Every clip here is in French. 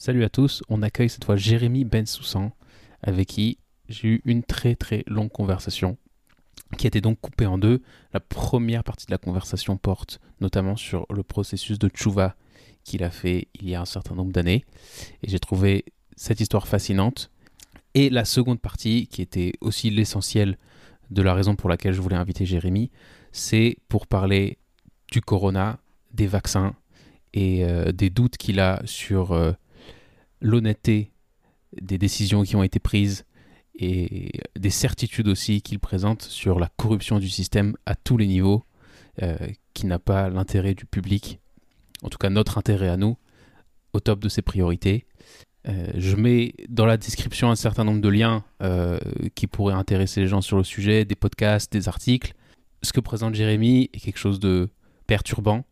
Salut à tous, on accueille cette fois Jérémy Bensoussan, avec qui j'ai eu une très très longue conversation, qui a été donc coupée en deux. La première partie de la conversation porte notamment sur le processus de Tchouva qu'il a fait il y a un certain nombre d'années, et j'ai trouvé cette histoire fascinante. Et la seconde partie, qui était aussi l'essentiel de la raison pour laquelle je voulais inviter Jérémy, c'est pour parler du corona, des vaccins et euh, des doutes qu'il a sur euh, l'honnêteté des décisions qui ont été prises et des certitudes aussi qu'il présente sur la corruption du système à tous les niveaux, euh, qui n'a pas l'intérêt du public, en tout cas notre intérêt à nous, au top de ses priorités. je mets dans la description un certain nombre de liens qui pourraient intéresser les gens sur le sujet, des podcasts, des articles. Ce que présente Jérémy est quelque chose de perturbant,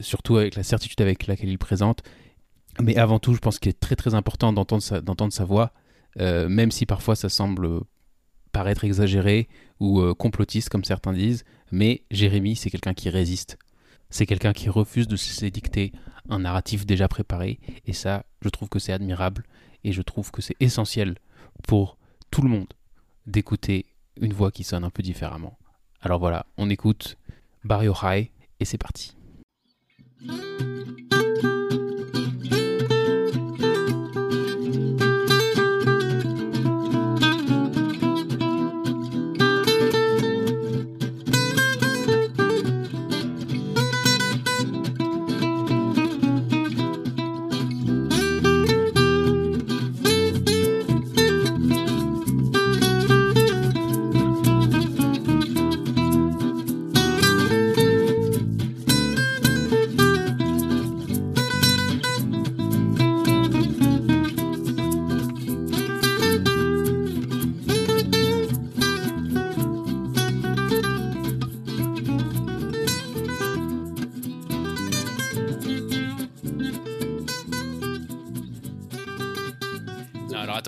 surtout avec la certitude avec laquelle il présente. Mais avant tout, je pense qu'il est très très important d'entendre sa, voix, euh, même si parfois ça semble paraître exagéré ou euh, complotiste comme certains disent. Mais Jérémy, c'est quelqu'un qui résiste. C'est quelqu'un qui refuse de se dicter un narratif déjà préparé. Et ça, je trouve que c'est admirable. Et je trouve que c'est essentiel pour tout le monde d'écouter une voix qui sonne un peu différemment. Alors voilà, on écoute Barrio High et c'est parti.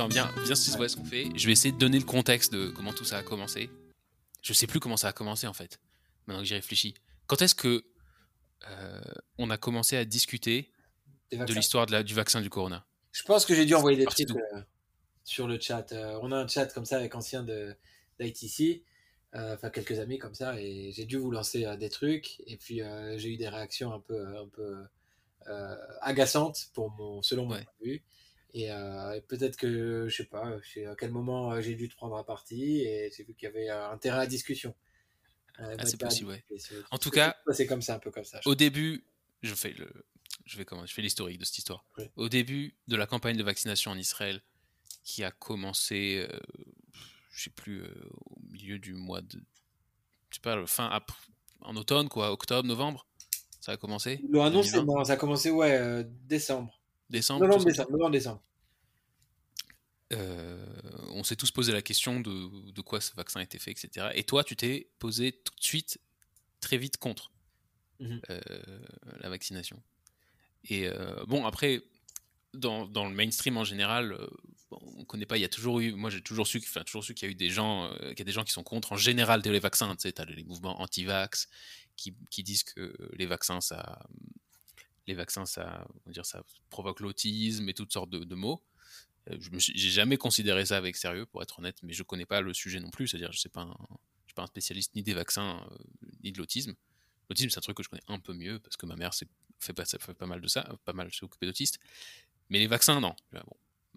Bien ce qu'on fait. Je vais essayer de donner le contexte de comment tout ça a commencé. Je sais plus comment ça a commencé en fait, maintenant que j'y réfléchis. Quand est-ce que euh, on a commencé à discuter de l'histoire du vaccin du corona? Je pense que j'ai dû envoyer des trucs euh, sur le chat. Euh, on a un chat comme ça avec anciens d'ITC, enfin quelques amis comme ça, et j'ai dû vous lancer des trucs. Et puis j'ai eu des réactions un peu, un peu agaçantes pour mon, selon mon point de vue. Euh, et, peut-être que, je sais pas, à quel moment euh, j'ai dû te prendre à partie et j'ai vu qu'il y avait un terrain à discussion. Euh, ah, c'est possible, ouais. En tout cas, c'est comme ça, un peu comme ça. Au début, je fais le, je vais comment, je fais l'historique de cette histoire. Au début de la campagne de vaccination en Israël, qui a commencé, je sais plus, au milieu du mois de, je sais pas, fin en automne, quoi, octobre, novembre, ça a commencé. Le annonce, ça a commencé, ouais, décembre. Décembre Novembre, décembre. Euh, on s'est tous posé la question de, de, quoi ce vaccin était fait, etc. Et toi, tu t'es posé tout de suite, très vite contre mhm. euh, la vaccination. Et euh, bon, après, dans, dans, le mainstream en général, on connaît pas. Il y a toujours eu, moi j'ai toujours su, enfin toujours su qu'il y a eu des gens, qu'il y a des gens qui sont contre en général les vaccins. Tu sais, as les mouvements anti-vax qui, qui, disent que les vaccins ça les vaccins, ça, on dire, ça provoque l'autisme et toutes sortes de, mots. Euh, je n'ai jamais considéré ça avec sérieux, pour être honnête, mais je connais pas le sujet non plus. C'est-à-dire, je ne suis pas un spécialiste ni des vaccins euh, ni de l'autisme. L'autisme, c'est un truc que je connais un peu mieux parce que ma mère fait pas, fait pas mal de ça, pas mal s'est occupée d'autistes. Mais les vaccins, non.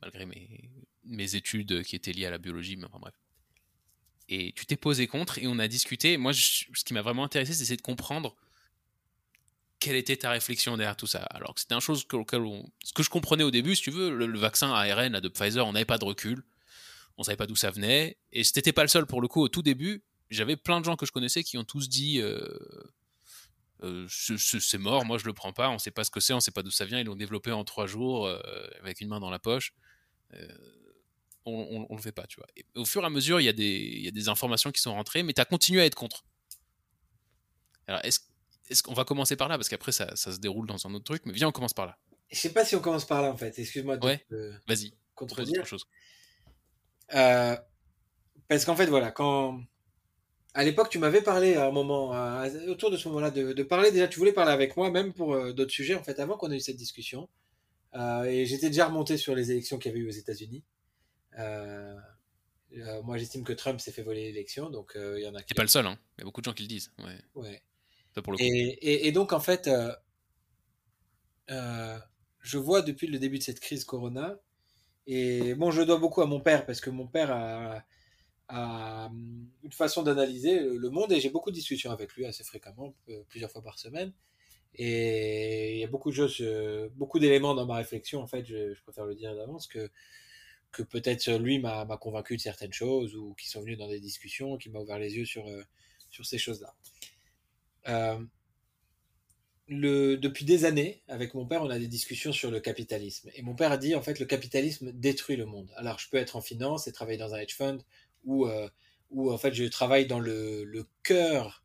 Malgré mes, mes études qui étaient liées à la biologie, mais enfin bref. Et tu t'es posé contre et on a discuté. Moi, ce qui m'a vraiment intéressé, c'est de comprendre quelle était ta réflexion derrière tout ça? Alors que c'était un chose que, ce que je comprenais au début, si tu veux, le, vaccin ARN de Pfizer, on n'avait pas de recul, on savait pas d'où ça venait, et c'était pas le seul pour le coup. Au tout début, j'avais plein de gens que je connaissais qui ont tous dit euh, euh, c'est mort, moi je le prends pas, on sait pas ce que c'est, on sait pas d'où ça vient, ils l'ont développé en trois jours euh, avec une main dans la poche. on, on, le fait pas, tu vois. Au fur et à mesure, il y a des informations qui sont rentrées, mais tu as continué à être contre. Alors, est-ce est-ce qu'on va commencer par là? Parce qu'après, ça, ça, se déroule dans un autre truc. Mais viens, on commence par là. Je sais pas si on commence par là, en fait. Excuse-moi de ouais. Vas-y. contredire. Chose. Euh, parce qu'en fait, voilà, quand. À l'époque, tu m'avais parlé à un moment, autour de ce moment-là, de, parler déjà, tu voulais parler avec moi, même pour euh, d'autres sujets, en fait, avant qu'on ait eu cette discussion. et j'étais déjà remonté sur les élections qu'il y avait eu aux États-Unis. moi, j'estime que Trump s'est fait voler l'élection, donc il y en a. Qui... pas le seul, hein. Il y a beaucoup de gens qui le disent. Ouais. ouais. Et, donc, en fait, je vois depuis le début de cette crise Corona, et bon, je dois beaucoup à mon père parce que mon père a, a une façon d'analyser le monde et j'ai beaucoup de discussions avec lui assez fréquemment, euh, plusieurs fois par semaine. Et il y a beaucoup de choses, euh, beaucoup d'éléments dans ma réflexion, en fait, je, préfère le dire d'avance, que, que peut-être lui m'a convaincu de certaines choses ou qui sont venus dans des discussions, qui m'a ouvert les yeux sur, euh, sur ces choses-là. Le, depuis des années, avec mon père, on a des discussions sur le capitalisme. Et mon père a dit, en fait, le capitalisme détruit le monde. Alors, je peux être en finance et travailler dans un hedge fund, où, euh, en fait je travaille dans le, cœur.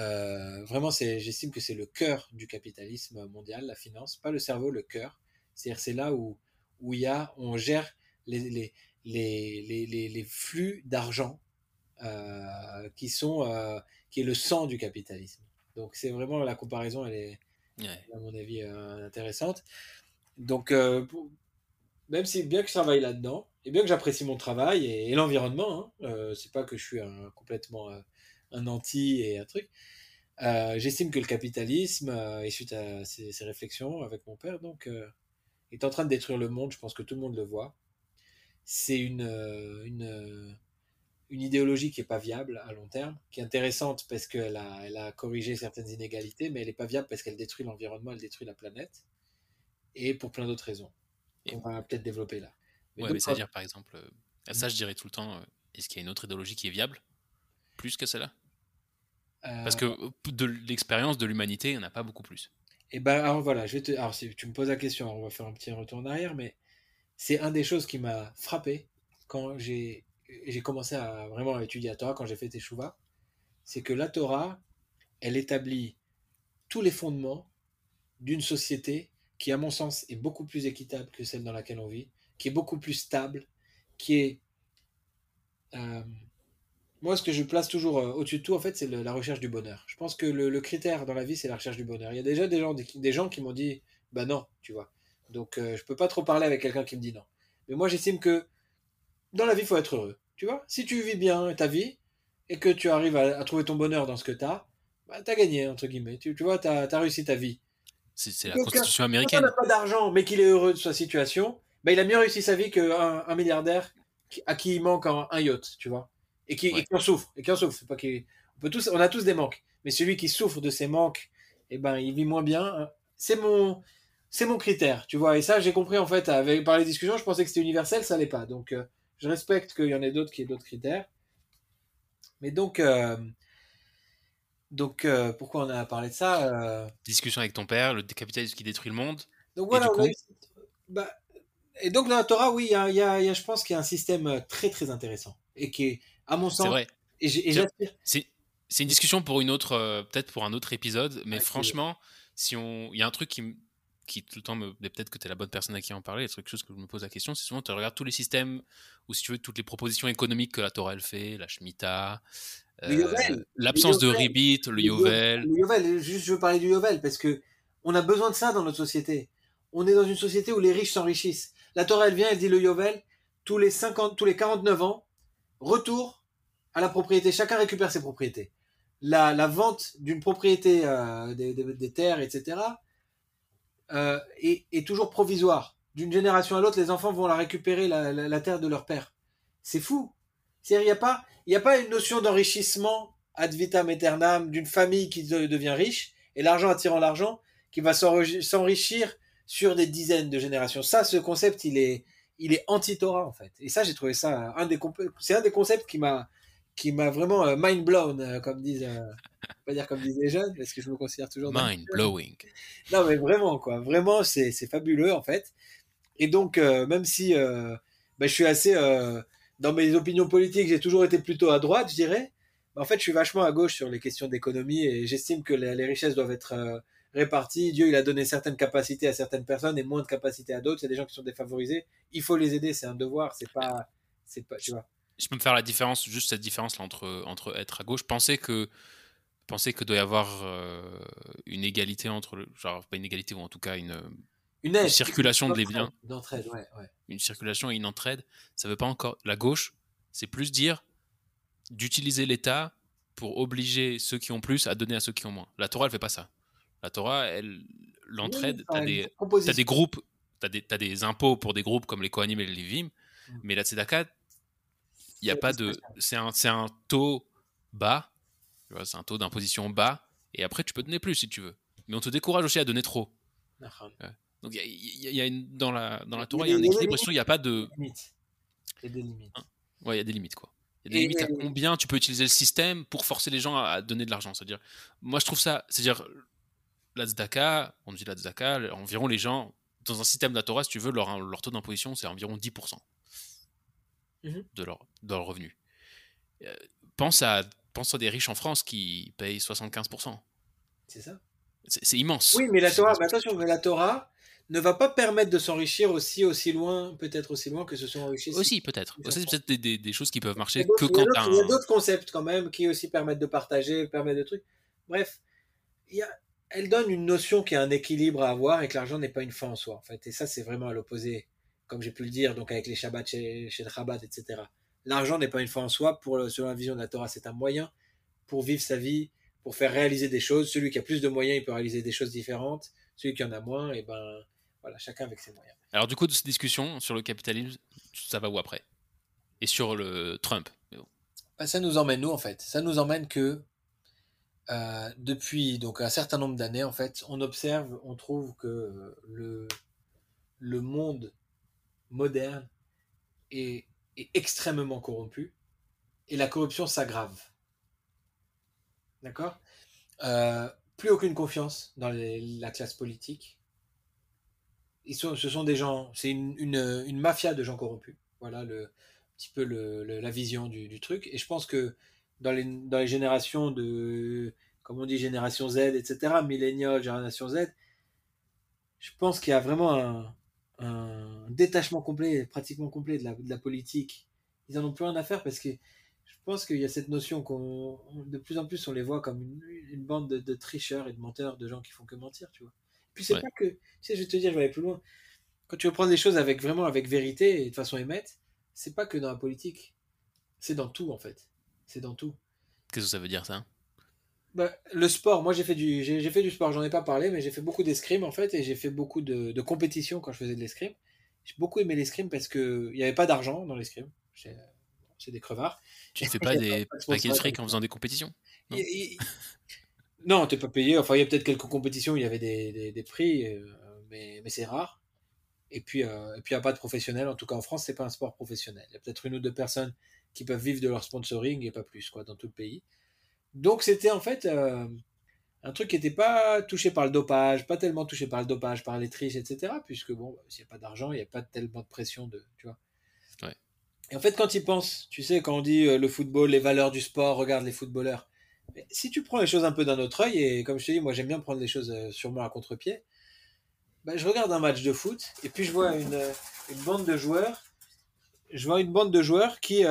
Euh, vraiment, j'estime que c'est le cœur du capitalisme mondial, la finance, pas le cerveau, le cœur. C'est-à-dire c'est là où on gère les, flux d'argent euh, qui sont euh, qui est le sang du capitalisme. Donc c'est vraiment la comparaison, elle est à mon avis euh, intéressante. Donc même si bien que je travaille là-dedans, et bien que j'apprécie mon travail et, l'environnement, hein, euh, c'est pas que je suis un, complètement euh, un anti et un truc. Euh, j'estime que le capitalisme, et suite à ces, réflexions avec mon père, donc, est en train de détruire le monde. Je pense que tout le monde le voit. C'est une, une, une idéologie qui est pas viable à long terme, qui est intéressante parce qu'elle a, elle a corrigé certaines inégalités, mais elle n'est pas viable parce qu'elle détruit l'environnement, elle détruit la planète, et pour plein d'autres raisons. on va peut-être développer là. Mais ouais, c'est-à-dire, par exemple, euh, à ça, je dirais tout le temps, euh, est-ce qu'il y a une autre idéologie qui est viable Plus que celle-là? Parce que euh, de l'expérience de l'humanité, il n'y en a pas beaucoup plus. Et eh ben, alors voilà, je vais te... alors, si tu me poses la question, on va faire un petit retour en arrière, mais c'est un des choses qui m'a frappé quand j'ai commencé à vraiment étudier la Torah, quand j'ai fait Teshuvah, c'est que la Torah, elle établit tous les fondements d'une société qui, à mon sens, est beaucoup plus équitable que celle dans laquelle on vit, qui est beaucoup plus stable, qui est... Euh, moi, ce que je place toujours euh, au-dessus de tout, en fait, c'est la recherche du bonheur. Je pense que le, critère dans la vie, c'est la recherche du bonheur. Il y a déjà des gens, des, gens qui m'ont dit, bah non, tu vois. Donc, euh, je peux pas trop parler avec quelqu'un qui me dit non. Mais moi, j'estime que dans la vie, il faut être heureux. Tu vois, si tu vis bien ta vie et que tu arrives à, trouver ton bonheur dans ce que tu as, bah, tu as gagné, entre guillemets. Tu, vois, tu as, réussi ta vie. C'est la constitution américaine. Si n'a pas d'argent, mais qu'il est heureux de sa situation, bah, il a mieux réussi sa vie qu'un un milliardaire à qui il manque un, yacht, tu vois, et qui, en souffre, et qui en souffre. Pas on peut tous, on a tous des manques, mais celui qui souffre de ses manques, eh ben, il vit moins bien. C'est mon, c'est mon critère, tu vois. Et ça, j'ai compris en fait avec par les discussions, je pensais que c'était universel, ça l'est pas. Donc, euh, je respecte qu'il y en ait d'autres qui aient d'autres critères. Mais donc, euh, donc, euh, pourquoi on a parlé de ça Discussion avec ton père, le capitalisme qui détruit le monde. Donc voilà, bah, et donc dans la Torah, oui, il y a, je pense qu'il y a un système euh, très très intéressant et qui est, à mon sens, vrai. Et c'est une discussion pour une autre, euh, peut-être pour un autre épisode, mais franchement, si on, il y a un truc qui, qui tout le temps me, peut-être que tu es la bonne personne à qui en parler, c'est quelque chose que je me pose la question, c'est souvent tu regardes tous les systèmes ou si tu veux toutes les propositions économiques que la Torah elle fait, la Shemitah, euh, l'absence de rebit, le Yovel. Le Yovel, juste je veux parler du Yovel parce que on a besoin de ça dans notre société. On est dans une société où les riches s'enrichissent. La Torah, elle vient, elle dit le Yovel, tous les 50, tous les 49 ans, retour à la propriété. Chacun récupère ses propriétés. La, la vente d'une propriété, euh, des, des, terres, etc., euh, est, toujours provisoire. D'une génération à l'autre, les enfants vont la récupérer, la, terre de leur père. C'est fou. Il n'y a, pas, y a pas une notion d'enrichissement ad vitam aeternam d'une famille qui devient riche et l'argent attirant l'argent qui va s'enrichir sur des dizaines de générations. Ça, ce concept, il est, il est anti-Torah en fait. Et ça, j'ai trouvé ça un des c'est un des concepts qui m'a qui m'a vraiment euh, mind blown, euh, comme disent, euh, pas dire comme disent les jeunes, parce que je me considère toujours mind blowing. Non, mais vraiment quoi, vraiment c'est c'est fabuleux en fait. Et donc même si bah, je suis assez dans mes opinions politiques, j'ai toujours été plutôt à droite, je dirais. Bah, en fait, je suis vachement à gauche sur les questions d'économie et j'estime que les, richesses doivent être répartis. Dieu, il a donné certaines capacités à certaines personnes et moins de capacités à d'autres. Il y a des gens qui sont défavorisés. Il faut les aider, c'est un devoir. C'est pas, c'est pas, tu vois. Je peux me faire la différence, juste cette différence là entre entre être à gauche. Penser que penser que doit y avoir euh, une égalité entre, genre pas une égalité ou en tout cas une une, aide, circulation de les biens. D'entraide, ouais, ouais. Une circulation et une entraide, ça veut pas encore. La gauche, c'est plus dire d'utiliser l'État pour obliger ceux qui ont plus à donner à ceux qui ont moins. La Torah, elle fait pas ça. La Torah, elle l'entraide. tu as, des, des groupes, tu as, des impôts pour des groupes comme les Kohanim et les Levim, mm. mais la Tzedaka, il y a pas de. C'est un, un taux bas, c'est un taux d'imposition bas, et après tu peux donner plus si tu veux. Mais on te décourage aussi à donner trop. Donc il y, a, une, dans la, dans la Torah, il y a un équilibre, il n'y a pas de. Il y a des limites. Hein ouais, il y a des limites, quoi. Il y a des limites à combien tu peux utiliser le système pour forcer les gens à, donner de l'argent. C'est-à-dire, moi je trouve ça, c'est-à-dire, la tzedaka, on dit la tzedaka, environ les gens, dans un système de la Torah, si tu veux, leur, leur taux d'imposition, c'est environ 10% mhm. de, leur, de leur revenu. Euh, pense, à, pense à des riches en France qui payent 75%. C'est ça. C'est immense. Oui, mais la Torah, attention, mais la Torah ne va pas permettre de s'enrichir aussi aussi loin, peut-être aussi loin que ce sont enrichis. Aussi, peut-être. Aussi, c'est peut-être des, des, choses qui peuvent marcher que quand Il y a d'autres concepts quand même qui aussi permettent de partager, permettent de trucs. Bref, il y a, elle donne une notion qui a un équilibre à avoir et que l'argent n'est pas une fin en soi, en fait. Et ça, c'est vraiment à l'opposé, comme j'ai pu le dire, donc avec les Shabbats chez, chez le Rabat, etc. L'argent n'est pas une fin en soi. Pour, selon la vision de la Torah, c'est un moyen pour vivre sa vie, pour faire réaliser des choses. Celui qui a plus de moyens, il peut réaliser des choses différentes. Celui qui en a moins, et eh ben, voilà, chacun avec ses moyens. Alors, du coup, de cette discussion sur le capitalisme, ça va où après? Et sur le Trump? Bah, Ça nous emmène nous, en fait? Ça nous emmène que euh, depuis donc un certain nombre d'années, en fait, on observe, on trouve que le, le monde moderne est extrêmement corrompu et la corruption s'aggrave. D'accord? Euh, Plus aucune confiance dans la classe politique. Ils sont, ce sont des gens, c'est une, mafia de gens corrompus. Voilà le, un petit peu le, la vision du, du, truc. Et je pense que dans les, dans les générations de, comme on dit, génération Z, etc., millénial, génération Z, je pense qu'il y a vraiment un, un, détachement complet, pratiquement complet de la, de la politique. Ils en ont plus rien à faire parce que je pense qu'il y a cette notion qu'on, de plus en plus, on les voit comme une, une bande de, de, tricheurs et de menteurs, de gens qui font que mentir, tu vois. puis c'est pas que, tu sais, je vais te dire, je vais aller plus loin. Quand tu veux prendre les choses avec vraiment avec vérité et de façon émette, c'est pas que dans la politique, c'est dans tout en fait. C'est dans tout. Qu'est-ce que ça veut dire ça? Bah, le sport, moi j'ai fait du j'ai fait du sport, j'en ai pas parlé, mais j'ai fait beaucoup d'escrime en fait et j'ai fait beaucoup de, de compétitions quand je faisais de l'escrime. J'ai beaucoup aimé l'escrime parce que il y avait pas d'argent dans l'escrime. C'est des crevards. Tu ne fais pas des paquets de fric en faisant des compétitions Non, tu t'es pas payé. Enfin, il y a peut-être quelques compétitions où il y avait des, des, des prix, euh, mais, mais c'est rare. Et puis, euh, et puis il n'y a pas de professionnels. En tout cas, en France, c'est pas un sport professionnel. Il y a peut-être une ou deux personnes qui peuvent vivre de leur sponsoring et pas plus, quoi, dans tout le pays. Donc, c'était en fait euh, un truc qui n'était pas touché par le dopage, pas tellement touché par le dopage, par les triches, etc. Puisque bon, s'il n'y a pas d'argent, il n'y a pas tellement de pression de, tu vois. Ouais. Et en fait, quand ils pensent, tu sais, quand on dit euh, le football, les valeurs du sport, regarde les footballeurs. Mais si tu prends les choses un peu d'un autre œil, et comme je te dis, moi j'aime bien prendre les choses euh, sûrement à contre-pied, bah, je regarde un match de foot, et puis je vois une, une bande de joueurs, je vois une bande de joueurs qui,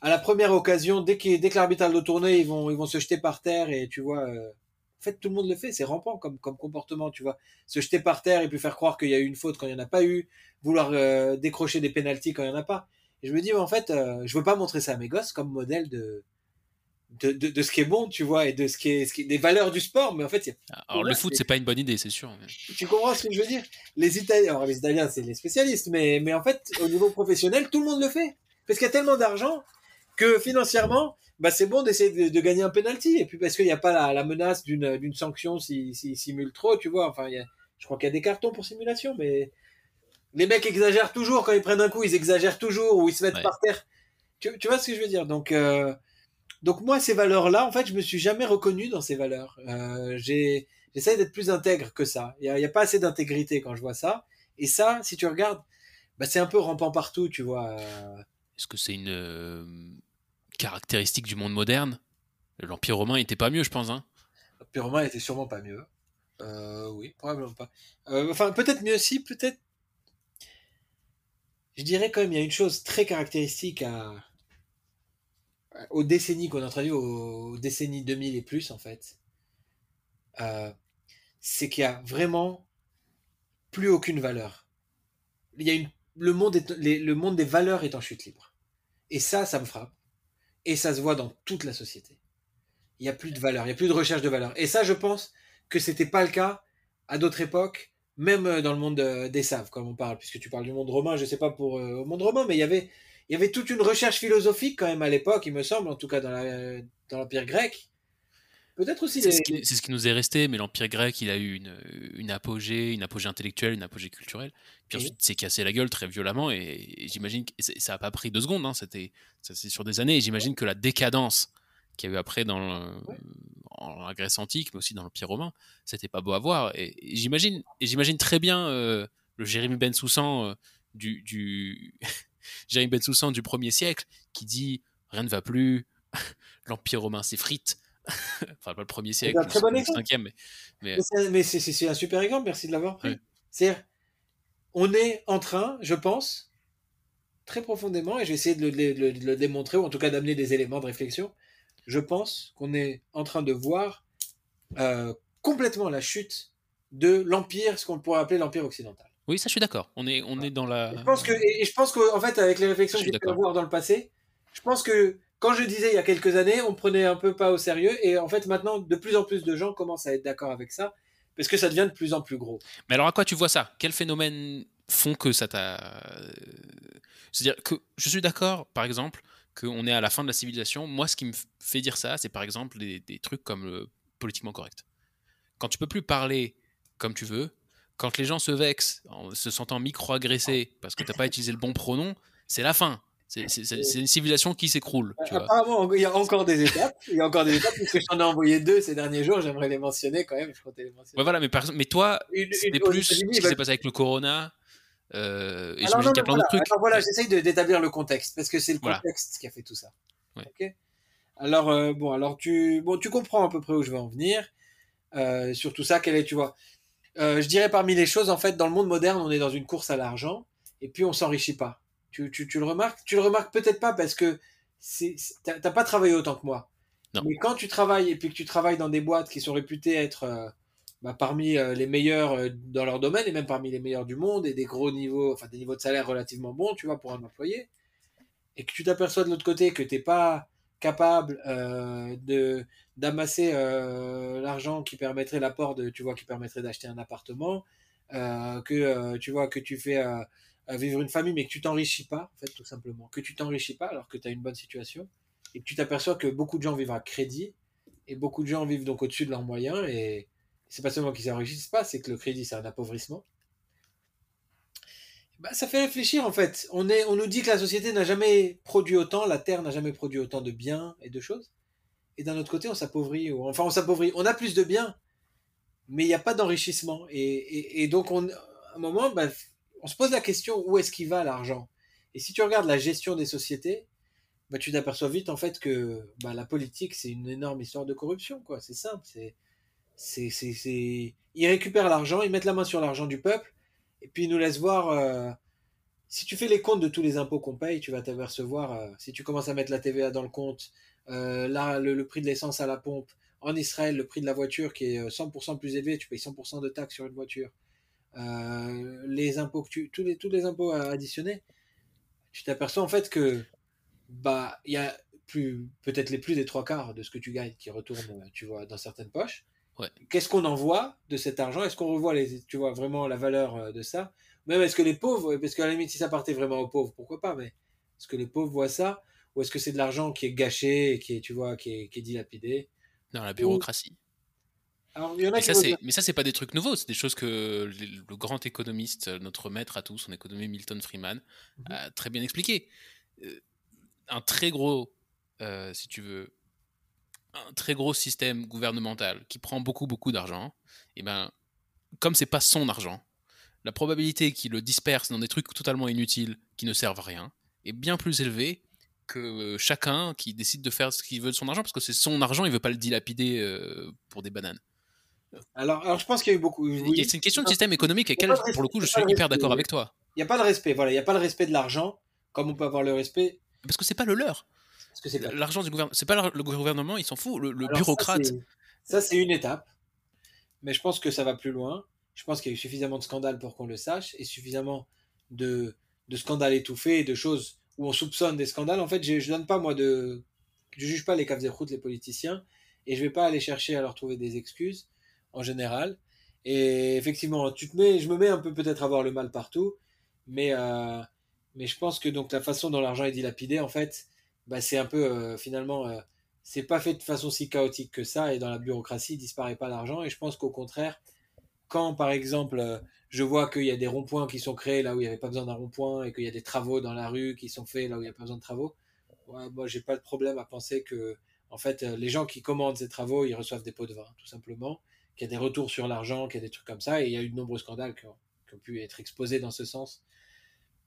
à la première occasion, dès, qu dès que l'arbitre a le tourné, ils vont, ils vont se jeter par terre, et tu vois, euh, en fait, tout le monde le fait, c'est rampant comme, comme comportement, tu vois. Se jeter par terre et puis faire croire qu'il y a eu une faute quand il n'y en a pas eu, vouloir décrocher des pénalties quand il n'y en a pas. Et je me dis, en fait, euh, je veux pas montrer ça à mes gosses comme modèle de, de, de, de, ce qui est bon, tu vois, et de ce qui est, ce qui est des valeurs du sport, mais en fait, alors le foot, c'est pas une bonne idée, c'est sûr. Tu comprends ce que je veux dire? Les Italiens, alors les Italiens, c'est les spécialistes, mais, mais en fait, au niveau professionnel, tout le monde le fait, parce qu'il y a tellement d'argent que financièrement, bah c'est bon d'essayer de, de, gagner un penalty, et puis parce qu'il n'y a pas la, la menace d'une sanction s'ils si, si simulent trop, tu vois. Enfin, il y a, je crois qu'il y a des cartons pour simulation, mais les mecs exagèrent toujours quand ils prennent un coup, ils exagèrent toujours ou ils se mettent par terre. Tu, tu, vois ce que je veux dire? Donc, euh, donc moi, ces valeurs-là, en fait, je me suis jamais reconnu dans ces valeurs. Euh, j'ai, j'essaie d'être plus intègre que ça. Il y a, a, pas assez d'intégrité quand je vois ça. Et ça, si tu regardes, bah, c'est un peu rampant partout, tu vois. Est-ce que c'est une euh, caractéristique du monde moderne L'Empire romain était pas mieux, je pense. Hein L'Empire romain était sûrement pas mieux. Euh, oui, probablement pas. Euh, enfin, peut-être mieux si, peut-être je dirais quand même, il y a une chose très caractéristique aux décennies qu'on a traduit, aux décennies 2000 et plus, en fait. Euh, c'est qu'il y a vraiment plus aucune valeur. Il y a une, le, monde le monde des valeurs est en chute libre. Et ça, ça me frappe. Et ça se voit dans toute la société. Il n'y a plus de valeur, il n'y a plus de recherche de valeur. Et ça, je pense que c'était pas le cas à d'autres époques, même dans le monde des saves, comme on parle, puisque tu parles du monde romain, je sais pas pour le monde romain, mais il y avait il y avait toute une recherche philosophique quand même à l'époque, il me semble, en tout cas dans l'Empire grec. Peut-être aussi. C'est ce, qui nous est resté, mais l'Empire grec, il a eu une, une, apogée, une apogée intellectuelle, une apogée culturelle. Puis ensuite, il s'est cassé la gueule très violemment, et, j'imagine que ça n'a pas pris deux secondes, hein, c'était c'est sur des années, et j'imagine que la décadence qu'il y a eu après dans en la Grèce antique, mais aussi dans l'Empire romain, c'était pas beau à voir. Et, j'imagine, et j'imagine très bien euh, le Jérémy Ben Soussan euh, du, du Jérémy Bensoussan du 1er siècle qui dit rien ne va plus, l'Empire romain s'effrite. enfin, pas le 1er siècle, très bon le 5 mais. Mais, c'est un super exemple, merci de l'avoir pris. C'est-à-dire, on est en train, je pense, très profondément, et je vais essayer de le, démontrer, ou en tout cas d'amener des éléments de réflexion, je pense qu'on est en train de voir euh, complètement la chute de l'empire, ce qu'on pourrait appeler l'empire occidental. Oui, ça, je suis d'accord. On est, on est dans la. Je pense que, et je pense qu'en fait, avec les réflexions que j'ai pu avoir dans le passé, je pense que quand je disais il y a quelques années, on prenait un peu pas au sérieux, et en fait, maintenant, de plus en plus de gens commencent à être d'accord avec ça, parce que ça devient de plus en plus gros. Mais alors, à quoi tu vois ça? Quels phénomènes font que ça t'a. C'est-à-dire que je suis d'accord, par exemple, qu'on est à la fin de la civilisation. Moi, ce qui me fait dire ça, c'est par exemple des, des trucs comme le politiquement correct. Quand tu peux plus parler comme tu veux, quand les gens se vexent en se sentant micro-agressés parce que tu n'as pas utilisé le bon pronom, c'est la fin. C'est une civilisation qui s'écroule. Apparemment, il y a encore des étapes. Il y a encore des étapes, puisque j'en ai envoyé deux ces derniers jours. J'aimerais les mentionner quand même. Je les mentionner. voilà, mais, mais toi, c'était plus ce qui s'est passé avec le corona. Euh, et j'imagine qu'il y a plein d'autres trucs. Alors voilà, j'essaye d'établir le contexte, parce que c'est le contexte qui a fait tout ça. alors, euh, bon, alors tu, bon, tu comprends à peu près où je vais en venir. Euh, sur tout ça, est, tu vois, euh, je dirais parmi les choses, en fait, dans le monde moderne, on est dans une course à l'argent et puis on s'enrichit pas. Tu, tu, tu, le remarques Tu le remarques peut-être pas parce que t'as pas travaillé autant que moi. Non. Mais quand tu travailles et puis que tu travailles dans des boîtes qui sont réputées être euh, bah, parmi euh, les meilleurs dans leur domaine et même parmi les meilleurs du monde et des gros niveaux, enfin des niveaux de salaire relativement bons, tu vois, pour un employé, et que tu t'aperçois de l'autre côté que t'es pas capable de d'amasser euh, l'argent qui permettrait l'apport de, tu vois, qui permettrait d'acheter un appartement, euh, que euh, tu vois que tu fais vivre une famille, mais que tu t'enrichis pas, en fait, tout simplement, que tu t'enrichis pas alors que tu as une bonne situation, et que tu t'aperçois que beaucoup de gens vivent à crédit, et beaucoup de gens vivent donc au-dessus de leurs moyens, et c'est pas seulement qu'ils s'enrichissent pas, c'est que le crédit c'est un appauvrissement. Bah, ça fait réfléchir en fait. On, est, on nous dit que la société n'a jamais produit autant, la Terre n'a jamais produit autant de biens et de choses et d'un autre côté, on s'appauvrit. Enfin, on s'appauvrit. On a plus de biens, mais il n'y a pas d'enrichissement. Et, donc, on, à un moment, bah, on se pose la question où est-ce qu'il va l'argent? Et si tu regardes la gestion des sociétés, bah, tu t'aperçois vite en fait que bah, la politique, c'est une énorme histoire de corruption. quoi. C'est simple. C'est, c'est, c'est, Ils récupèrent l'argent, ils mettent la main sur l'argent du peuple, et puis ils nous laissent voir. Euh, si tu fais les comptes de tous les impôts qu'on paye, tu vas t'apercevoir, euh, si tu commences à mettre la TVA dans le compte, euh, là, le, prix de l'essence à la pompe. En Israël, le prix de la voiture qui est 100% euh, plus élevé, tu payes 100% de taxes sur une voiture. Euh, les impôts que tu, tous les, tous les impôts additionnés, tu t'aperçois en fait que bah il y a plus peut-être les plus des trois quarts de ce que tu gagnes qui retournent, tu vois, dans certaines poches. Qu'est-ce qu'on envoie de cet argent? Est-ce qu'on revoit les, tu vois, vraiment la valeur de ça? Même est-ce que les pauvres, parce qu'à la limite si ça partait vraiment aux pauvres, pourquoi pas Mais est-ce que les pauvres voient ça? Ou est-ce que c'est de l'argent qui est gâché qui est, tu vois, qui est, qui est dilapidé? Dans la bureaucratie. Alors, il y en a mais, ça, c'est, mais ça, c'est pas des trucs nouveaux, c'est des choses que le, grand économiste, notre maître à tous en économie, Milton Friedman, mhm. a très bien expliqué. Euh, un très gros, euh, si tu veux, un très gros système gouvernemental qui prend beaucoup, beaucoup d'argent, et eh ben, comme c'est pas son argent, la probabilité qu'il le disperse dans des trucs totalement inutiles qui ne servent à rien est bien plus élevée que chacun qui décide de faire ce qu'il veut de son argent, parce que c'est son argent, il veut pas le dilapider euh, pour des bananes. Alors, alors je pense qu'il y a eu beaucoup. C'est une question de système économique et pour le coup, je suis hyper d'accord avec toi. Il n'y a pas de respect, voilà, il n'y a pas le respect de l'argent, comme on peut avoir le respect. Parce que c'est pas le leur. L'argent du gouvernement, c'est pas le gouvernement, il s'en fout, le, bureaucrate. Ça, c'est une étape, mais je pense que ça va plus loin. Je pense qu'il y a eu suffisamment de scandales pour qu'on le sache et suffisamment de, de scandales étouffés et de choses où on soupçonne des scandales. En fait, je, je donne pas moi de, je juge pas les caves routes les politiciens, et je vais pas aller chercher à leur trouver des excuses en général. Et effectivement, tu te mets, je me mets un peu peut-être à voir le mal partout, mais euh, mais je pense que donc la façon dont l'argent est dilapidé, en fait, bah, c'est un peu euh, finalement, euh, c'est pas fait de façon si chaotique que ça, et dans la bureaucratie, il disparaît pas l'argent. Et je pense qu'au contraire, quand par exemple, euh, je vois qu'il y a des ronds-points qui sont créés là où il n'y avait pas besoin d'un rond-point, et qu'il y a des travaux dans la rue qui sont faits là où il n'y a pas besoin de travaux, ouais, moi j'ai pas de problème à penser que en fait, les gens qui commandent ces travaux, ils reçoivent des pots de vin, tout simplement, qu'il y a des retours sur l'argent, qu'il y a des trucs comme ça, et il y a eu de nombreux scandales qui ont, pu être exposés dans ce sens.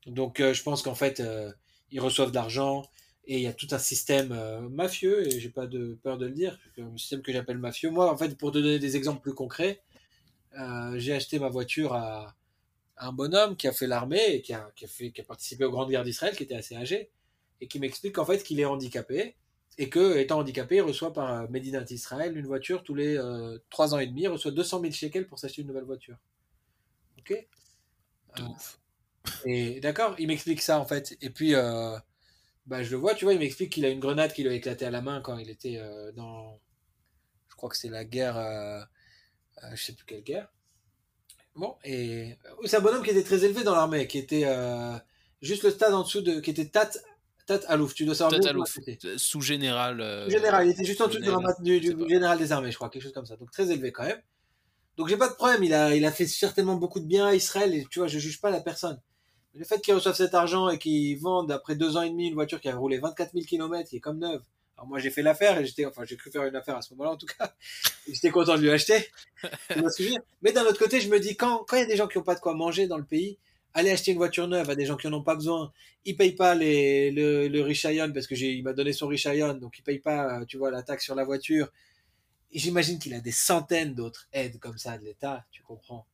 Donc euh, je pense qu'en fait, euh, ils reçoivent de l'argent, et il y a tout un système euh, mafieux, et j'ai pas peur de le dire, un système que j'appelle mafieux. Moi, en fait, pour te donner des exemples plus concrets, j'ai acheté ma voiture à, un bonhomme qui a fait l'armée et qui a, participé aux grandes guerres d'Israël, qui était assez âgé, et qui m'explique en fait qu'il est handicapé, et que, étant handicapé, il reçoit par Medina Israël une voiture tous les euh, 3 ans et demi, il reçoit 200 000 shekels pour s'acheter une nouvelle voiture. Ok? Euh. Et d'accord, il m'explique ça en fait. Et puis, euh, bah, je le vois, tu vois, il m'explique qu'il a une grenade qui lui a éclaté à la main quand il était euh, dans. Je crois que c'est la guerre. euh, euh, je sais plus quelle guerre. Bon, et. euh, C'est un bonhomme qui était très élevé dans l'armée, qui était euh, juste le stade en dessous de. qui était Tat, Tat Alouf. Tu dois savoir Tat Alouf. c'était. Sous-général. euh, Général, il était juste en dessous du, du, du général des armées, je crois, quelque chose comme ça. Donc très élevé quand même. Donc j'ai pas de problème, il a, il a fait certainement beaucoup de bien à Israël et tu vois, je juge pas la personne. Mais le fait qu'il reçoive cet argent et qu'il vende après deux ans et demi une voiture qui a roulé 24 000 km, qui est comme neuve. Alors moi j'ai fait l'affaire et j'étais, enfin j'ai cru faire une affaire à ce moment-là en tout cas. J'étais content de lui acheter. Tu vois ce que je veux dire? Mais d'un autre côté, je me dis quand quand il y a des gens qui ont pas de quoi manger dans le pays, aller acheter une voiture neuve à des gens qui en ont pas besoin, ils payent pas les, le, le Rishayon parce que j'ai, il m'a donné son Rishayon, donc ils payent pas, euh, tu vois, la taxe sur la voiture. Et j'imagine qu'il a des centaines d'autres aides comme ça de l'État, tu comprends.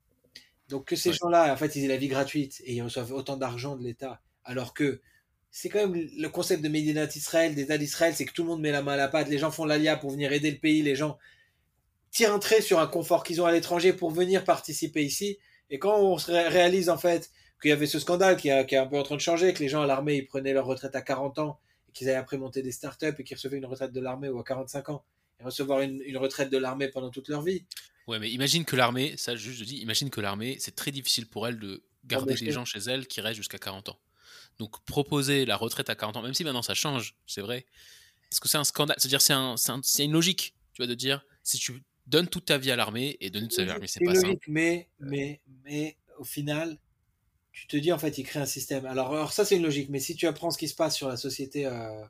Donc que ces Ouais. gens-là, en fait, ils aient la vie gratuite et ils reçoivent autant d'argent de l'État, alors que c'est quand même le concept de Médinat Israël, d'État d'Israël, c'est que tout le monde met la main à la pâte, les gens font l'alia pour venir aider le pays, les gens tirent un trait sur un confort qu'ils ont à l'étranger pour venir participer ici. Et quand on se ré- réalise en fait qu'il y avait ce scandale qui, a- qui est un peu en train de changer, que les gens à l'armée ils prenaient leur retraite à 40 ans et qu'ils allaient après monter des startups et qu'ils recevaient une retraite de l'armée ou à 45 ans et recevoir une, une retraite de l'armée pendant toute leur vie. Ouais, mais imagine que l'armée, ça juste je dis, imagine que l'armée, c'est très difficile pour elle de garder des gens chez elle qui restent jusqu'à 40 ans. Donc proposer la retraite à 40 ans, même si maintenant ça change, c'est vrai. Est-ce que c'est un scandale? C'est-à-dire c'est un, c'est un- c'est une logique, tu vois, de dire si tu donnes toute ta vie à l'armée et donner toute ta vie à l'armée, c'est pas simple. mais, mais, mais au final, tu te dis en fait, il crée un système. Alors, alors ça, c'est une logique, mais si tu apprends ce qui se passe sur la société euh,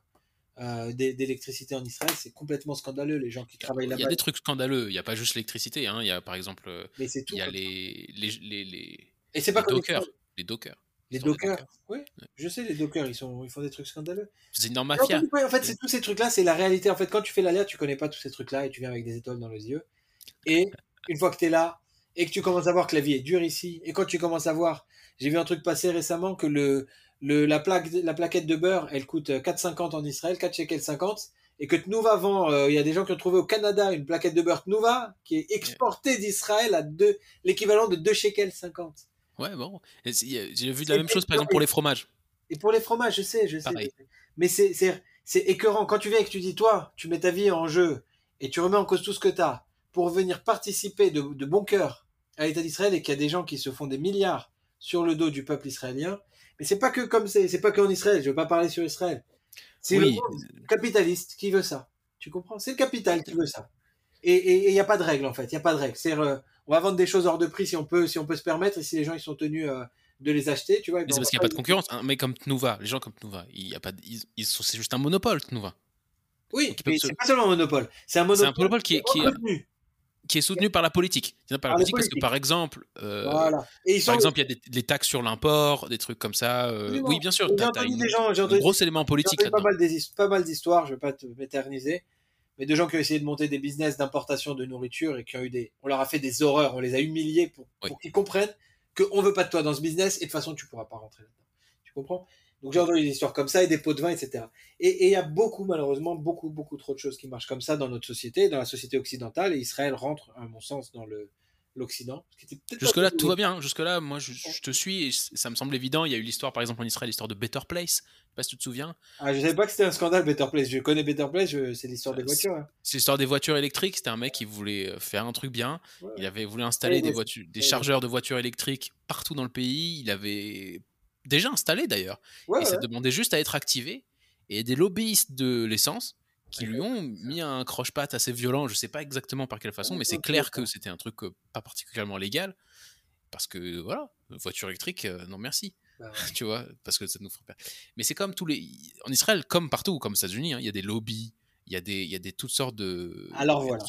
euh, d'é- d'électricité en Israël, c'est complètement scandaleux. Les gens qui travaillent Il y a là-bas, des trucs scandaleux. Il n'y a pas juste l'électricité. Hein. Il y a par exemple, euh, mais c'est tout. il y a les les les les, Et c'est pas dockers, les dockers. Les dockers, oui, je sais, les dockers, ils, sont, ils font des trucs scandaleux. C'est une Mais mafia. En fait, c'est tous ces trucs-là, c'est la réalité. En fait, quand tu fais l'aléa, tu connais pas tous ces trucs-là et tu viens avec des étoiles dans les yeux. Et une fois que tu es là et que tu commences à voir que la vie est dure ici, et quand tu commences à voir, j'ai vu un truc passer récemment que le, le, la, plaque, la plaquette de beurre, elle coûte 4,50 en Israël, 4 shekels 50, et que Tnuva vend, euh, il y a des gens qui ont trouvé au Canada une plaquette de beurre Tnuva qui est exportée d'Israël à deux- l'équivalent de 2 shekels 50. Ouais, bon. A- J'ai vu de la même chose par exemple pour les fromages. Et pour les fromages, je sais, je sais. Pareil. Mais c'est, c'est, c'est écœurant. Quand tu viens et que tu dis, toi, tu mets ta vie en jeu et tu remets en cause tout ce que tu as pour venir participer de, de bon cœur à l'État d'Israël et qu'il y a des gens qui se font des milliards sur le dos du peuple israélien. Mais c'est pas que comme c'est, c'est pas qu'en Israël. Je veux pas parler sur Israël. C'est Oui. le capitaliste qui veut ça. Tu comprends? C'est le capital qui veut ça. Et il n'y a pas de règle, en fait. Il n'y a pas de règle. C'est, euh, on va vendre des choses hors de prix si on peut, si on peut se permettre et si les gens, ils sont tenus, euh, de les acheter, tu vois. Mais c'est parce qu'il n'y a pas de concurrence. Un mec comme Tnuva, les gens comme Tnuva, il y a pas, de- ils, ils sont, c'est juste un monopole Tnuva. Oui, Donc, mais se- c'est pas seulement un monopole. C'est un C'est monopole, un monopole qui est, qui est. qui est soutenu par la politique. Par la Par la politique parce que par exemple, euh, Voilà. Et ils sont, par exemple, il y a des, des taxes sur l'import, des trucs comme ça. euh, oui, bien sûr, j'ai entendu une- des gens, un gros élément politique pas mal, des, pas mal d'histoires, je vais pas te m'éterniser, mais de gens qui ont essayé de monter des business d'importation de nourriture et qui ont eu des, on leur a fait des horreurs, on les a humiliés pour, Oui. pour qu'ils comprennent qu'on veut pas de toi dans ce business et de toute façon tu pourras pas rentrer là-dedans. Tu comprends? Donc j'ai entendu des histoires comme ça et des pots de vin, etc. Et il y a beaucoup, malheureusement, beaucoup, beaucoup trop de choses qui marchent comme ça dans notre société, dans la société occidentale, et Israël rentre, à mon sens, dans le, l'Occident. Jusque-là, tout va bien. Jusque-là, moi, je, te suis et ça me semble évident. Il y a eu l'histoire, par exemple, en Israël, l'histoire de Better Place. Je sais pas si tu te souviens. Ah, je savais pas que c'était un scandale, Better Place. Je connais Better Place, c'est l'histoire des voitures. Hein. C'est l'histoire des voitures électriques. C'était un mec qui voulait euh, faire un truc bien. Il avait voulu installer des, voitures, des chargeurs de voitures électriques partout dans le pays. Il avait déjà installé d'ailleurs. et ça demandait juste à être activé. Et des lobbyistes de l'essence qui lui ont mis un croche-patte assez violent, je sais pas exactement par quelle façon, mais c'est clair que c'était un truc euh, pas particulièrement légal, parce que voilà, voiture électrique, euh, non merci. Bah tu vois, parce que ça nous ferait peur. Mais c'est comme tous les. En Israël, comme partout, comme aux États-Unis, hein, il y a des lobbies, il y a des, il y a des toutes sortes de. Alors voilà.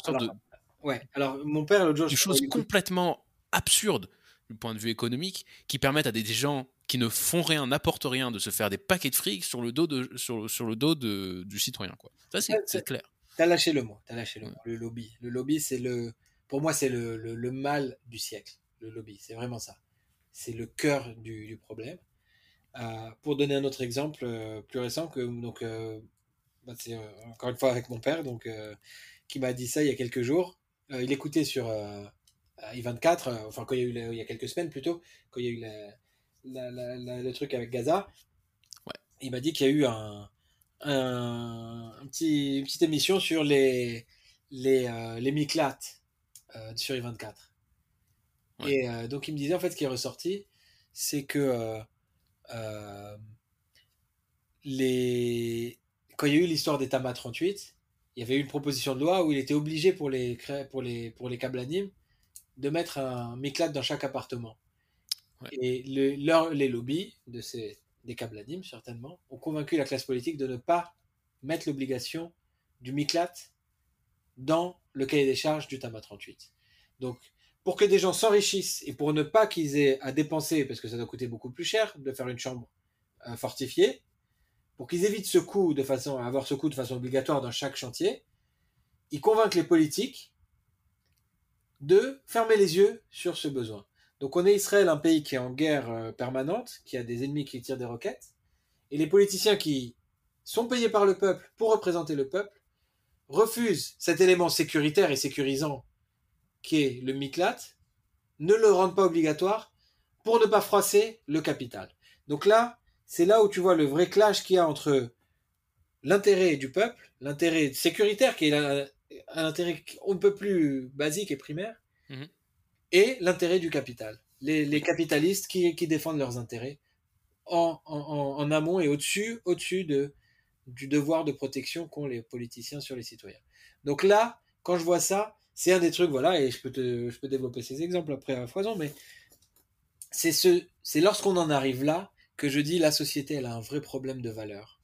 Ouais, alors mon père l'autre jour. Des choses complètement absurdes du point de vue économique qui permettent à des gens qui ne font rien, n'apportent rien, de se faire des paquets de fric sur le dos, de, sur, sur le dos de, du citoyen. Quoi. Ça, c'est clair. T'as lâché le mot, as lâché le mot, le lobby. Le lobby, c'est le, pour moi, c'est le, le, mal du siècle. Le lobby, c'est vraiment ça. C'est le cœur du, du problème. Euh, pour donner un autre exemple euh, plus récent, que donc, euh, bah, c'est encore une fois avec mon père, donc qui m'a dit ça il y a quelques jours. il écoutait sur I24, enfin quand il y a eu il y a quelques semaines plutôt, quand il y a eu la, le truc avec Gaza, il m'a dit qu'il y a eu un, un, petit, une petite émission sur les, les, euh, les euh, sur I24. Et euh, donc il me disait en fait ce qui est ressorti, c'est que les... quand il y a eu l'histoire des Tama 38, il y avait eu une proposition de loi où il était obligé pour les, pour les, pour les câbles de mettre un Miklat dans chaque appartement. Et les lobbies de ces, des câbles certainement, ont convaincu la classe politique de ne pas mettre l'obligation du MICLAT dans le cahier des charges du TAMA 38. Donc, pour que des gens s'enrichissent et pour ne pas qu'ils aient à dépenser, parce que ça doit coûter beaucoup plus cher de faire une chambre euh, fortifiée, pour qu'ils évitent ce coût de façon à avoir ce coût de façon obligatoire dans chaque chantier, ils convainquent les politiques de fermer les yeux sur ce besoin. Donc on est Israël, un pays qui est en guerre euh, permanente, qui a des ennemis qui tirent des roquettes, et les politiciens qui sont payés par le peuple pour représenter le peuple refusent cet élément sécuritaire et sécurisant qui est le miklat, ne le rendent pas obligatoire pour ne pas froisser le capital. Donc là, c'est là où tu vois le vrai clash qu'il y a entre l'intérêt du peuple, l'intérêt sécuritaire qui est un, intérêt on ne peut plus basique et primaire, mhm et l'intérêt du capital. Les, capitalistes qui, défendent leurs intérêts en, amont et au-dessus au de, du devoir de protection qu'ont les politiciens sur les citoyens. Donc là, quand je vois ça, c'est un des trucs, voilà, et je peux, te, je peux développer ces exemples après à foison, mais c'est ce, c'est lorsqu'on en arrive là que je dis la société, elle a un vrai problème de valeur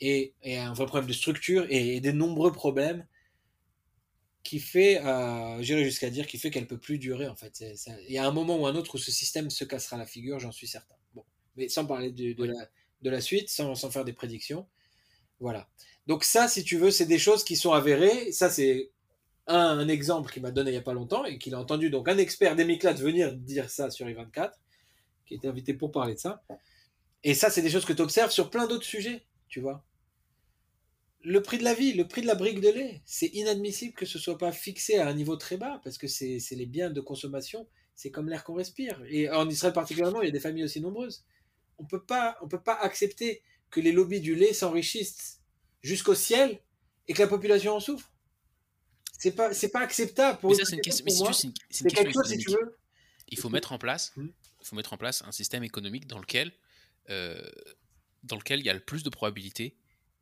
et, un vrai problème de structure et, et des nombreux problèmes qui fait, euh, j'irai jusqu'à dire, qui fait qu'elle peut plus durer en fait. Il y a un moment ou un autre où ce système se cassera la figure, j'en suis certain. Bon, mais sans parler de, de, la, de la, suite, sans, sans, faire des prédictions. Voilà. Donc ça, si tu veux, c'est des choses qui sont avérées. Ça, c'est un, exemple qu'il m'a donné il n'y a pas longtemps et qu'il a entendu donc un expert d'Emiclat venir dire ça sur I24, qui était invité pour parler de ça. Et ça, c'est des choses que tu observes sur plein d'autres sujets, tu vois le prix de la vie, le prix de la brique de lait, c'est inadmissible que ce soit pas fixé à un niveau très bas parce que c'est les biens de consommation, c'est comme l'air qu'on respire. Et en Israël particulièrement, il y a des familles aussi nombreuses. On peut pas, on peut pas accepter que les lobbies du lait s'enrichissent jusqu'au ciel et que la population en souffre. C'est pas, c'est pas acceptable pour. Mais ça, c'est une question. C'est quelque chose, si tu veux. Il faut mettre en place, hmm. il faut mettre en place un système économique dans lequel, euh, dans lequel il y a le plus de probabilités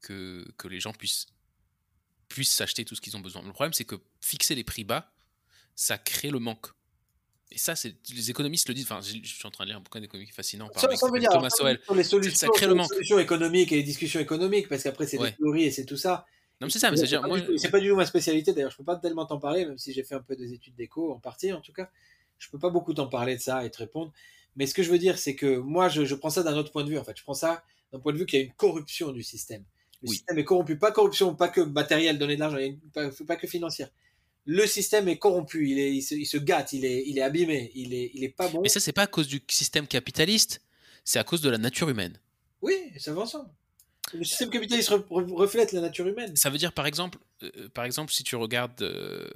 que, que les gens puissent puissent s'acheter tout ce qu'ils ont besoin. Le problème, c'est que fixer les prix bas, ça crée le manque. Et ça, c'est les économistes le disent. Enfin, je suis en train de lire un bouquin d'économie fascinant par Thomas Sowell. Sur les solutions, ça crée le manque. Les solutions économiques et les discussions économiques, parce qu'après, c'est des théories et c'est tout ça. Non, c'est ça, mais c'est moi... pas du tout ma spécialité. D'ailleurs, je peux pas tellement t'en parler, même si j'ai fait un peu des études d'éco en partie, en tout cas. Je peux pas beaucoup t'en parler de ça et te répondre. Mais ce que je veux dire, c'est que moi, je, je prends ça d'un autre point de vue. En fait, je prends ça d'un point de vue qu'il y a une corruption du système. Le système est corrompu. Pas corruption, pas que matériel, donner de l'argent, pas, pas, que financière. Le système est corrompu, il, est, il, se, gâte, il est, il est abîmé, il est, il est pas bon. Mais ça, c'est pas à cause du système capitaliste, c'est à cause de la nature humaine. Oui, ça va ensemble. Le système capitaliste reflète la nature humaine. Ça veut dire, par exemple, euh, par exemple si tu regardes. Euh,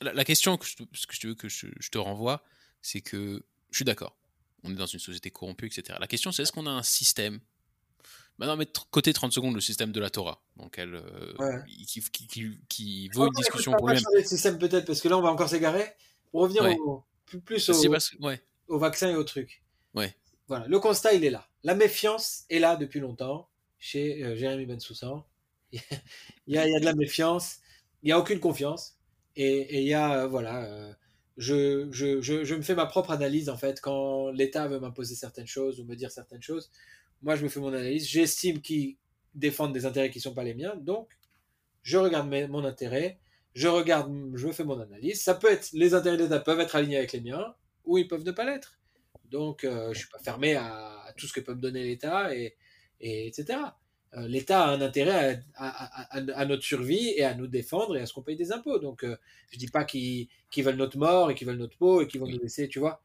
la, question que je, que je veux que je, te renvoie, c'est que je suis d'accord. On est dans une société corrompue, etc. La question, c'est est-ce qu'on a un système Maintenant, mais côté 30 secondes, le système de la Torah, donc elle, euh, qui, qui, qui, vaut une discussion pour lui-même. le système peut-être, parce que là, on va encore s'égarer. Pour revenir au, plus, au, ouais. au vaccin et au truc. Ouais. Voilà, le constat, il est là. La méfiance est là depuis longtemps chez euh, Jérémy Bensoussan. il, y a, il y a de la méfiance, il n'y a aucune confiance. Et, il y a, euh, voilà, euh, je, je, je, je, me fais ma propre analyse, en fait, quand l'État veut m'imposer certaines choses ou me dire certaines choses. Moi, je me fais mon analyse. J'estime qu'ils défendent des intérêts qui ne sont pas les miens. Donc, je regarde mon intérêt, je regarde, je fais mon analyse. Ça peut être, les intérêts de l'État peuvent être alignés avec les miens, ou ils peuvent ne pas l'être. Donc, je ne suis pas fermé à, tout ce que peut me donner l'État et, et etc. Euh, L'État a un intérêt à, notre survie et à nous défendre et à ce qu'on paye des impôts. Donc, euh, je dis pas qu'ils veulent notre mort et qu'ils veulent notre peau et qu'ils vont nous laisser, tu vois.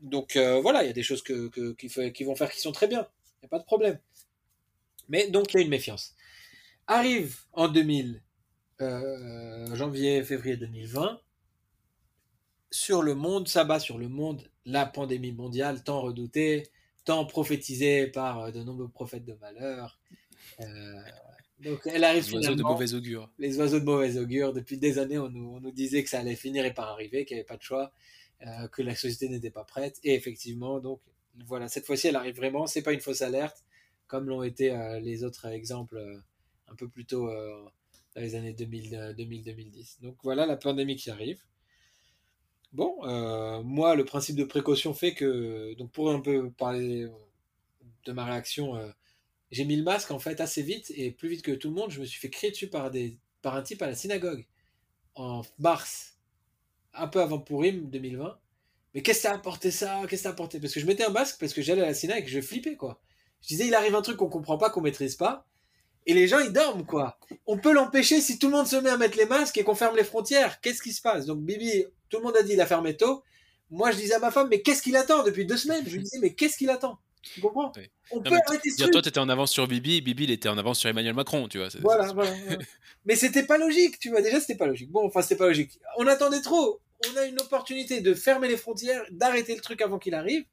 Donc, euh, voilà, il y a des choses que, qui, vont faire qui sont très bien. Il n'y a pas de problème. Mais donc, il y a une méfiance. Arrive en 2000, janvier, février 2020, sur le monde, ça bat sur le monde, la pandémie mondiale tant redoutée, tant prophétisé par euh, de nombreux prophètes de malheur. Euh, donc elle arrive les oiseaux de mauvais augure. Les oiseaux de mauvais augure. Depuis des années, on nous, disait que ça allait finir et par arriver, qu'il n'y avait pas de choix, euh, que la société n'était pas prête. Et effectivement, donc voilà, cette fois-ci, elle arrive vraiment. C'est pas une fausse alerte, comme l'ont été les autres exemples un peu plus tôt dans les années 2000-2010. Donc voilà la pandémie qui arrive. Bon, euh, moi, le principe de précaution fait que, donc pour un peu parler de ma réaction, euh, j'ai mis le masque en fait assez vite et plus vite que tout le monde. Je me suis fait crier dessus par, des, par un type à la synagogue en mars, un peu avant Purim 2020. Mais qu'est-ce que t'as apporté ça? Qu'est-ce que t'as apporté? Parce que je mettais un masque parce que j'allais à la synagogue et que je flippais quoi. Je disais, il arrive un truc qu'on comprend pas, qu'on maîtrise pas. Et les gens, ils dorment, quoi. On peut l'empêcher si tout le monde se met à mettre les masques et qu'on ferme les frontières. Qu'est-ce qui se passe? Donc, Bibi, tout le monde a dit, il a fermé tôt. Moi, je disais à ma femme, mais qu'est-ce qu'il attend depuis deux semaines? Je lui disais, mais qu'est-ce qu'il attend? Tu comprends? On peut arrêter ce Toi, t'étais en avance sur Bibi, Bibi, il était en avance sur Emmanuel Macron, tu vois. Voilà, voilà, mais c'était pas logique, tu vois. Déjà, c'était pas logique. Bon, enfin, c'était pas logique. On attendait trop. On a une opportunité de fermer les frontières, d'arrêter le truc avant qu'il arrive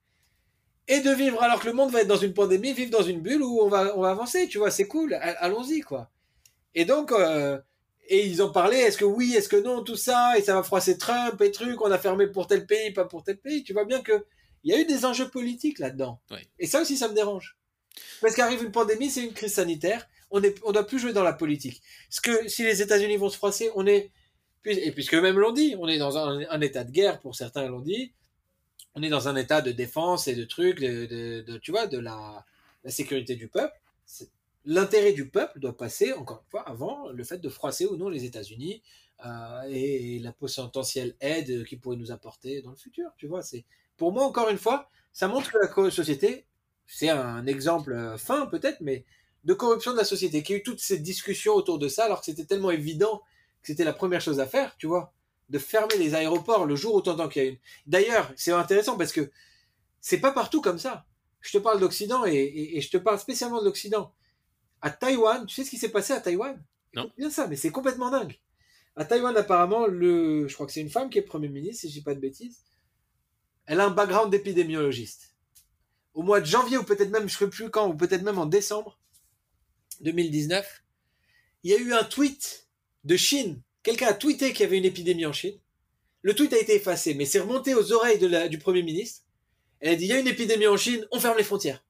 et de vivre alors que le monde va être dans une pandémie, vivre dans une bulle où on va, on va avancer, tu vois, c'est cool, allons-y, quoi. Et donc, euh, et ils ont parlé, est-ce que oui, est-ce que non, tout ça, et ça va froisser Trump et trucs, on a fermé pour tel pays, pas pour tel pays, tu vois bien que il y a eu des enjeux politiques là-dedans. Et ça aussi, ça me dérange. Parce qu'arrive une pandémie, c'est une crise sanitaire, on est, on doit plus jouer dans la politique. Parce que si les États-Unis vont se froisser, on est, et puisque même l'ont dit, on est dans un, état de guerre, pour certains l'ont dit, on est dans un état de défense et de trucs, de, tu vois, de la, sécurité du peuple. L'intérêt du peuple doit passer, encore une fois, avant le fait de froisser ou non les États-Unis euh, et la potentielle aide qu'ils pourraient nous apporter dans le futur. Tu vois, c'est pour moi encore une fois, ça montre que la société, c'est un exemple fin peut-être, mais de corruption de la société, qui a eu toutes ces discussions autour de ça, alors que c'était tellement évident que c'était la première chose à faire, tu vois de fermer les aéroports le jour où qu'il y a une. D'ailleurs, c'est intéressant parce que c'est pas partout comme ça. Je te parle d'Occident et, je te parle spécialement de l'Occident. À Taïwan, tu sais ce qui s'est passé à Taïwan? Non. Bien ça, mais c'est complètement dingue. À Taïwan, apparemment, le, je crois que c'est une femme qui est Premier ministre, si je dis pas de bêtises. Elle a un background d'épidémiologiste. Au mois de janvier, ou peut-être même, je ne sais plus quand, ou peut-être même en décembre 2019, il y a eu un tweet de Chine Quelqu'un a tweeté qu'il y avait une épidémie en Chine. Le tweet a été effacé, mais c'est remonté aux oreilles de la, du Premier ministre. Elle a dit, il y a une épidémie en Chine, on ferme les frontières.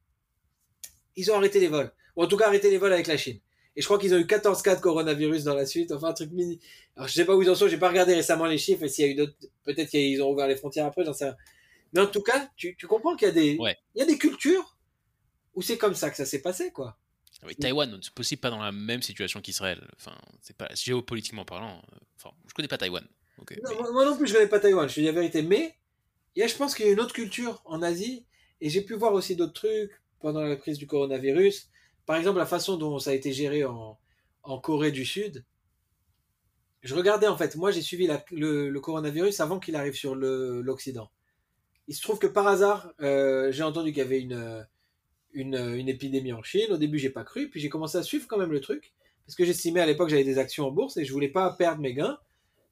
Ils ont arrêté les vols. Ou en tout cas arrêté les vols avec la Chine. Et je crois qu'ils ont eu 14 cas de coronavirus dans la suite. Enfin, un truc mini. Alors, je sais pas où ils en sont. J'ai pas regardé récemment les chiffres. Et s'il y a eu d'autres, peut-être qu'ils ont ouvert les frontières après, j'en sais rien. Mais en tout cas, tu, tu comprends qu'il y a des, il y a des cultures où c'est comme ça que ça s'est passé, quoi. Oui, Taïwan, c'est possible pas dans la même situation qu'Israël. Enfin, c'est pas géopolitiquement parlant. Enfin, je connais pas Taïwan. Moi non plus, je connais pas Taïwan. Je dis la vérité, mais il y a, je pense qu'il y a une autre culture en Asie, et j'ai pu voir aussi d'autres trucs pendant la crise du coronavirus. Par exemple, la façon dont ça a été géré en, en Corée du Sud. Je regardais en fait, moi j'ai suivi le, le, coronavirus avant qu'il arrive sur l'Occident. Il se trouve que par hasard, euh, j'ai entendu qu'il y avait une une, une épidémie en Chine. Au début, j'ai pas cru, puis j'ai commencé à suivre quand même le truc, parce que j'estimais à l'époque j'avais des actions en bourse et je voulais pas perdre mes gains.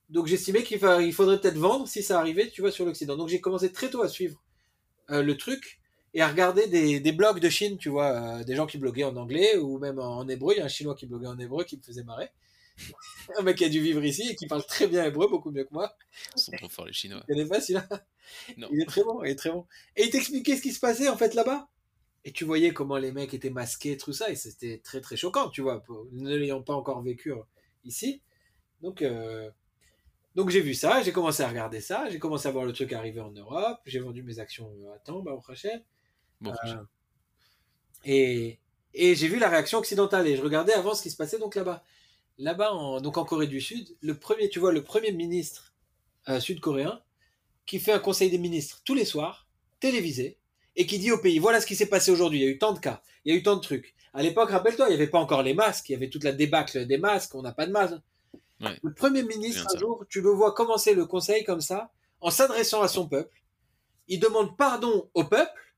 Donc j'estimais qu'il il faudrait peut-être vendre si ça arrivait, tu vois, sur l'Occident. Donc j'ai commencé très tôt à suivre euh, le truc et à regarder des, des blogs de Chine, tu vois, euh, des gens qui bloguaient en anglais ou même en, hébreu. Il y a un Chinois qui bloguait en hébreu qui me faisait marrer. un mec qui a dû vivre ici et qui parle très bien hébreu, beaucoup mieux que moi. Ils sont trop forts les Chinois. Tu connais pas celui-là Il est très bon, il est très bon. Et il t'expliquait ce qui se passait en fait là-bas. Et tu voyais comment les mecs étaient masqués, tout ça, et c'était très très choquant, tu vois, ne l'ayant pas encore vécu euh, ici. Donc, euh, donc j'ai vu ça, j'ai commencé à regarder ça, j'ai commencé à voir le truc arriver en Europe, j'ai vendu mes actions à temps, bah, au prochain. Bon, euh, et et j'ai vu la réaction occidentale, et je regardais avant ce qui se passait donc là-bas. Là-bas, en, donc en Corée du Sud, le premier, tu vois, le premier ministre sud-coréen qui fait un conseil des ministres tous les soirs, télévisé, et qui dit au pays, voilà ce qui s'est passé aujourd'hui, il y a eu tant de cas, il y a eu tant de trucs. À l'époque, rappelle-toi, il n'y avait pas encore les masques, il y avait toute la débâcle des masques, on n'a pas de masques. Le Premier ministre, un jour, tu le vois commencer le conseil comme ça, en s'adressant à son peuple. Il demande pardon au peuple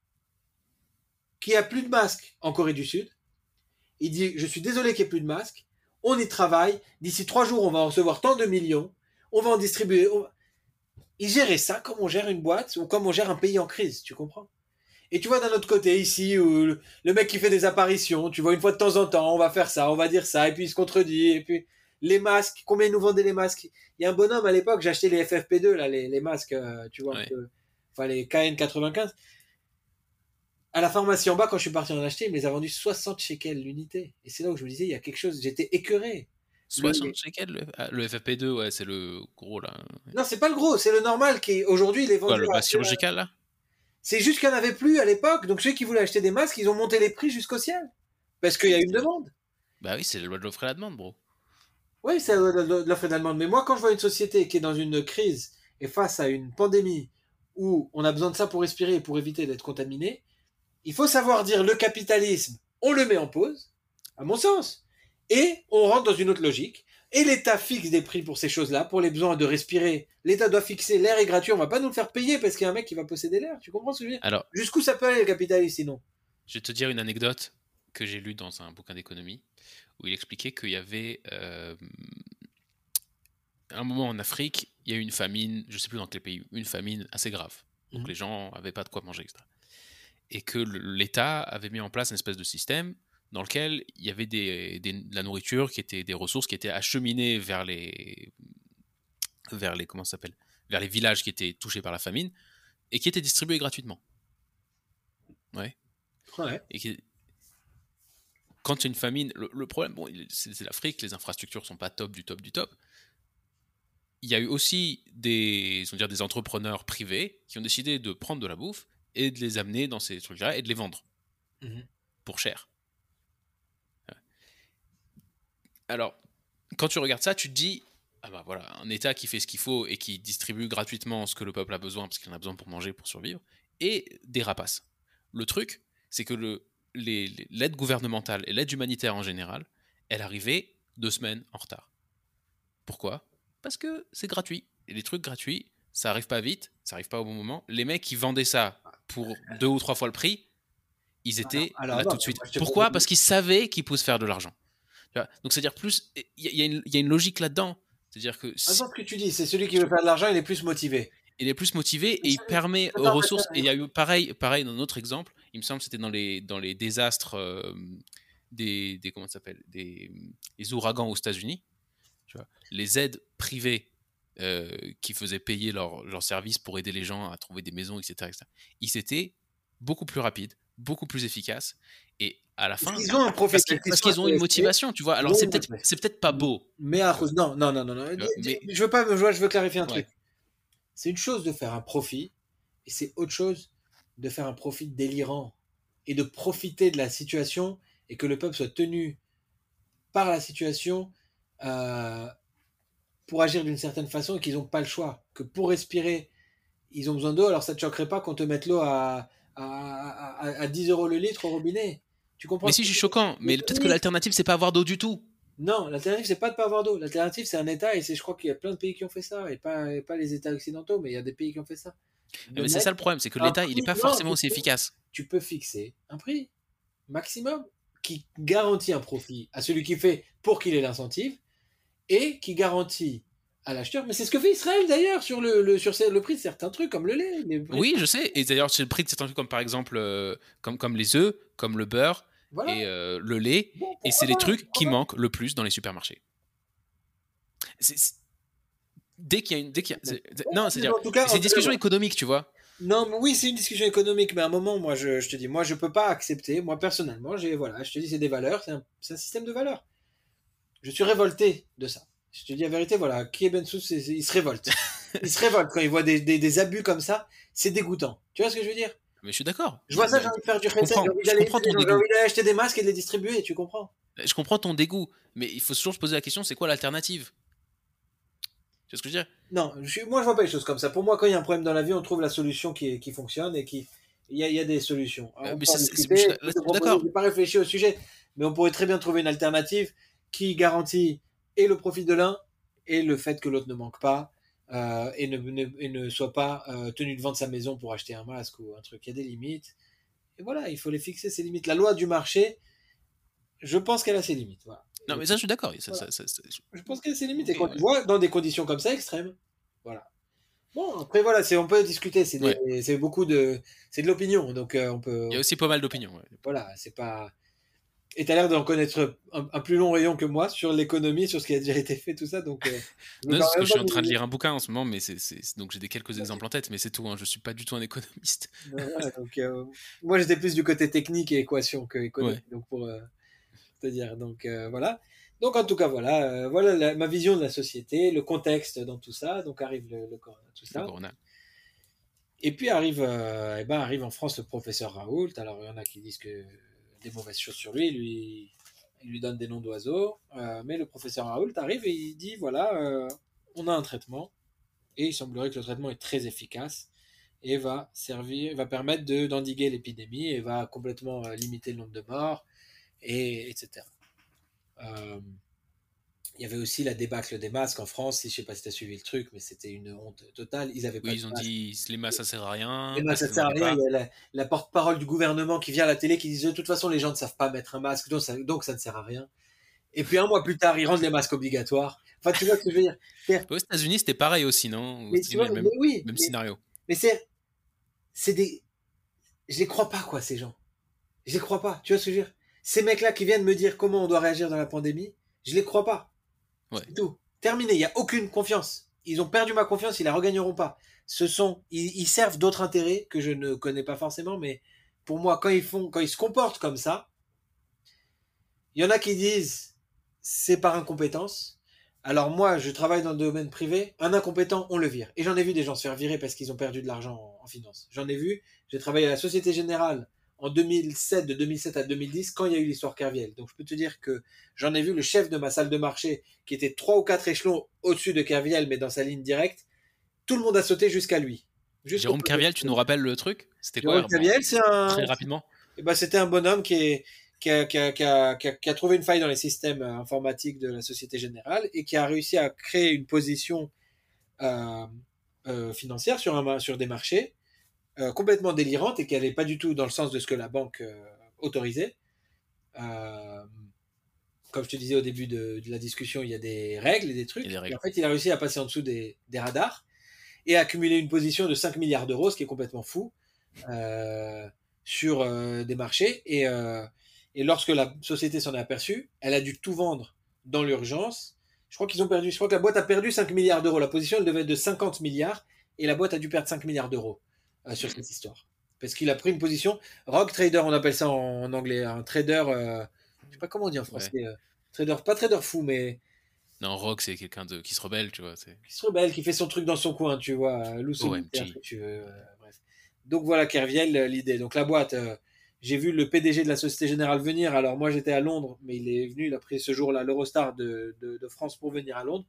qui a plus de masques en Corée du Sud. Il dit, je suis désolé qu'il n'y ait plus de masques. On y travaille. D'ici trois jours, on va en recevoir tant de millions. On va en distribuer. Il gérait ça comme on gère une boîte ou comme on gère un pays en crise, tu comprends? Et tu vois d'un autre côté ici où le, mec qui fait des apparitions, tu vois une fois de temps en temps, on va faire ça, on va dire ça, et puis il se contredit, et puis les masques, combien ils nous vendaient les masques? Il y a un bonhomme à l'époque, j'ai acheté les FFP2 là, les, les masques, euh, tu vois, enfin les KN95. À la pharmacie en bas, quand je suis parti en acheter, il me les a vendus 60 shekels l'unité. Et c'est là où je me disais, il y a quelque chose, j'étais écœuré. 60 shekels le, ah, FFP2, ouais, c'est le gros là. Non, c'est pas le gros, c'est le normal qui aujourd'hui il est vendu. le bas chirurgical là? C'est juste qu'il n'y en avait plus à l'époque. Donc ceux qui voulaient acheter des masques, ils ont monté les prix jusqu'au ciel. Parce qu'il y a une demande. Bah oui, c'est la loi de l'offre et la demande, bro. Oui, c'est la loi de l'offre et de la demande. Mais moi, quand je vois une société qui est dans une crise et face à une pandémie où on a besoin de ça pour respirer et pour éviter d'être contaminé, il faut savoir dire le capitalisme, on le met en pause, à mon sens. Et on rentre dans une autre logique. Et l'État fixe des prix pour ces choses-là, pour les besoins de respirer. L'État doit fixer l'air est gratuit, on va pas nous le faire payer parce qu'il y a un mec qui va posséder l'air. Tu comprends ce que je veux dire? Alors, jusqu'où ça peut aller le capitalisme sinon? Je vais te dire une anecdote que j'ai lue dans un bouquin d'économie où il expliquait qu'il y avait euh, un moment en Afrique, il y a eu une famine, je sais plus dans quel pays, une famine assez grave. Donc mhm. les gens avaient pas de quoi manger, etc. Et que l'État avait mis en place une espèce de système dans lequel il y avait des, de la nourriture qui était des ressources qui étaient acheminées vers les vers les comment s'appelle? Vers les villages qui étaient touchés par la famine et qui étaient distribués gratuitement. Ouais. Ouais. Et quand il y a une famine, le, problème, bon, c'est l'Afrique, les infrastructures sont pas top du top du top. Il y a eu aussi des, dire, des entrepreneurs privés qui ont décidé de prendre de la bouffe et de les amener dans ces trucs-là et de les vendre mmh pour cher. Alors, quand tu regardes ça, tu te dis, ah bah voilà, un État qui fait ce qu'il faut et qui distribue gratuitement ce que le peuple a besoin, parce qu'il en a besoin pour manger, pour survivre, et des rapaces. Le truc, c'est que l'aide gouvernementale et l'aide humanitaire en général, elle arrivait deux semaines en retard. Pourquoi? Parce que c'est gratuit. Et les trucs gratuits, ça arrive pas vite, ça arrive pas au bon moment. Les mecs qui vendaient ça pour deux ou trois fois le prix, ils étaient là tout de suite. Pourquoi? Parce qu'ils savaient qu'ils pouvaient faire de l'argent. Donc, c'est-à-dire plus. Il y, a une logique là-dedans. C'est-à-dire que. ce que tu dis, c'est celui qui veut faire de l'argent, il est plus motivé. Il est plus motivé et il permet aux ressources. Et il y a eu pareil, pareil dans notre exemple, il me semble que c'était dans les, dans les désastres euh, des, des. Comment ça s'appelle des, des, ouragans aux États-Unis. Les aides privées euh, qui faisaient payer leurs leur services pour aider les gens à trouver des maisons, etc. etc. Ils étaient beaucoup plus rapides, beaucoup plus efficaces. Et à la fin. Ils ont un parce qu'ils ont une motivation, tu vois. Alors c'est peut-être c'est peut-être pas beau. Mais à non non non non, non. je veux pas je veux clarifier un truc. C'est une chose de faire un profit et c'est autre chose de faire un profit délirant et de profiter de la situation et que le peuple soit tenu par la situation euh, pour agir d'une certaine façon et qu'ils n'ont pas le choix. Que pour respirer, ils ont besoin d'eau. Alors ça ne te choquerait pas qu'on te mette l'eau à, à, à, à 10 euros le litre au robinet. Tu comprends Mais si, je suis choquant. Mais peut-être que l'alternative, c'est pas avoir d'eau du tout. Non, l'alternative, c'est pas de pas avoir d'eau. L'alternative, c'est un État, et je crois qu'il y a plein de pays qui ont fait ça, et pas, pas les États occidentaux, mais il y a des pays qui ont fait ça. Mais c'est ça le problème, c'est que l'État, il n'est pas forcément aussi efficace. Tu peux fixer un prix. maximum qui garantit un profit à celui qui fait pour qu'il ait l'incentive et qui garantit à l'acheteur. Mais c'est ce que fait Israël d'ailleurs sur le, le, sur le prix de certains trucs comme le lait. Oui, je sais. Et d'ailleurs, sur le prix de certains trucs comme par exemple euh, comme, comme les œufs, comme le beurre et euh, le lait. et c'est les trucs qui manquent le plus dans les supermarchés. Dès qu'il y a une. Dès qu'il y a, non, c'est-à-dire. C'est une discussion économique, tu vois. Non, mais oui, c'est une discussion économique, mais à un moment, moi, je, je, te dis, moi, je peux pas accepter, moi, personnellement, j'ai, voilà, je te dis, c'est des valeurs, c'est un, un, système de valeurs. Je suis révolté de ça. Je te dis la vérité, voilà, qui est Bensous, il se révolte. il se révolte quand il voit des, des, des abus comme ça, c'est dégoûtant. Tu vois ce que je veux dire? Mais je suis d'accord. Je vois ça, j'ai envie de faire du j'ai envie d'aller acheter des masques et de les distribuer, tu comprends? Je comprends ton dégoût, mais il faut toujours se poser la question, c'est quoi l'alternative? Tu vois ce que je veux dire? Non, je moi je vois pas les choses comme ça. Pour moi, quand il y a un problème dans la vie, on trouve la solution qui, qui fonctionne et qui. Il y a, y a des solutions. Euh, d'accord. Je n'ai pas réfléchi au sujet, mais on pourrait très bien trouver une alternative qui garantit et le profit de l'un et le fait que l'autre ne manque pas euh, et, ne, ne, soit pas euh, tenu de vendre sa maison pour acheter un masque ou un truc. Il y a des limites. Et voilà, il faut les fixer, ces limites. La loi du marché, je pense qu'elle a ses limites. Voilà. Non, mais ça, je suis d'accord. Je pense qu'il y a ses limites. Et quand tu vois dans des conditions comme ça extrêmes, voilà. Bon, après, voilà, on peut discuter. C'est beaucoup de. C'est de l'opinion. Donc, euh, on peut. Il y a aussi pas mal d'opinions. Voilà, c'est pas. Et tu as l'air d'en connaître un, plus long rayon que moi sur l'économie, sur ce qui a déjà été fait, tout ça. Donc, euh, non, parce que je suis en train de lire un bouquin en ce moment, mais c'est donc j'ai des quelques exemples en tête, mais c'est tout. Hein, je suis pas du tout un économiste. donc, euh, moi, j'étais plus du côté technique et équation que économique. Donc, pour c'est-à-dire, donc euh, voilà. Donc en tout cas, voilà, euh, voilà ma vision de la société, le contexte dans tout ça. Donc arrive le, le corona, tout ça. Et puis arrive, euh, eh ben, arrive en France le professeur Raoult. Alors il y en a qui disent que des mauvaises choses sur lui, lui, il lui donne des noms d'oiseaux. mais le professeur Raoult arrive et il dit voilà, on a un traitement et il semblerait que le traitement est très efficace et va servir, va permettre de d'endiguer l'épidémie et va complètement limiter le nombre de morts et etc. Euh, il y avait aussi la débâcle des masques en France. Je ne sais pas si tu as suivi le truc, mais c'était une honte totale. Ils avaient oui, ils ont dit les masques ça sert à rien. Les masques ça sert à rien. Il y a la, porte-parole du gouvernement qui vient à la télé qui dit de toute façon les gens ne savent pas mettre un masque, donc ça, donc ça ne sert à rien. Et puis un mois plus tard, ils rendent les masques obligatoires. Enfin, tu vois ce que je veux dire? Aux États-Unis, c'était pareil aussi, non? Mais tu vois, même, oui, même scénario. Mais c'est, c'est des, je les crois pas quoi ces gens. Je les crois pas. Tu vois ce que je veux dire? Ces mecs-là qui viennent me dire comment on doit réagir dans la pandémie, je les crois pas. Tout. Terminé. Il n'y a aucune confiance. Ils ont perdu ma confiance, ils la regagneront pas. Ce sont, ils, servent d'autres intérêts que je ne connais pas forcément, mais pour moi, quand ils font, quand ils se comportent comme ça, il y en a qui disent c'est par incompétence. Alors moi, je travaille dans le domaine privé. Un incompétent, on le vire. Et j'en ai vu des gens se faire virer parce qu'ils ont perdu de l'argent en, en finance. J'en ai vu. J'ai travaillé à la Société Générale en 2007, de 2007 à 2010, quand il y a eu l'histoire Kerviel. Donc je peux te dire que j'en ai vu le chef de ma salle de marché, qui était trois ou quatre échelons au-dessus de Kerviel, mais dans sa ligne directe. Tout le monde a sauté jusqu'à lui. Jérôme Kerviel, tu nous rappelles le truc? C'était quoi Kerviel, c'est un... Très rapidement? Eh ben, c'était un bonhomme qui, est, qui, a, qui, a, qui, a, qui, a, trouvé une faille dans les systèmes euh, informatiques de la Société Générale et qui a réussi à créer une position euh, euh, financière sur, un, sur des marchés euh, complètement délirante et qui n'allait pas du tout dans le sens de ce que la banque euh, autorisait. Euh, comme je te disais au début de, la discussion, il y a des règles et des trucs. Et, en fait, il a réussi à passer en dessous des, radars et à accumuler une position de 5 milliards d'euros, ce qui est complètement fou, sur des marchés. Et, et lorsque la société s'en est aperçue, elle a dû tout vendre dans l'urgence. Je crois qu'ils ont perdu, je crois que la boîte a perdu 5 milliards d'euros. La position, elle devait être de 50 milliards et la boîte a dû perdre 5 milliards d'euros. Euh, sur cette histoire. Parce qu'il a pris une position. Rock trader, on appelle ça en, anglais. Un trader. Euh, je sais pas comment on dit en français. Euh, trader, pas trader fou, mais. Non, Rock, c'est quelqu'un de qui se rebelle, tu vois. Qui se rebelle, qui fait son truc dans son coin, tu vois. tu veux. bref. Donc voilà, Kerviel, l'idée. Donc la boîte, j'ai vu le PDG de la Société Générale venir. Alors moi, j'étais à Londres, mais il est venu, il a pris ce jour-là l'Eurostar de, de, France pour venir à Londres.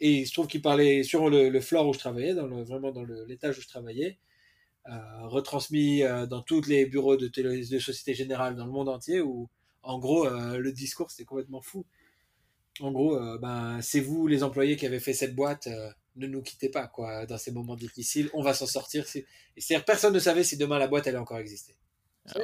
Et il se trouve qu'il parlait sur le, le floor où je travaillais, dans le, vraiment dans l'étage où je travaillais. Euh, retransmis euh, dans tous les bureaux de, télé, de Société Générale dans le monde entier, où en gros euh, le discours c'était complètement fou. En gros, ben, c'est vous les employés qui avez fait cette boîte, ne nous quittez pas quoi dans ces moments difficiles, on va s'en sortir. C'est-à-dire personne ne savait si demain la boîte allait encore exister. Ah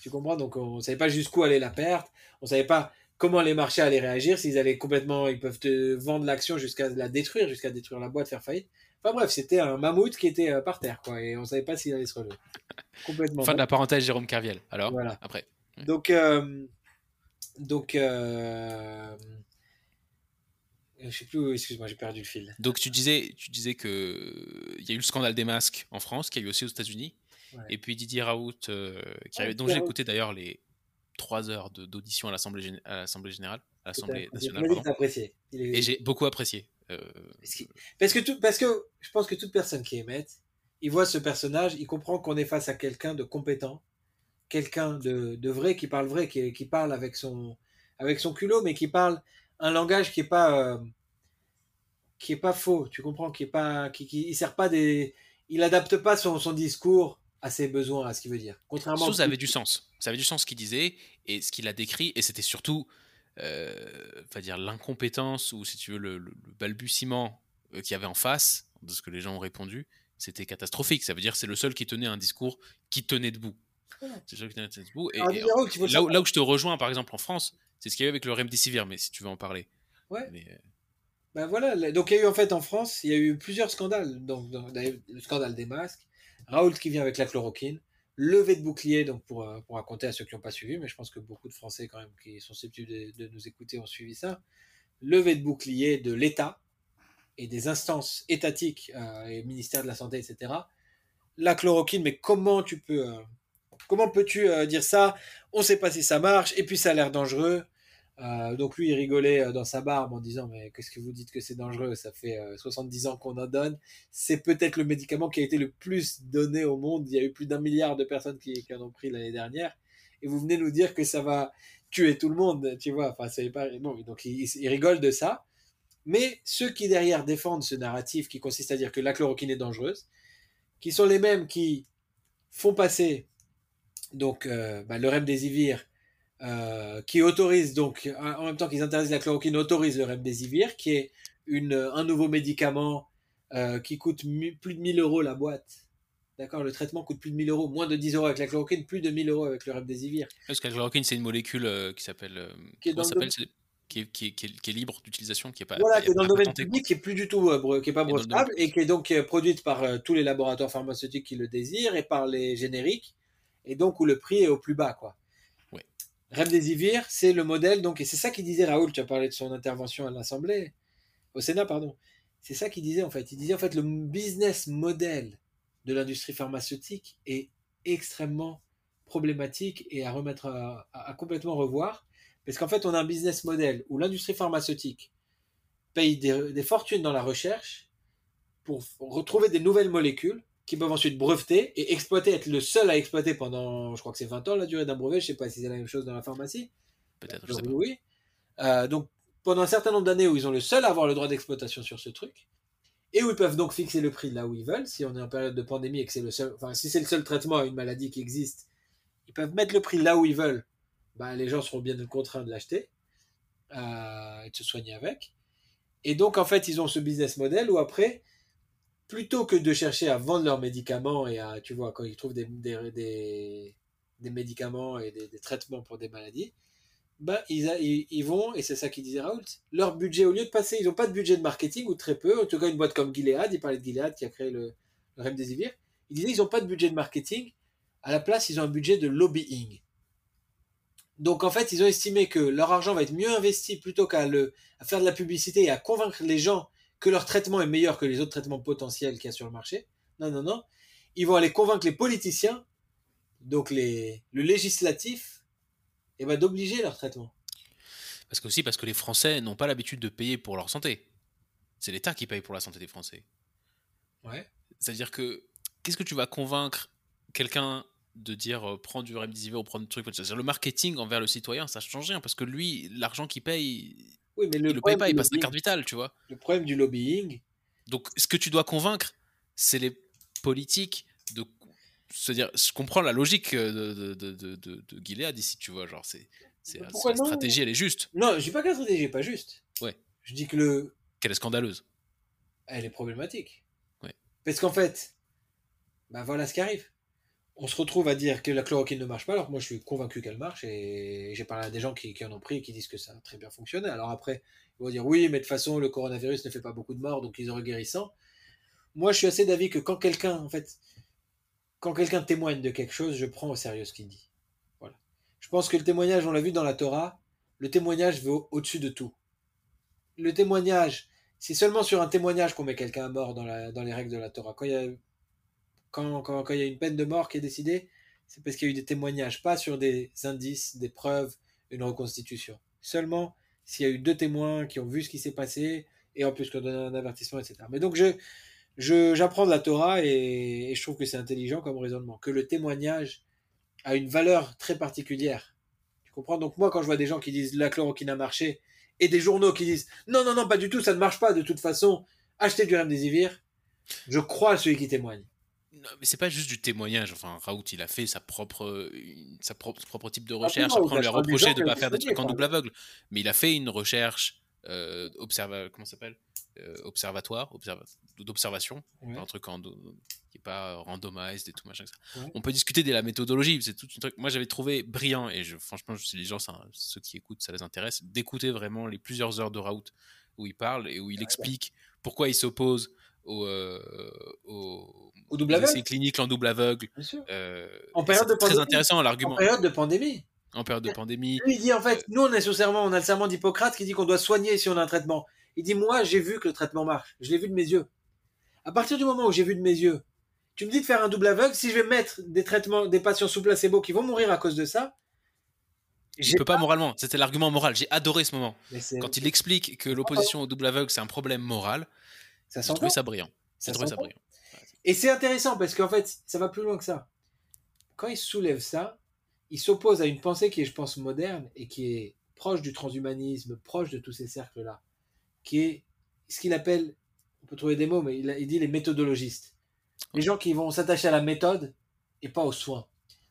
Tu comprends? Donc on savait pas jusqu'où allait la perte, on savait pas comment les marchés allaient réagir, s'ils allaient complètement, ils peuvent te vendre l'action jusqu'à la détruire, jusqu'à détruire la boîte, faire faillite. Enfin bref, c'était un mammouth qui était euh, par terre, quoi, et on savait pas s'il allait se relever. Complètement. Fin de la parenthèse, Jérôme Carviel. Alors, voilà. après. Donc, euh, donc, euh, je sais plus, excuse-moi, j'ai perdu le fil. Donc tu disais, tu disais que il y a eu le scandale des masques en France, qu'il y a eu aussi aux États-Unis, et puis Didier Raoult, qui avait, dont j'ai écouté d'ailleurs les trois heures d'audition à l'Assemblée générale, à l'Assemblée nationale. Et j'ai beaucoup apprécié. Euh, parce, que, tout, parce que je pense que toute personne qui émette, il voit ce personnage, il comprend qu'on est face à quelqu'un de compétent, quelqu'un de, de, vrai, qui parle vrai, qui, qui, parle avec son, avec son culot, mais qui parle un langage qui est pas, euh, qui est pas faux. Tu comprends, qui est pas, qui, qui il sert pas des, il adapte pas son, son discours à ses besoins, à ce qu'il veut dire. Contrairement. Ça avait du sens. Ça avait du sens ce qu'il disait et ce qu'il a décrit, et c'était surtout, va dire l'incompétence ou si tu veux le, balbutiement euh, qu'il y avait en face de ce que les gens ont répondu, c'était catastrophique. Ça veut dire c'est le seul qui tenait un discours qui tenait debout. C'est le seul qui tenait debout. Et, là, où, je te rejoins, par exemple en France, c'est ce qu'il y a eu avec le Remdesivir, mais si tu veux en parler. Ouais. Euh, ben voilà, donc il y a eu en fait en France, il y a eu plusieurs scandales. Donc, le scandale des masques, Raoult qui vient avec la chloroquine, levée de bouclier, donc pour, euh, pour raconter à ceux qui n'ont pas suivi, mais je pense que beaucoup de Français quand même qui sont susceptibles de, nous écouter ont suivi ça, levée de bouclier de l'État et des instances étatiques euh, et ministère de la Santé, etc. La chloroquine, mais comment tu peux... Euh, comment peux-tu dire ça? On ne sait pas si ça marche, et puis ça a l'air dangereux. Euh, donc lui, il rigolait euh, dans sa barbe en disant mais qu'est-ce que vous dites que c'est dangereux? Ça fait 70 euh, ans qu'on en donne. C'est peut-être le médicament qui a été le plus donné au monde. Il y a eu plus d'un milliard de personnes qui, en ont pris l'année dernière. Et vous venez nous dire que ça va tuer tout le monde, tu vois Enfin, c'est pas bon. Donc il, rigole de ça. Mais ceux qui derrière défendent ce narratif qui consiste à dire que la chloroquine est dangereuse, qui sont les mêmes qui font passer donc bah, le remdesivir euh, qui autorise donc, en même temps qu'ils interdisent la chloroquine, autorise le remdesivir, qui est une, un nouveau médicament euh, qui coûte plus de 1000 euros la boîte. D'accord? Le traitement coûte plus de 1000 euros, moins de 10 euros avec la chloroquine, plus de 1000 euros avec le remdesivir. Parce que la chloroquine, c'est une molécule euh, qui s'appelle. qui, est qui, est, qui, qui, qui est libre d'utilisation, qui est pas. Voilà, qui est dans le domaine public, qui est plus du tout, qui est pas brevetable, et qui est donc produite par tous les laboratoires pharmaceutiques qui le désirent et par les génériques, et donc où le prix est au plus bas, quoi. Remdesivir, c'est le modèle, donc, et c'est ça qu'il disait Raoul, tu as parlé de son intervention à l'Assemblée, au Sénat, pardon. C'est ça qu'il disait en fait. Il disait en fait le business model de l'industrie pharmaceutique est extrêmement problématique et à remettre à, complètement revoir. Parce qu'en fait, on a un business model où l'industrie pharmaceutique paye des fortunes dans la recherche pour retrouver des nouvelles molécules qui peuvent ensuite breveter et exploiter, être le seul à exploiter pendant, je crois que c'est 20 ans la durée d'un brevet, je sais pas si c'est la même chose dans la pharmacie. Peut-être, je sais Oui. Euh, donc, pendant un certain nombre d'années où ils ont le seul à avoir le droit d'exploitation sur ce truc, et où ils peuvent donc fixer le prix là où ils veulent, si on est en période de pandémie et que c'est le seul, enfin, si c'est le seul traitement à une maladie qui existe, ils peuvent mettre le prix là où ils veulent, bah, les gens seront bien contraints de l'acheter, euh, et de se soigner avec. Et donc, en fait, ils ont ce business model où après, plutôt que de chercher à vendre leurs médicaments et à, tu vois, quand ils trouvent des, des, des, médicaments et des, traitements pour des maladies, ben, ils, ils, vont, et c'est ça qu'il disait Raoult, leur budget, au lieu de passer, ils n'ont pas de budget de marketing ou très peu, en tout cas une boîte comme Gilead, il parlait de Gilead qui a créé le, le Remdesivir, il disait ils n'ont pas de budget de marketing, à la place ils ont un budget de lobbying. Donc en fait, ils ont estimé que leur argent va être mieux investi plutôt qu'à à faire de la publicité et à convaincre les gens que leur traitement est meilleur que les autres traitements potentiels qu'il y a sur le marché. Non, non, non. Ils vont aller convaincre les politiciens, donc les, le législatif, et ben d'obliger leur traitement. Parce que aussi parce que les Français n'ont pas l'habitude de payer pour leur santé. C'est l'État qui paye pour la santé des Français. Ouais. C'est-à-dire que qu'est-ce que tu vas convaincre quelqu'un de dire euh, prends du remdesivir ou prends du truc? Le marketing envers le citoyen ça change rien parce que lui l'argent qu'il paye oui, mais le il le paye pas, il passe la carte vitale, tu vois. Le problème du lobbying. Donc, ce que tu dois convaincre, c'est les politiques de se dire. Je comprends la logique de, de, de, de, de Gilead ici, tu vois. Genre, c'est. La, la stratégie, elle est juste. Non, je dis pas que la stratégie est pas juste. Ouais. Je dis que le. Qu'elle est scandaleuse. Elle est problématique. Ouais. Parce qu'en fait, bah voilà ce qui arrive. On se retrouve à dire que la chloroquine ne marche pas, alors que moi je suis convaincu qu'elle marche, et j'ai parlé à des gens qui, en ont pris et qui disent que ça a très bien fonctionné. Alors après, ils vont dire oui, mais de toute façon, le coronavirus ne fait pas beaucoup de morts, donc ils auraient guérissant. Moi, je suis assez d'avis que quand quelqu'un, en fait, quand quelqu'un témoigne de quelque chose, je prends au sérieux ce qu'il dit. Voilà. Je pense que le témoignage, on l'a vu dans la Torah, le témoignage vaut au-dessus de tout. Le témoignage, c'est seulement sur un témoignage qu'on met quelqu'un à mort dans, la, dans les règles de la Torah. Quand il y a quand, quand, il y a une peine de mort qui est décidée, c'est parce qu'il y a eu des témoignages, pas sur des indices, des preuves, une reconstitution. Seulement s'il y a eu deux témoins qui ont vu ce qui s'est passé et en plus qu'on donne un avertissement, etc. Mais donc je, j'apprends de la Torah et, je trouve que c'est intelligent comme raisonnement, que le témoignage a une valeur très particulière. Tu comprends? Donc moi, quand je vois des gens qui disent la chloroquine a marché et des journaux qui disent non, non, non, pas du tout, ça ne marche pas de toute façon, achetez du remdesivir, je crois à celui qui témoigne mais c'est pas juste du témoignage. Enfin, Raoult, il a fait sa propre, sa propre, propre type de recherche. Après, on lui a reproché de ne pas faire des trucs en double aveugle. Mais il a fait une recherche euh, comment s'appelle? Euh, observatoire, d'observation, un truc en, qui est pas randomized et tout machin. On peut discuter de la méthodologie. C'est tout un truc. Moi, j'avais trouvé brillant et je, franchement, si les gens, ceux qui écoutent, ça les intéresse, d'écouter vraiment les plusieurs heures de Raoult où il parle et où il explique pourquoi il s'oppose au, euh, au au double aveugle clinique en double aveugle. Euh, en période de pandémie. Très intéressant l'argument. En période de pandémie. En période de pandémie. Lui, il dit en fait, nous on est sous serment, on a le serment d'Hippocrate qui dit qu'on doit soigner si on a un traitement. Il dit moi j'ai vu que le traitement marche, je l'ai vu de mes yeux. À partir du moment où j'ai vu de mes yeux, tu me dis de faire un double aveugle, si je vais mettre des traitements, des patients sous placebo qui vont mourir à cause de ça, je peux pas, moralement. C'était l'argument moral. J'ai adoré ce moment. Quand il explique que l'opposition au double aveugle, c'est un problème moral, ça j'ai trouvé ça brillant. Ça, ça brillant. Et c'est intéressant parce qu'en fait, ça va plus loin que ça. Quand il soulève ça, il s'oppose à une pensée qui est, je pense, moderne et qui est proche du transhumanisme, proche de tous ces cercles-là, qui est ce qu'il appelle, on peut trouver des mots, mais il, dit les méthodologistes. Les gens qui vont s'attacher à la méthode et pas aux soins.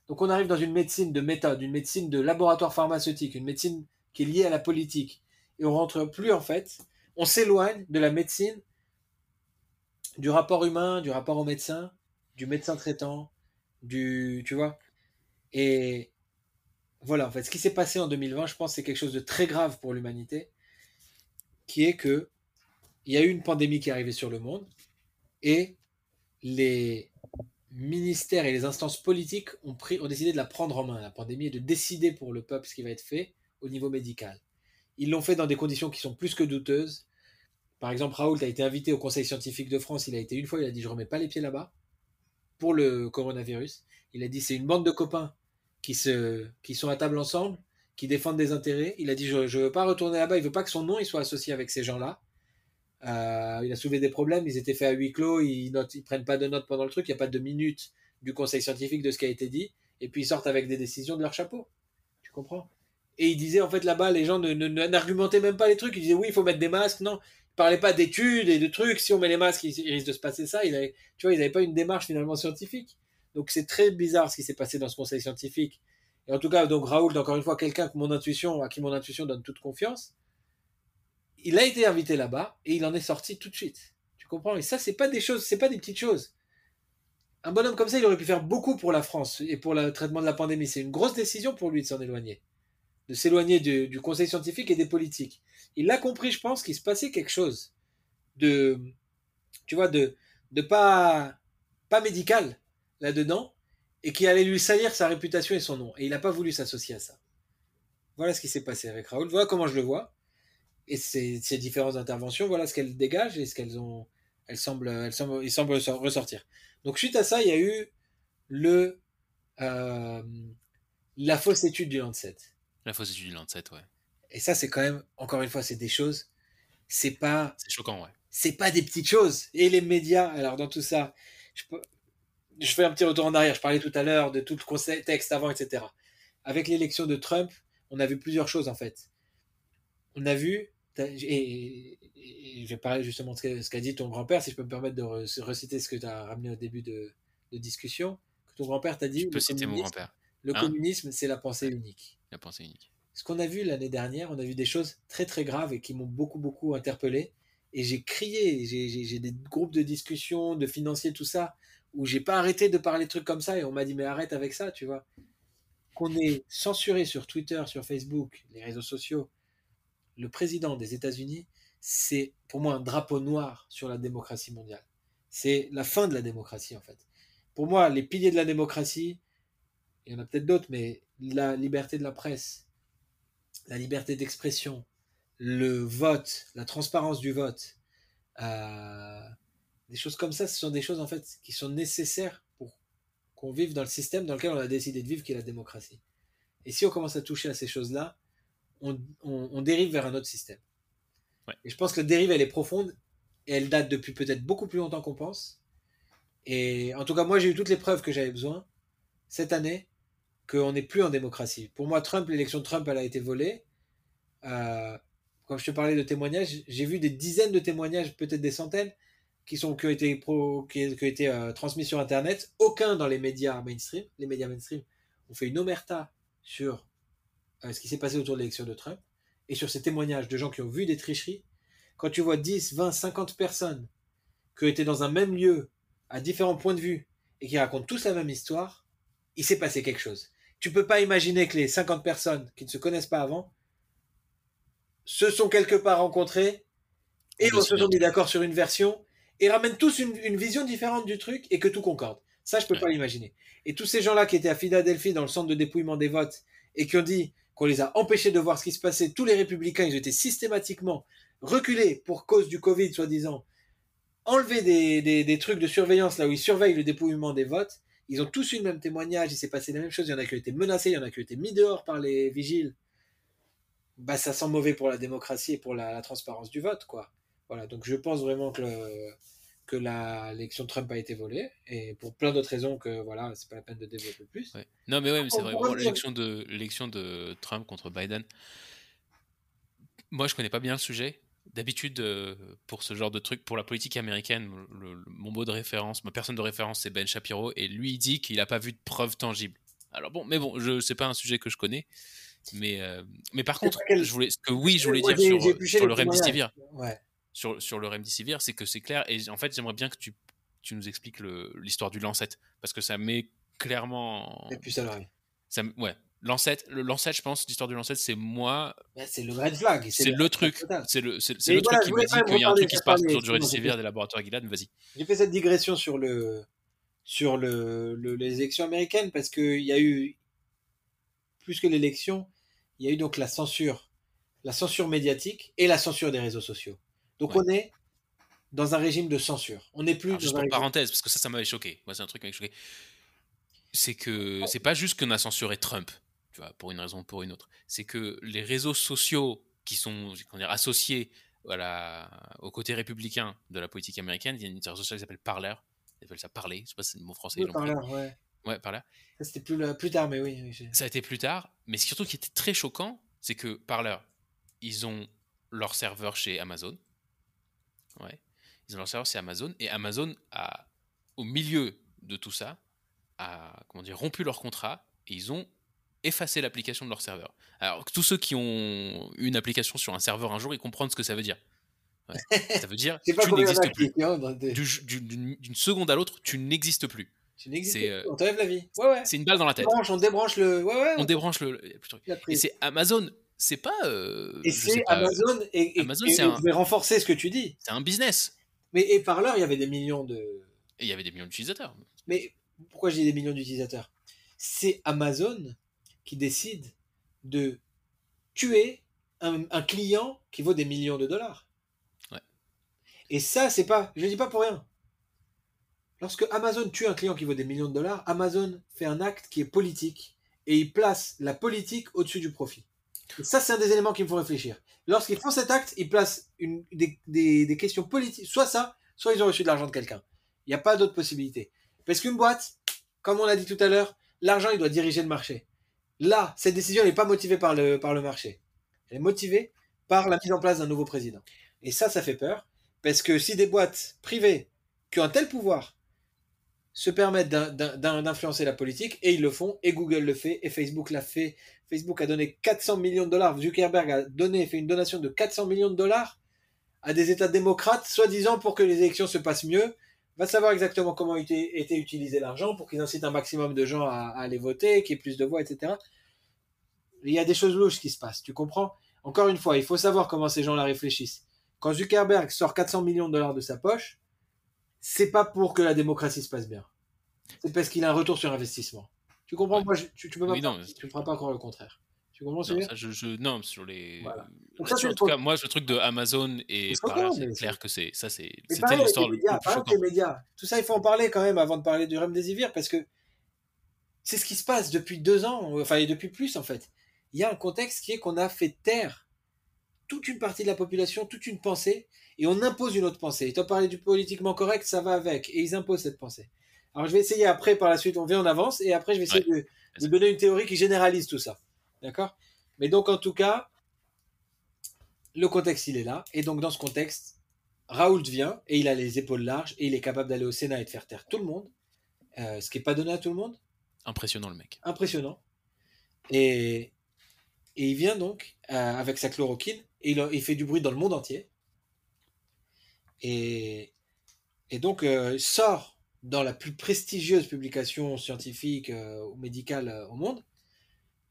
Donc on arrive dans une médecine de méthode, une médecine de laboratoire pharmaceutique, une médecine qui est liée à la politique. Et on rentre plus en fait, on s'éloigne de la médecine du rapport humain, du rapport au médecin, du médecin traitant, du. Tu vois Et voilà, en fait, ce qui s'est passé en 2020, je pense, c'est quelque chose de très grave pour l'humanité, qui est que il y a eu une pandémie qui est arrivée sur le monde et les ministères et les instances politiques ont, pris, ont décidé de la prendre en main, la pandémie, et de décider pour le peuple ce qui va être fait au niveau médical. Ils l'ont fait dans des conditions qui sont plus que douteuses. Par exemple, Raoult a été invité au Conseil scientifique de France. Il a été une fois, il a dit Je remets pas les pieds là-bas pour le coronavirus. Il a dit C'est une bande de copains qui, se, qui sont à table ensemble, qui défendent des intérêts. Il a dit Je ne veux pas retourner là-bas. Il veut pas que son nom soit associé avec ces gens-là. Euh, il a soulevé des problèmes. Ils étaient faits à huis clos. Ils ne prennent pas de notes pendant le truc. Il n'y a pas de minutes du Conseil scientifique de ce qui a été dit. Et puis ils sortent avec des décisions de leur chapeau. Tu comprends? Et il disait en fait là-bas, les gens n'argumentaient même pas les trucs. Ils disaient oui, il faut mettre des masques. Non, parlait pas d'études et de trucs. Si on met les masques, il, risque de se passer ça. Il avait, tu vois, ils n'avaient pas une démarche finalement scientifique. Donc c'est très bizarre ce qui s'est passé dans ce conseil scientifique. Et en tout cas, donc Raoul, encore une fois, quelqu'un que mon intuition, à qui mon intuition donne toute confiance, il a été invité là-bas et il en est sorti tout de suite. Tu comprends? Et ça, c'est pas des choses, c'est pas des petites choses. Un bonhomme comme ça, il aurait pu faire beaucoup pour la France et pour le traitement de la pandémie. C'est une grosse décision pour lui de s'en éloigner, de s'éloigner du conseil scientifique et des politiques il a compris, je pense, qu'il se passait quelque chose de, tu vois, de, de pas, pas médical là-dedans et qui allait lui salir sa réputation et son nom. Et il n'a pas voulu s'associer à ça. Voilà ce qui s'est passé avec Raoul. Voilà comment je le vois. Et ces, différentes interventions, voilà ce qu'elles dégagent et ce qu'elles ont. Elles semblent ressortir. Donc suite à ça, il y a eu le euh, la fausse étude du Lancet. La fausse étude du Lancet, ouais. Et ça, c'est quand même, encore une fois, c'est des choses. C'est pas. C'est choquant, ouais. C'est pas des petites choses. Et les médias, alors dans tout ça, je, je fais un petit retour en arrière. Je parlais tout à l'heure de tout le contexte avant, etc. Avec l'élection de Trump, on a vu plusieurs choses en fait. On a vu, et, je vais parler justement de ce qu'a dit ton grand-père, si je peux me permettre de reciter ce que tu as ramené au début de, discussion, que ton grand-père t'a dit. Je peux citer mon grand-père. Le hein? communisme, c'est la pensée unique. La pensée unique ce qu'on a vu l'année dernière, on a vu des choses très très graves et qui m'ont beaucoup beaucoup interpellé. Et j'ai crié, j'ai des groupes de discussion, de financiers, tout ça, où j'ai pas arrêté de parler de trucs comme ça et on m'a dit mais arrête avec ça, tu vois. Qu'on est censuré sur Twitter, sur Facebook, les réseaux sociaux, le président des États-Unis, c'est pour moi un drapeau noir sur la démocratie mondiale. C'est la fin de la démocratie en fait. Pour moi, les piliers de la démocratie, il y en a peut-être d'autres, mais la liberté de la presse, la liberté d'expression, le vote, la transparence du vote, euh, des choses comme ça, ce sont des choses en fait qui sont nécessaires pour qu'on vive dans le système dans lequel on a décidé de vivre, qui est la démocratie. Et si on commence à toucher à ces choses-là, on, dérive vers un autre système. Et je pense que la dérive, elle est profonde et elle date depuis peut-être beaucoup plus longtemps qu'on pense. Et en tout cas, moi, j'ai eu toutes les preuves que j'avais besoin cette année qu'on n'est plus en démocratie. Pour moi, l'élection de Trump, elle a été volée. Euh, quand je te parlais de témoignages, j'ai vu des dizaines de témoignages, peut-être des centaines, qui, ont été euh, transmis sur Internet. Aucun dans les médias mainstream. Les médias mainstream ont fait une omerta sur euh, ce qui s'est passé autour de l'élection de Trump et sur ces témoignages de gens qui ont vu des tricheries. Quand tu vois 10, 20, 50 personnes qui étaient dans un même lieu, à différents points de vue, et qui racontent tous la même histoire, il s'est passé quelque chose. Tu peux pas imaginer que les 50 personnes qui ne se connaissent pas avant se sont quelque part rencontrés et on se sont mis d'accord sur une version et ramènent tous une, vision différente du truc et que tout concorde. Ça, je peux pas l'imaginer. Et tous ces gens-là qui étaient à Philadelphie dans le centre de dépouillement des votes et qui ont dit qu'on les a empêchés de voir ce qui se passait, tous les républicains, ils étaient systématiquement reculés pour cause du Covid, soi-disant, enlever des, des, trucs de surveillance là où ils surveillent le dépouillement des votes. Ils ont tous eu le même témoignage, il s'est passé la même chose. Il y en a qui ont été menacés, il y en a qui ont été mis dehors par les vigiles. Bah, ça sent mauvais pour la démocratie et pour la, la transparence du vote, quoi. Voilà, donc je pense vraiment que le, que l'élection de Trump a été volée et pour plein d'autres raisons que voilà c'est pas la peine de développer plus. Non mais ouais mais c'est vrai l'élection de de Trump contre Biden. Moi je connais pas bien le sujet. D'habitude euh, pour ce genre de truc pour la politique américaine mon mot de référence ma personne de référence c'est Ben Shapiro et lui il dit qu'il n'a pas vu de preuves tangibles. Alors bon mais bon je c'est pas un sujet que je connais. Mais, euh, mais par contre, je voulais, ce que oui, je voulais dire sur, sur le Remdesivir. Ouais sur, sur le Remdesivir, c'est que c'est clair. Et en fait, j'aimerais bien que tu, tu nous expliques l'histoire du Lancet. Parce que ça met clairement. Et puis ça ça, Ouais. Lancet, le je pense, l'histoire du Lancet, c'est moi. C'est le red flag. C'est le, truc. C'est le, le truc qui me dit qu'il y a un truc qui se passe autour du Remdesivir des laboratoires Gilad. Vas-y. J'ai fait cette digression sur le sur le, les élections américaines parce qu'il y a eu plus que l'élection, il y a eu donc la censure, la censure médiatique et la censure des réseaux sociaux. Donc on est dans un régime de censure. On n'est plus. juste pour parenthèse, parce que ça, ça m'avait choqué. Moi, c'est un truc qui m'avait choqué. C'est que c'est pas juste qu'on a censuré Trump, tu vois, pour une raison ou pour une autre. C'est que les réseaux sociaux qui sont dire, associés à au côté républicain de la politique américaine, il y a une réseau social qui s'appelle Parler. Ils appellent ça parler. Je sais pas si c'est le mot français. Oui, Parler, ouais. Ouais, Parler. Ça, c'était plus, plus tard, mais oui. ça a été plus tard. Mais surtout, qui était très choquant, c'est que Parler, ils ont leur serveur chez Amazon. Ouais. Ils ont leur serveur, c'est Amazon. Et Amazon, a, au milieu de tout ça, a comment dire, rompu leur contrat et ils ont effacé l'application de leur serveur. Alors, tous ceux qui ont une application sur un serveur un jour, ils comprennent ce que ça veut dire. ça veut dire que tu n'existes plus. D'une seconde à l'autre, tu n'existes plus. Tu euh, On t'enlève la vie. Ouais, ouais. C'est une balle dans la tête. On débranche, on débranche le. Ouais, ouais, on, débranche le. Et c'est Amazon c'est pas. Euh, et c'est Amazon et, Amazon, et, un... renforcer ce que tu dis. C'est un business. Mais et par l'heure, il y avait des millions de. Et il y avait des millions d'utilisateurs. Mais pourquoi j'ai des millions d'utilisateurs? C'est Amazon qui décide de tuer un, client qui vaut des millions de dollars. Ouais. Et ça, c'est pas. Je dis pas pour rien. Lorsque Amazon tue un client qui vaut des millions de dollars, Amazon fait un acte qui est politique et il place la politique au-dessus du profit ça, c'est un des éléments qu'il faut réfléchir. Lorsqu'ils font cet acte, ils placent une, des, des, questions politiques. Soit ça, soit ils ont reçu de l'argent de quelqu'un. Il n'y a pas d'autre possibilité. Parce qu'une boîte, comme on l'a dit tout à l'heure, l'argent, il doit diriger le marché. Là, cette décision n'est pas motivée par le, par le marché. Elle est motivée par la mise en place d'un nouveau président. Et ça, ça fait peur. Parce que si des boîtes privées qui ont un tel pouvoir se permettent d'influencer la politique, et ils le font, et Google le fait, et Facebook l'a fait, Facebook a donné 400 millions de dollars. Zuckerberg a donné, fait une donation de 400 millions de dollars à des États démocrates, soi-disant pour que les élections se passent mieux. Va savoir exactement comment était, était utilisé l'argent pour qu'ils incitent un maximum de gens à, aller voter, qu'il y ait plus de voix, etc. Il y a des choses louches qui se passent, tu comprends? Encore une fois, il faut savoir comment ces gens-là réfléchissent. Quand Zuckerberg sort 400 millions de dollars de sa poche, c'est pas pour que la démocratie se passe bien. C'est parce qu'il a un retour sur investissement. Tu comprends? Moi, tu, tu, peux pas, tu feras pas encore le contraire. Tu comprends non, ça, je, je, non, sur les. en tout cas, moi, le truc de Amazon et c'est clair que c'est ça, c'est c'était l'histoire le plus les médias. Tout ça, il faut en parler quand même avant de parler du Rem des Ivières parce que c'est ce qui se passe depuis deux ans, enfin, et depuis plus en fait. Il y a un contexte qui est qu'on a fait taire toute une partie de la population, toute une pensée, et on impose une autre pensée. Et toi, parler du politiquement correct, ça va avec, et ils imposent cette pensée. Alors, je vais essayer après, par la suite, on vient, on avance, et après, je vais essayer de, de donner une théorie qui généralise tout ça. D'accord? Mais donc, en tout cas, le contexte, il est là. Et donc, dans ce contexte, Raoult vient et il a les épaules larges et il est capable d'aller au Sénat et de faire taire tout le monde. Euh, ce qui n'est pas donné à tout le monde. Impressionnant, le mec. Impressionnant. Et, et il vient donc euh, avec sa chloroquine et il, fait du bruit dans le monde entier. Et, et donc, euh, sort dans la plus prestigieuse publication scientifique ou médicale au monde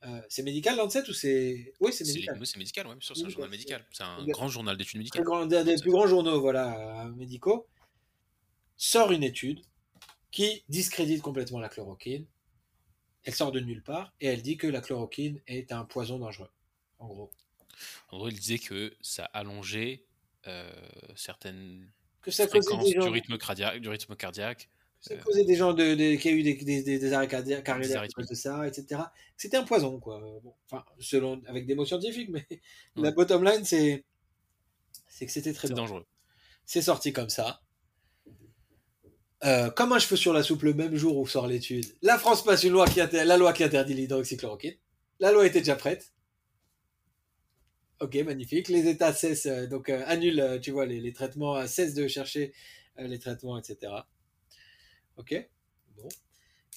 euh, c'est médical Lancet ou c'est oui c'est médical. c'est médical ouais c'est un journal médical. c'est un grand journal d'études médicales un des, plus grands journaux voilà euh, médicaux sort une étude qui discrédite complètement la chloroquine. Elle sort de nulle part et elle dit que la chloroquine est un poison dangereux en gros. En gros elle disait que ça allongeait euh, certaines que ça fréquences du rythme cardiaque du rythme cardiaque ça causait des gens de, qui a eu des, des, des arrêts cardiaques de ça, etc. C'était un poison, quoi. enfin, selon, avec des mots scientifiques, mais la bottom line, c'est, c'est que c'était très dangereux. C'est sorti comme ça. Euh, comme un cheveu sur la soupe le même jour où sort l'étude, la France passe une loi qui la loi qui interdit l'hydroxychloroquine. La loi était déjà prête. Ok, magnifique. Les États cessent, euh, donc euh, annulent, tu vois, les, les traitements, cessent de chercher les traitements, etc. Ok Bon.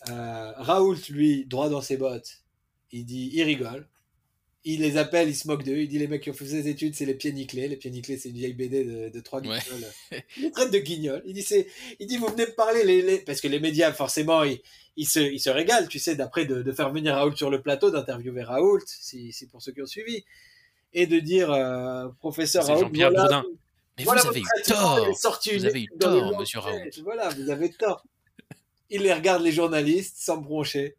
Euh, Raoult, lui, droit dans ses bottes, il dit, il rigole. Il les appelle, il se moque d'eux. Il dit les mecs qui ont fait ces études, c'est les pieds nickelés. Les pieds nickelés, c'est une vieille BD de, de trois guignols. il traite de guignols. Il dit, c'est, il dit, vous venez me parler, les, parce que les médias, forcément, ils, ils, se, ils se régalent, tu sais, d'après de, de, faire venir Raoult sur le plateau, d'interviewer Raoult, si, si, pour ceux qui ont suivi, et de dire, euh, professeur Raoult, voilà, Mais vous avez eu tort. Vous avez eu tort, monsieur Raoult. Voilà, vous avez tort il les regarde les journalistes sans broncher.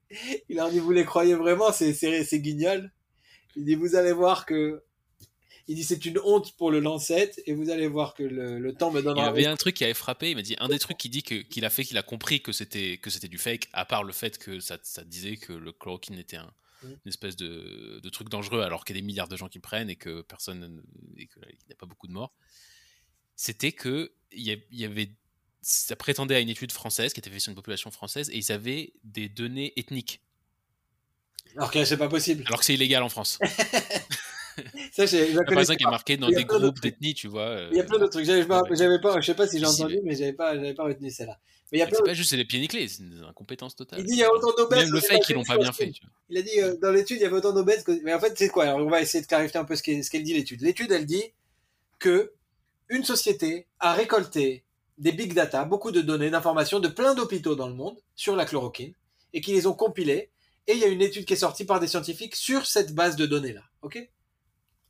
Il leur dit vous les croyez vraiment c'est c'est guignol. Il dit vous allez voir que il dit c'est une honte pour le Lancet et vous allez voir que le, temps me donnera. Il y avait un truc qui avait frappé. Il m'a dit un des trucs qui dit qu'il a fait qu'il a compris que c'était que c'était du fake. À part le fait que ça, ça disait que le chloroquine était un, mm. une espèce de, de, truc dangereux alors qu'il y a des milliards de gens qui prennent et que personne et qu'il n'y a pas beaucoup de morts. C'était que il y avait ça prétendait à une étude française qui était faite sur une population française et ils avaient des données ethniques. Alors que c'est pas possible. Alors que c'est illégal en France. ça, j'ai. Exemple, qui est marqué dans des groupes d'ethnie, tu vois. Il y a plein d'autres trucs. J'avais pas, pas, je sais pas si j'ai entendu, mais j'avais pas, j'avais pas retenu celle-là. Mais il y a pas juste les pieds nickelés, c'est une incompétence totale. Il dit il y a autant d'obèses. Même le fait qu'ils l'ont pas bien fait. Il a dit euh, dans l'étude il y avait autant d'obèses que. Mais en fait c'est quoi? Alors on va essayer de clarifier un peu ce qu'elle dit l'étude. L'étude elle dit que une société a récolté des big data, beaucoup de données, d'informations de plein d'hôpitaux dans le monde sur la chloroquine et qui les ont compilées. Et il y a une étude qui est sortie par des scientifiques sur cette base de données-là. Ok?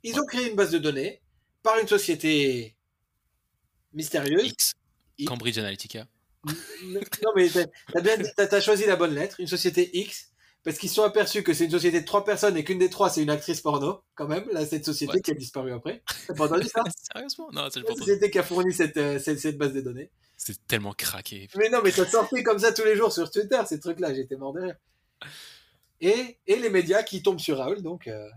Ils ont créé une base de données par une société mystérieuse. X. Cambridge Analytica. Non, mais t'as as choisi la bonne lettre. Une société X parce qu'ils sont aperçus que c'est une société de trois personnes et qu'une des trois c'est une actrice porno, quand même, là, cette société qui a disparu après. T'as pas entendu ça? Sérieusement? Non, c'est la société qui a fourni cette, euh, cette, cette base de données. C'est tellement craqué. Mais non, mais ça sortait comme ça tous les jours sur Twitter, ces trucs-là, j'étais mort de rire. Et, et les médias qui tombent sur Raoul, donc. Euh,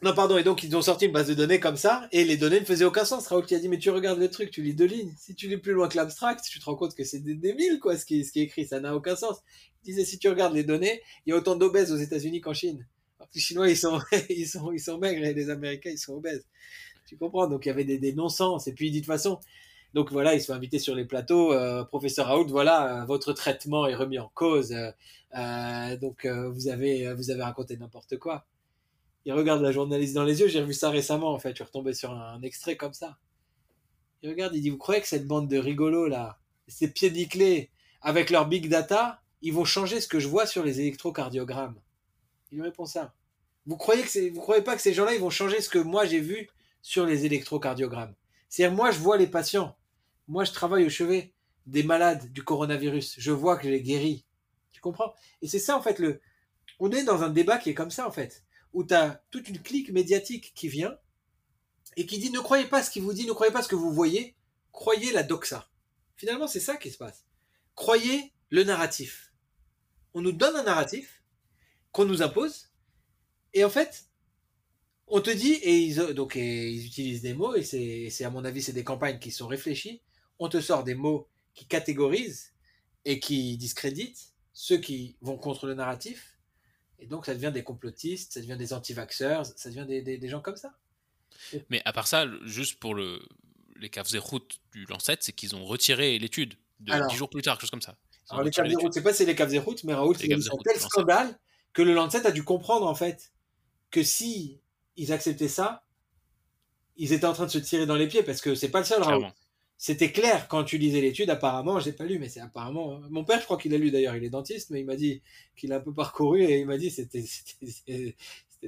non, pardon, et donc ils ont sorti une base de données comme ça, et les données ne faisaient aucun sens. Raoul qui a dit, mais tu regardes le truc, tu lis deux lignes. Si tu lis plus loin que l'abstract, tu te rends compte que c'est des débiles, quoi, ce qui, ce qui est écrit, ça n'a aucun sens. Il disait, si tu regardes les données, il y a autant d'obèses aux États-Unis qu'en Chine. les Chinois, ils sont, ils sont, ils sont maigres, et les Américains, ils sont obèses. Tu comprends? Donc il y avait des, des non-sens. Et puis de toute façon, donc voilà, ils sont invités sur les plateaux. Euh, professeur Raoult, voilà, euh, votre traitement est remis en cause. Euh donc vous avez, vous avez raconté n'importe quoi il regarde la journaliste dans les yeux. J'ai vu ça récemment, en fait. Je suis retombé sur un, extrait comme ça. Il regarde, il dit, vous croyez que cette bande de rigolos là, ces pieds nickelés, avec leur big data, ils vont changer ce que je vois sur les électrocardiogrammes? Il lui répond ça. Vous croyez que vous croyez pas que ces gens-là, ils vont changer ce que moi j'ai vu sur les électrocardiogrammes? C'est-à-dire, moi, je vois les patients. Moi, je travaille au chevet des malades du coronavirus. Je vois que je les guéris. Tu comprends? Et c'est ça, en fait, le. On est dans un débat qui est comme ça, en fait, où tu as toute une clique médiatique qui vient et qui dit ne croyez pas ce qu'il vous dit, ne croyez pas ce que vous voyez, croyez la doxa. Finalement, c'est ça qui se passe. Croyez le narratif. On nous donne un narratif qu'on nous impose, et en fait, on te dit, et ils, utilisent des mots, et c'est à mon avis, c'est des campagnes qui sont réfléchies. On te sort des mots qui catégorisent et qui discréditent ceux qui vont contre le narratif. Et donc, ça devient des complotistes, ça devient des anti-vaxxeurs, ça devient des, des, des gens comme ça. Mais à part ça, juste pour le, les route du Lancet, c'est qu'ils ont retiré l'étude de Alors- 10 jours plus tard, quelque chose comme ça. Ils Alors, les Caves des routes, c'est pas si c'est les Caves des routes, mais Raoul, c'est Caves un routes, tel scandale que le Lancet a dû comprendre, en fait, que si ils acceptaient ça, ils étaient en train de se tirer dans les pieds, parce que c'est pas le seul, Raoul. C'était clair quand tu lisais l'étude, apparemment, j'ai pas lu, mais c'est apparemment. Mon père, je crois qu'il a lu d'ailleurs, il est dentiste, mais il m'a dit qu'il a un peu parcouru et il m'a dit c'était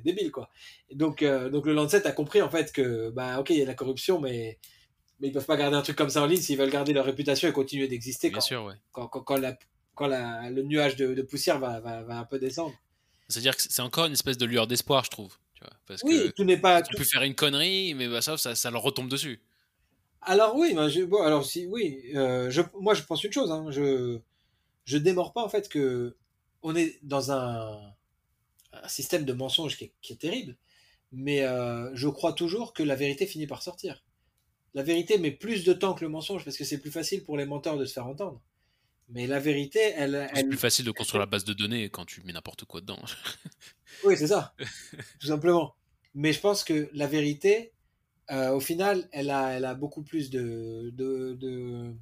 débile quoi. Et donc euh, donc le Lancet a compris en fait que bah ok il y a de la corruption, mais mais ils peuvent pas garder un truc comme ça en ligne s'ils veulent garder leur réputation et continuer d'exister quand, ouais. quand, quand, quand la quand la, le nuage de, de poussière va, va, va un peu descendre. C'est-à-dire que c'est encore une espèce de lueur d'espoir, je trouve. Tu vois, parce Oui, que tout n'est pas. tu peux faire une connerie, mais bah, ça, ça, ça leur retombe dessus. Alors oui, ben, je, bon, alors si oui, euh, je, moi je pense une chose, hein, je je démords pas en fait que on est dans un, un système de mensonges qui est, qui est terrible, mais euh, je crois toujours que la vérité finit par sortir. La vérité met plus de temps que le mensonge parce que c'est plus facile pour les menteurs de se faire entendre. Mais la vérité, elle, C'est elle... plus facile de construire la base de données quand tu mets n'importe quoi dedans. oui c'est ça, tout simplement. Mais je pense que la vérité, euh, au final, elle a, elle a beaucoup plus de, de, de...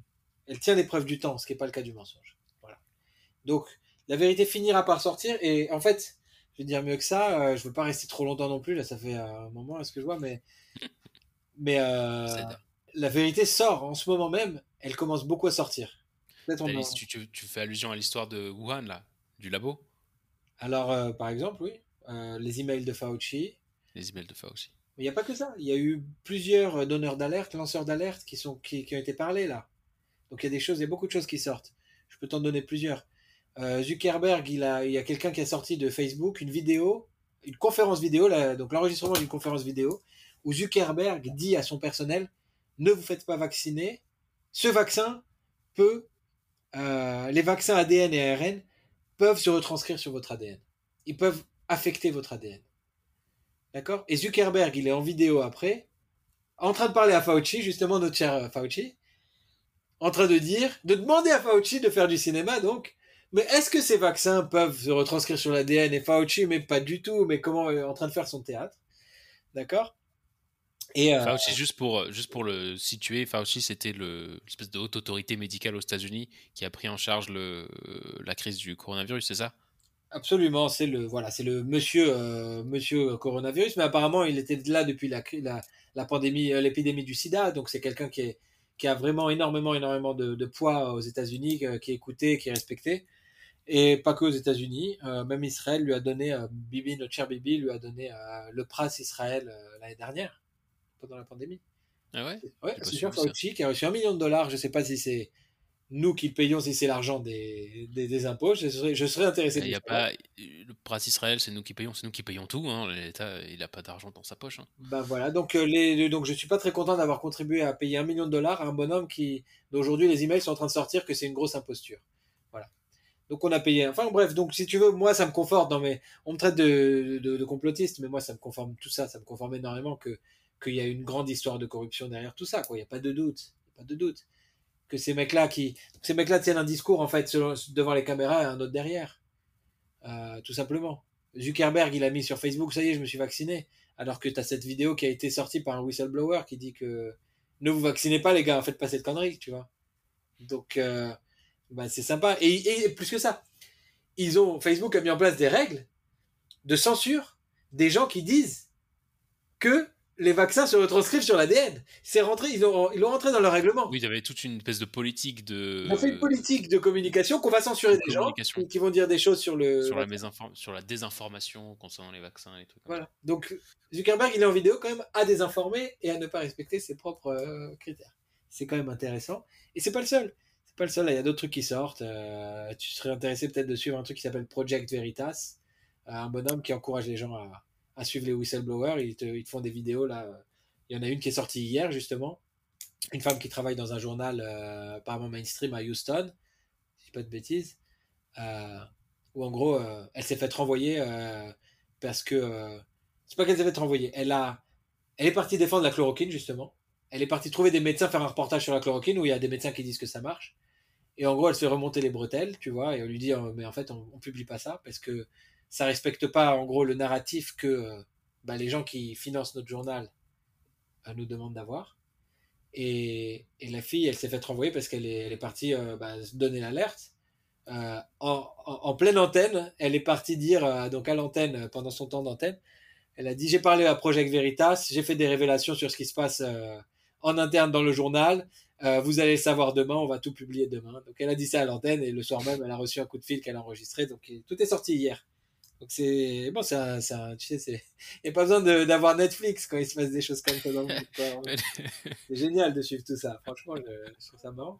Elle tient l'épreuve du temps, ce qui n'est pas le cas du mensonge. Voilà. Donc, la vérité finira par sortir. Et en fait, je vais dire mieux que ça, euh, je veux pas rester trop longtemps non plus. Là, ça fait euh, un moment, là, ce que je vois. Mais, mais euh, la vérité sort en ce moment même. Elle commence beaucoup à sortir. En- tu, tu- tu fais allusion à l'histoire de Wuhan, là, du labo, Alors, par exemple, oui, les emails de Fauci. les emails de Fauci. Mais il n'y a pas que ça. Il y a eu plusieurs donneurs d'alerte, lanceurs d'alerte qui, ont été parlés là. Donc il y a des choses, il y a beaucoup de choses qui sortent. Je peux t'en donner plusieurs. Euh, Zuckerberg, il, y a quelqu'un qui a sorti de Facebook une vidéo, une conférence vidéo, donc l'enregistrement d'une conférence vidéo, où Zuckerberg dit à son personnel ne vous faites pas vacciner. Ce vaccin peut, euh, les vaccins ADN et ARN peuvent se retranscrire sur votre ADN. Ils peuvent affecter votre ADN. D'accord? Et Zuckerberg, il est en vidéo après, en train de parler à Fauci, justement notre cher euh, Fauci, en train de dire, de demander à Fauci de faire du cinéma, donc, mais est-ce que ces vaccins peuvent se retranscrire sur l'ADN Et Fauci, mais pas du tout, mais comment, euh, en train de faire son théâtre? D'accord? Euh, Fauci, juste pour, juste pour le situer, Fauci, c'était le- l'espèce de haute autorité médicale aux États-Unis qui a pris en charge le, la crise du coronavirus, c'est ça? Absolument, c'est le voilà, c'est le monsieur euh, monsieur coronavirus, mais apparemment il était là depuis la la, la pandémie, euh, l'épidémie du SIDA, donc c'est quelqu'un qui est qui a vraiment énormément énormément de, de poids aux États-Unis, euh, qui est écouté, qui est respecté, et pas que aux États-Unis, même Israël lui a donné Bibi, notre cher Bibi, lui a donné le Pras Israël l'année dernière pendant la pandémie. Ah ouais? Ouais, c'est sûr. Fauci qui a reçu un million de dollars. Je sais pas si c'est nous qui le payons, si c'est l'argent des, des, des impôts. Je serais, je serais intéressé. Il y a pas le prince Israël, c'est nous qui payons, c'est nous qui payons tout. Hein. L'État, il a pas d'argent dans sa poche. hein. Ben voilà, donc, euh, les, donc je suis pas très content d'avoir contribué à payer un million de dollars à un bonhomme qui, d'aujourd'hui, les emails sont en train de sortir que c'est une grosse imposture. Voilà. Donc on a payé. Enfin bref, donc si tu veux, moi ça me conforte dans mes. On me traite de, de, de complotiste, mais moi ça me conforme tout ça, ça me conforme énormément que qu'il y a une grande histoire de corruption derrière tout ça. Quoi. Il y a pas de doute, Il y a pas de doute que ces mecs-là qui, ces mecs-là tiennent un discours en fait devant les caméras et un autre derrière, Euh, tout simplement. Zuckerberg, il a mis sur Facebook, ça y est, je me suis vacciné. Alors que tu as cette vidéo qui a été sortie par un whistleblower qui dit que ne vous vaccinez pas, les gars, faites pas cette connerie, tu vois. Donc, euh, bah, c'est sympa. Et, et plus que ça, ils ont, Facebook a mis en place des règles de censure des gens qui disent que les vaccins se retranscrivent sur l'ADN. C'est rentré, ils l'ont ils rentré dans leur règlement. Oui, il y avait toute une espèce de politique de. On fait une politique de communication qu'on va censurer des gens qui, vont dire des choses sur le. Sur la, sur la désinformation concernant les vaccins et tout. Voilà. Donc Zuckerberg, il est en vidéo quand même à désinformer et à ne pas respecter ses propres euh, critères. C'est quand même intéressant. Et c'est pas le seul. C'est pas le seul. il y a d'autres trucs qui sortent. Euh, tu serais intéressé peut-être de suivre un truc qui s'appelle Project Veritas, euh, un bonhomme qui encourage les gens à à suivre les whistleblowers. Ils te, font des vidéos là. Il y en a une qui est sortie hier justement. Une femme qui travaille dans un journal euh, apparemment mainstream à Houston, si je dis pas de bêtises, euh, où en gros euh, elle s'est faite renvoyer parce que c'est pas qu'elle s'est faite renvoyer. Elle a, elle est partie défendre la chloroquine justement. Elle est partie trouver des médecins faire un reportage sur la chloroquine où il y a des médecins qui disent que ça marche. Et en gros, elle se fait remonter les bretelles, tu vois, et on lui dit, mais en fait, on, on publie pas ça parce que ça respecte pas en gros le narratif que euh, bah, les gens qui financent notre journal euh, nous demandent d'avoir. Et, la fille, elle s'est fait renvoyer parce qu'elle est, partie euh, bah, donner l'alerte. en, pleine antenne, elle est partie dire, donc à l'antenne, pendant son temps d'antenne, elle a dit J'ai parlé à Project Veritas, j'ai fait des révélations sur ce qui se passe en interne dans le journal. vous allez le savoir demain, on va tout publier demain. Donc elle a dit ça à l'antenne et le soir même, elle a reçu un coup de fil qu'elle a enregistré. Donc tout est sorti hier. Donc c'est bon, c'est un, tu sais, c'est, il n'y a pas besoin d'avoir Netflix quand il se passe des choses comme ça dans le monde. c'est génial de suivre tout ça. Franchement, je, trouve ça marrant.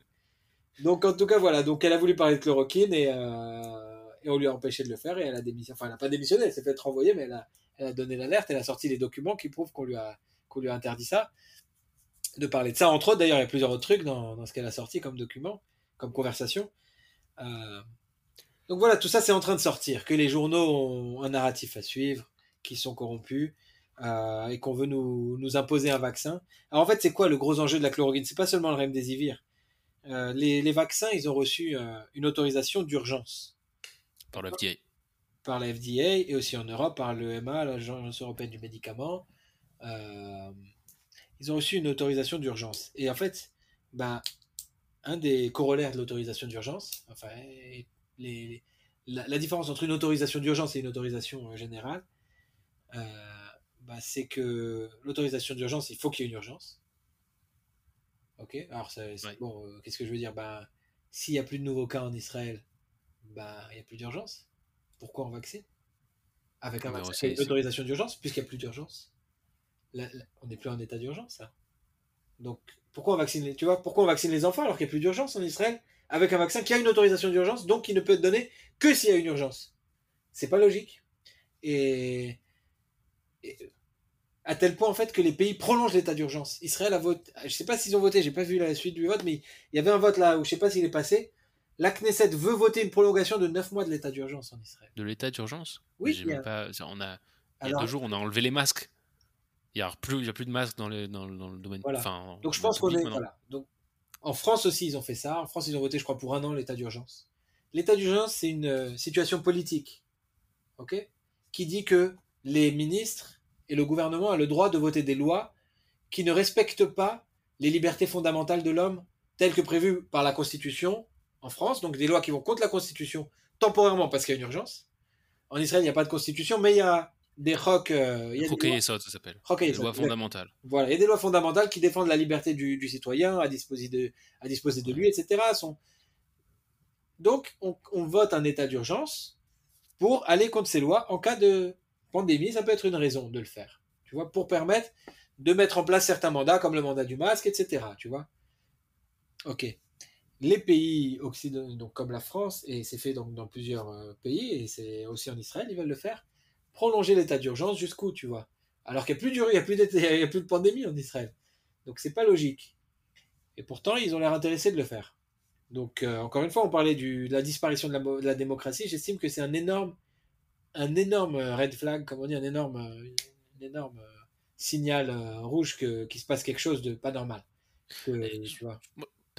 Donc en tout cas voilà, donc elle a voulu parler de chloroquine et, euh, et on lui a empêché de le faire et elle a démissionné. Enfin, elle n'a pas démissionné, elle s'est fait renvoyer, mais elle a, elle a donné l'alerte, elle a sorti les documents qui prouvent qu'on lui a, qu'on lui a interdit ça, de parler de ça. Entre autres, d'ailleurs, il y a plusieurs autres trucs dans, dans ce qu'elle a sorti comme document, comme conversation. Euh, donc voilà, tout ça c'est en train de sortir, que les journaux ont un narratif à suivre, qui sont corrompus, euh, et qu'on veut nous, nous, imposer un vaccin. Alors en fait, c'est quoi le gros enjeu de la chloroquine? C'est pas seulement le remdesivir. Euh, les, les, vaccins, ils ont reçu euh, une autorisation d'urgence. Par la FDA. Par la FDA, et aussi en Europe par l'EMA, l'Agence européenne du médicament. Euh, ils ont reçu une autorisation d'urgence. Et en fait, ben, un des corollaires de l'autorisation d'urgence, enfin, la, différence entre une autorisation d'urgence et une autorisation euh, générale, euh, bah, c'est que l'autorisation d'urgence, il faut qu'il y ait une urgence. Ok, alors bon, euh, qu'est-ce que je veux dire? Bah, S'il n'y a plus de nouveaux cas en Israël, bah, il n'y a plus d'urgence. Pourquoi on vaccine Avec un vaccin, une autorisation d'urgence, puisqu'il n'y a plus d'urgence. on n'est plus en état d'urgence, là. Donc, pourquoi on vaccine les, tu vois, pourquoi on vaccine les enfants alors qu'il n'y a plus d'urgence en Israël? Avec un vaccin qui a une autorisation d'urgence, donc qui ne peut être donné que s'il y a une urgence. C'est pas logique. Et, à tel point en fait que les pays prolongent l'état d'urgence. Israël a voté, je sais pas s'ils ont voté, j'ai pas vu la suite du vote, mais il y avait un vote là où je sais pas s'il est passé. La Knesset veut voter une prolongation de 9 mois de l'état d'urgence en Israël. De l'état d'urgence? Oui. Il pas, on a, il y a deux jours, on a enlevé les masques. Il n'y a, plus, a plus de masques dans, dans, le domaine. Enfin, Donc je pense qu'on est. Voilà. Donc en France aussi, ils ont fait ça. En France, ils ont voté, je crois, pour un an l'état d'urgence. L'état d'urgence, c'est une euh, situation politique, ok, qui dit que les ministres et le gouvernement ont le droit de voter des lois qui ne respectent pas les libertés fondamentales de l'homme telles que prévues par la Constitution en France, donc des lois qui vont contre la Constitution temporairement parce qu'il y a une urgence. En Israël, il n'y a pas de Constitution, mais il y a des rocs. Euh, il y a des ça s'appelle. Des lois fondamentales. Voilà, il y a des lois fondamentales qui défendent la liberté du, citoyen à disposer de, à disposer de lui, etc. Donc, on, vote un état d'urgence pour aller contre ces lois en cas de pandémie. Ça peut être une raison de le faire, tu vois, pour permettre de mettre en place certains mandats, comme le mandat du masque, etc. Tu vois. Ok. Les pays occidentaux, donc comme la France, et c'est fait donc dans plusieurs euh, pays, et c'est aussi en Israël, ils veulent le faire prolonger l'état d'urgence jusqu'où, tu vois Alors qu'il n'y a plus il a plus de, a plus de pandémie en Israël. Donc c'est pas logique. Et pourtant, ils ont l'air intéressés de le faire. Donc euh, encore une fois, on parlait de la disparition de la, démocratie. J'estime que c'est un énorme, un énorme red flag, comme on dit, un énorme, énorme signal euh, rouge que qu'il se passe quelque chose de pas normal. tu vois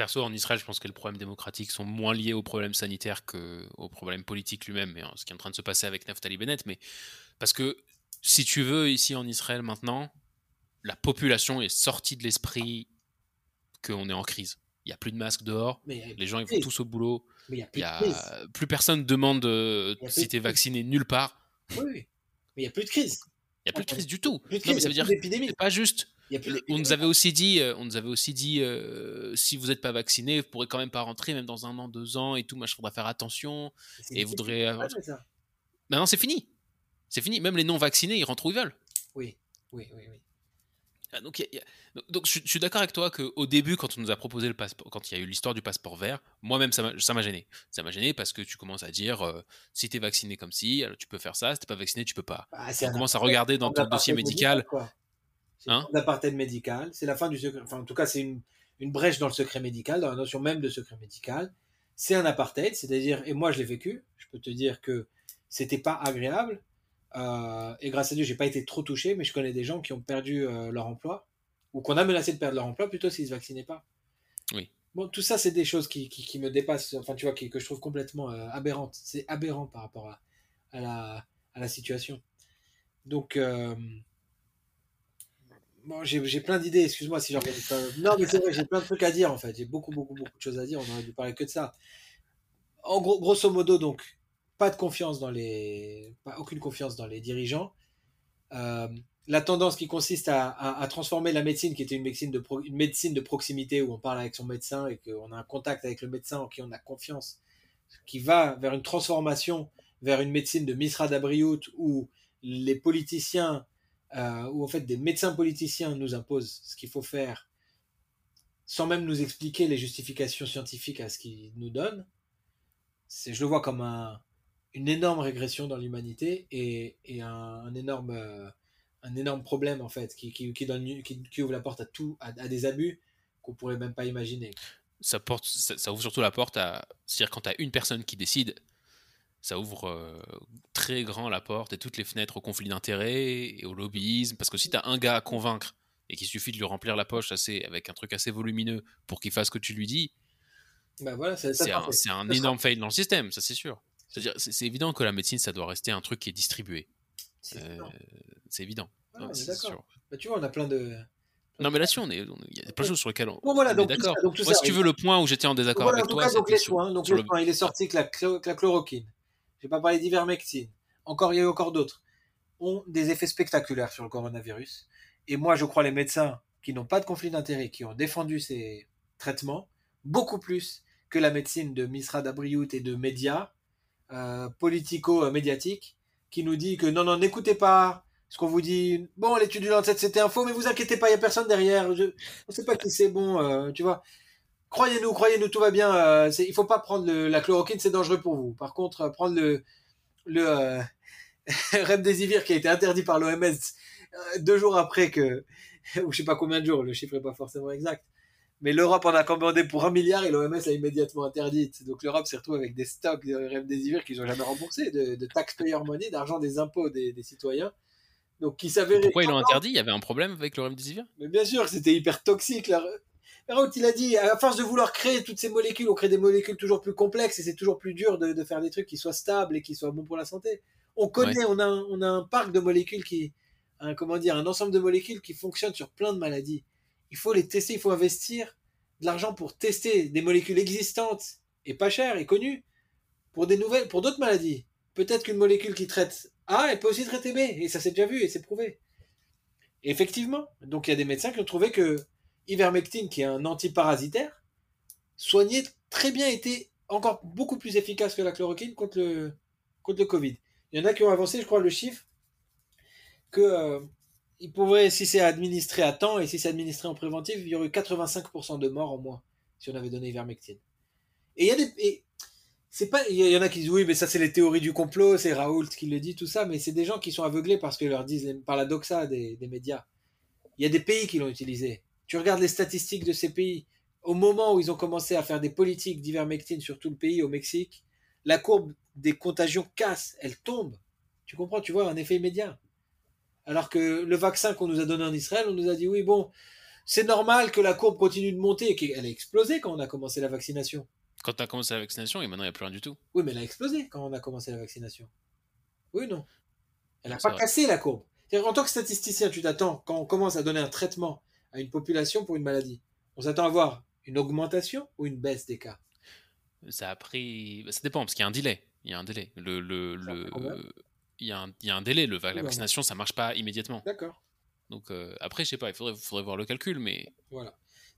perso, en Israël, je pense que les problèmes démocratiques sont moins liés aux problèmes sanitaires qu'aux problèmes politiques lui-même, et ce qui est en train de se passer avec Naftali Bennett. Mais parce que si tu veux, ici en Israël maintenant, la population est sortie de l'esprit qu'on est en crise. Il n'y a plus de masques dehors, les gens ils vont tous au boulot. il y a plus, personne demande euh, si tu es vacciné nulle part. Oui, mais il n'y a plus de crise. Il n'y a plus de crise du tout. Plus de non, mais ça veut dire plus d'épidémie. c'est pas juste. Le- on nous avait aussi dit, euh, on nous avait aussi dit, euh, si vous n'êtes pas vacciné, vous pourrez quand même pas rentrer, même dans un an, deux ans et tout. Moi, je faudra faire attention. Et voudrait avoir-. Maintenant, c'est fini. C'est fini. Même les non vaccinés, ils rentrent où ils veulent. Oui, oui, oui, oui. Ah, Donc, il y a- il y a- donc- je, je suis d'accord avec toi qu'au début, quand on nous a proposé le passeport, quand il y a eu l'histoire du passeport vert, moi-même, ça m'a gêné. Ça m'a gêné parce que tu commences à dire, euh, si t'es vacciné comme si, alors tu peux faire ça. Si t'es pas vacciné, tu peux pas. Bah, c'est On un commence à regarder dans ton dossier médical. quoi. C'est Hein un apartheid médical. C'est la fin du secret. Enfin, en tout cas, c'est une, une brèche dans le secret médical, dans la notion même de secret médical. C'est un apartheid, c'est-à-dire, et moi je l'ai vécu, je peux te dire que c'était pas agréable. Euh, et grâce à Dieu, j'ai pas été trop touché, mais je connais des gens qui ont perdu euh, leur emploi, ou qu'on a menacé de perdre leur emploi plutôt s'ils se vaccinaient pas. Oui. Bon, tout ça, c'est des choses qui, qui, qui me dépassent, enfin, tu vois, qui- que je trouve complètement euh, aberrantes. C'est aberrant par rapport à, à, la, à la situation. Donc, euh, bon, j'ai plein d'idées, excuse-moi si fais pas. Non, mais c'est vrai, j'ai plein de trucs à dire en fait. J'ai beaucoup, beaucoup, beaucoup de choses à dire. On aurait dû parler que de ça. En gros, grosso modo, donc, pas de confiance dans les. Pas, aucune confiance dans les dirigeants. Euh, la tendance qui consiste à, à- à transformer la médecine, qui était une médecine, de pro- une médecine de proximité où on parle avec son médecin et qu'on a un contact avec le médecin en qui on a confiance, qui va vers une transformation vers une médecine de Misra d'Abriout où les politiciens, euh, où en fait des médecins politiciens nous imposent ce qu'il faut faire sans même nous expliquer les justifications scientifiques à ce qu'ils nous donnent. C'est, je le vois comme un, une énorme régression dans l'humanité et, un, énorme, euh, un énorme problème en fait qui, qui, ouvre la porte à tout, à, des abus qu'on pourrait même pas imaginer. Ça, porte, ça ouvre surtout la porte à. C'est-à-dire, quand tu as une personne qui décide, ça ouvre euh, très grand la porte et toutes les fenêtres au conflit d'intérêts et au lobbyisme. Parce que si tu as un gars à convaincre et qu'il suffit de lui remplir la poche assez, avec un truc assez volumineux pour qu'il fasse ce que tu lui dis, Bah voilà, c'est un, énorme fail dans le système, ça c'est sûr. C'est-à-dire, c'est évident que la médecine, ça doit rester un truc qui est distribué. C'est Euh, évident. Ah, Ouais, est d'accord. Bah, tu vois, on a plein de. Non, mais là-dessus, on est, il y a plein de choses sur lesquelles on, Bon, voilà, on est donc tout d'accord. donc Moi, ça, si tu veux le point où j'étais en désaccord Voilà, en avec tout toi, cas, donc les soins. Donc sur les le- soins, il est sorti que la chloroquine. J'ai pas parlé d'ivermectine. Encore, il y a eu encore d'autres. Ont des effets spectaculaires sur le coronavirus. Et moi, je crois les médecins qui n'ont pas de conflit d'intérêt, qui ont défendu ces traitements, beaucoup plus que la médecine de Misra Dabriout et de médias euh, politico-médiatiques, qui nous dit que non, non, n'écoutez pas ce qu'on vous dit. Bon, l'étude du Lancet, c'était un faux, mais vous inquiétez pas, il y a personne derrière. On sait pas qui c'est, bon, euh, tu vois. Croyez-nous, croyez-nous, tout va bien. Euh, il faut pas prendre le- la chloroquine, c'est dangereux pour vous. Par contre, euh, prendre le, le euh, remdesivir qui a été interdit par l'OMS euh, deux jours après que, ou je sais pas combien de jours, le chiffre est pas forcément exact. Mais l'Europe en a commandé pour un milliard et l'OMS l'a immédiatement interdite. Donc l'Europe s'est retrouvée avec des stocks de remdesivir qu'ils n'ont jamais remboursés, de, de taxpayer money, d'argent des impôts des, des citoyens. Donc qui s'avérait Pourquoi ils l'ont interdit? Il y avait un problème avec le remdesivir? Mais bien sûr, c'était hyper toxique. Raoult, il a dit, à force de vouloir créer toutes ces molécules, on crée des molécules toujours plus complexes et c'est toujours plus dur de, de faire des trucs qui soient stables et qui soient bons pour la santé. On connaît, on, a un, on a un parc de molécules qui, un, comment dire, un ensemble de molécules qui fonctionnent sur plein de maladies. Il faut les tester, il faut investir de l'argent pour tester des molécules existantes et pas chères et connues pour des nouvelles, pour d'autres maladies. Peut-être qu'une molécule qui traite A, elle peut aussi traiter B et ça s'est déjà vu et c'est prouvé. Et effectivement, donc il y a des médecins qui ont trouvé que ivermectine, qui est un antiparasitaire, soignait très bien, était encore beaucoup plus efficace que la chloroquine contre le, contre le Covid. Il y en a qui ont avancé, je crois, le chiffre que euh, il pourrait, si c'est administré à temps et si c'est administré en préventif, il y aurait eu 85% de morts en moins si on avait donné ivermectine. Et il y a des, c'est pas, il y en a qui disent oui, mais ça c'est les théories du complot, c'est Raoult qui le dit, tout ça, mais c'est des gens qui sont aveuglés parce que leur disent par la doxa des médias. Il y a des pays qui l'ont utilisé. Tu regardes les statistiques de ces pays. Au moment où ils ont commencé à faire des politiques d'ivermectine sur tout le pays, au Mexique, la courbe des contagions casse, elle tombe. Tu comprends, tu vois, un effet immédiat. Alors que le vaccin qu'on nous a donné en Israël, on nous a dit oui, bon, c'est normal que la courbe continue de monter et qu'elle a explosé quand on a commencé la vaccination. Quand tu as commencé la vaccination et maintenant il n'y a plus rien du tout. Oui, mais elle a explosé quand on a commencé la vaccination. Oui, non. Elle n'a pas vrai. cassé la courbe. En tant que statisticien, tu t'attends, quand on commence à donner un traitement à une population pour une maladie, on s'attend à voir une augmentation ou une baisse des cas? Ça a pris. bah, Ça dépend, parce qu'il y a un délai. Il y a un délai. Le, le, le... il y, a un, y a un délai. Le, la vaccination, ça marche pas immédiatement. D'accord. Donc euh, après, je sais pas, il faudrait, faudrait voir le calcul, mais. Voilà.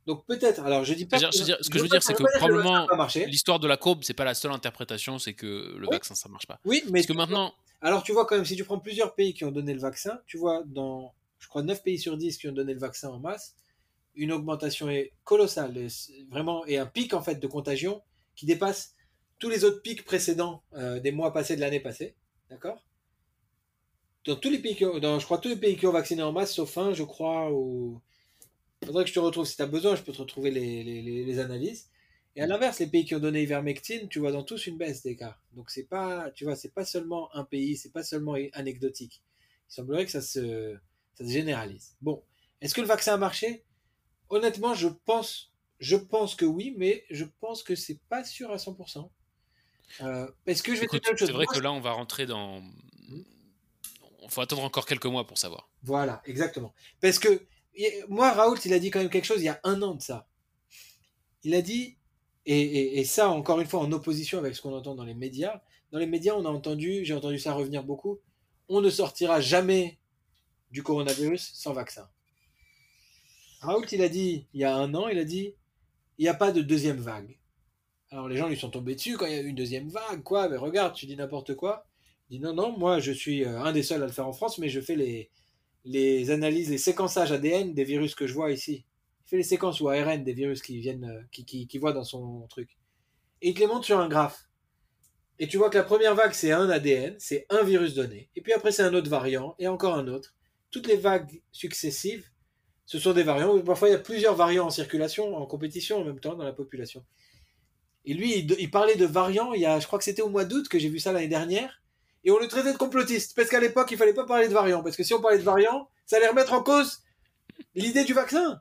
Donc peut-être, alors je dis pas. ce que je veux dire, c'est que probablement l'histoire de la courbe, c'est pas la seule interprétation, c'est que le vaccin, ça marche pas. Oui, mais. Parce que maintenant. Alors tu vois quand même, si tu prends plusieurs pays qui ont donné le vaccin, tu vois, dans, je crois, 9 pays sur 10 qui ont donné le vaccin en masse, une augmentation est colossale, vraiment, et un pic en fait de contagion qui dépasse tous les autres pics précédents euh, des mois passés de l'année passée. D'accord? Dans tous les pays qui ont, je crois, tous les pays qui ont vacciné en masse, sauf un, je crois, ou. Faudrait que je te retrouve si tu as besoin, je peux te retrouver les, analyses. Et à l'inverse, les pays qui ont donné ivermectine, tu vois dans tous une baisse des cas. Donc c'est pas, tu vois, c'est pas seulement un pays, c'est pas seulement anecdotique. Il semblerait que ça se, ça se généralise. Bon, est-ce que le vaccin a marché? Honnêtement, je pense, je pense que oui, mais je pense que c'est pas sûr à 100%. Euh, est-ce que je vais te dire C'est vrai que là, on va rentrer dans. Hmm? Il faut attendre encore quelques mois pour savoir. Voilà, exactement. Parce que moi, Raoult, il a dit quand même quelque chose il y a un an de ça. Il a dit, et, ça, encore une fois, en opposition avec ce qu'on entend dans les médias. Dans les médias, on a entendu, j'ai entendu ça revenir beaucoup, on ne sortira jamais du coronavirus sans vaccin. Raoult, il a dit, il y a un an, il a dit, il n'y a pas de deuxième vague. Alors les gens lui sont tombés dessus quand il y a eu une deuxième vague, quoi, mais regarde, tu dis n'importe quoi. Il dit non, non, moi je suis euh, un des seuls à le faire en France, mais je fais les, les analyses, les séquençages ADN des virus que je vois ici. Il fait les séquences ou ARN des virus qui viennent, euh, qui, qui, voit dans son truc. Et il te les montre sur un graphe. Et tu vois que la première vague, c'est un ADN, c'est un virus donné. Et puis après, c'est un autre variant, et encore un autre. Toutes les vagues successives, ce sont des variants. Parfois, il y a plusieurs variants en circulation, en compétition en même temps dans la population. Et lui, il, parlait de variants, il y a, je crois que c'était au mois d'août que j'ai vu ça l'année dernière et on le traitait de complotiste. Parce qu'à l'époque, il fallait pas parler de variants. Parce que si on parlait de variants, ça allait remettre en cause l'idée du vaccin.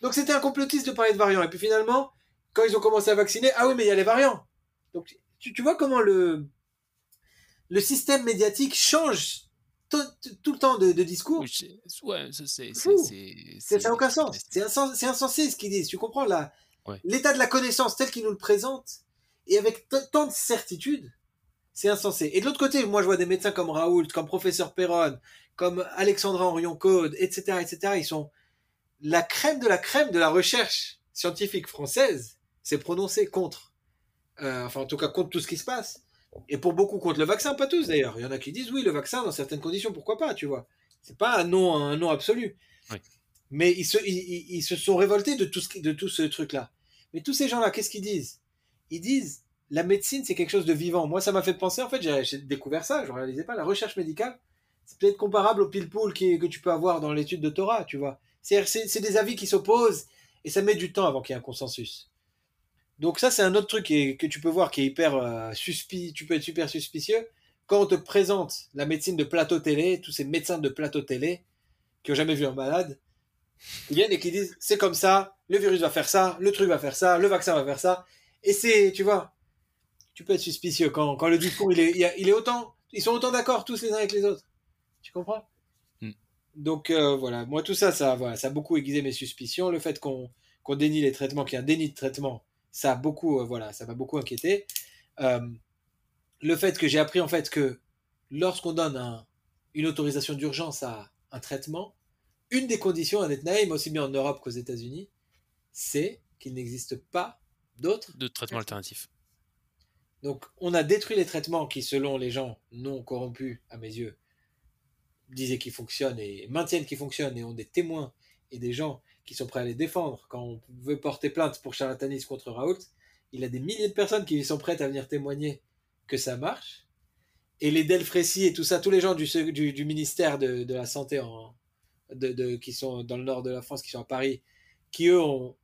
Donc c'était un complotiste de parler de variants. Et puis finalement, quand ils ont commencé à vacciner, ah oui, mais il y a les variants. Donc tu, vois comment le système médiatique change tout, le temps de, discours. Ouais, c'est. Ça n'a aucun sens. C'est insensé ce qu'ils disent. Tu comprends là L'état de la connaissance tel qu'il nous le présente, et avec tant de certitude, c'est insensé. Et de l'autre côté, moi, je vois des médecins comme Raoult, comme professeur Perron, comme Alexandra Henrion Code, etc., etc. Ils sont la crème de la crème de la recherche scientifique française s'est prononcée contre. Euh, enfin, en tout cas, contre tout ce qui se passe. Et pour beaucoup contre le vaccin, pas tous d'ailleurs. Il y en a qui disent oui, le vaccin, dans certaines conditions, pourquoi pas, tu vois. C'est pas un non, un non absolu. Mais ils se, ils, se sont révoltés de tout ce, de tout ce truc-là. Mais tous ces gens-là, qu'est-ce qu'ils disent? Ils disent la médecine, c'est quelque chose de vivant. Moi, ça m'a fait penser, en fait, j'ai découvert ça, je ne réalisais pas. La recherche médicale, c'est peut-être comparable au pile-poule que tu peux avoir dans l'étude de Torah, tu vois. C'est des avis qui s'opposent et ça met du temps avant qu'il y ait un consensus. Donc ça, c'est un autre truc que tu peux voir qui est hyper euh, tu peux être super suspicieux. Quand on te présente la médecine de plateau télé, tous ces médecins de plateau télé qui ont jamais vu un malade, ils viennent et qui disent c'est comme ça, le virus va faire ça, le truc va faire ça, le vaccin va faire ça. Et c'est, tu vois, tu peux être suspicieux quand, quand le discours il est, il est autant, ils sont autant d'accord tous les uns avec les autres. Tu comprends? Hmm. Donc euh, voilà, moi tout ça, ça, voilà, ça a beaucoup aiguisé mes suspicions. Le fait qu'on qu'on dénie les traitements, qu'il y a un déni de traitement, ça a beaucoup, euh, voilà, ça m'a beaucoup inquiété. Euh, le fait que j'ai appris en fait que lorsqu'on donne un, une autorisation d'urgence à un traitement, une des conditions à Netnaïm, aussi bien en Europe qu'aux États-Unis, c'est qu'il n'existe pas d'autres de traitements alternatifs. Donc, on a détruit les traitements qui, selon les gens non corrompus, à mes yeux, disaient qu'ils fonctionnent et maintiennent qu'ils fonctionnent et ont des témoins et des gens qui sont prêts à les défendre. Quand on veut porter plainte pour charlatanisme contre Raoult, il a des milliers de personnes qui sont prêtes à venir témoigner que ça marche. Et les Delfrécy et tout ça, tous les gens du, ministère de, la Santé qui sont dans le nord de la France, qui sont à Paris, qui eux ont,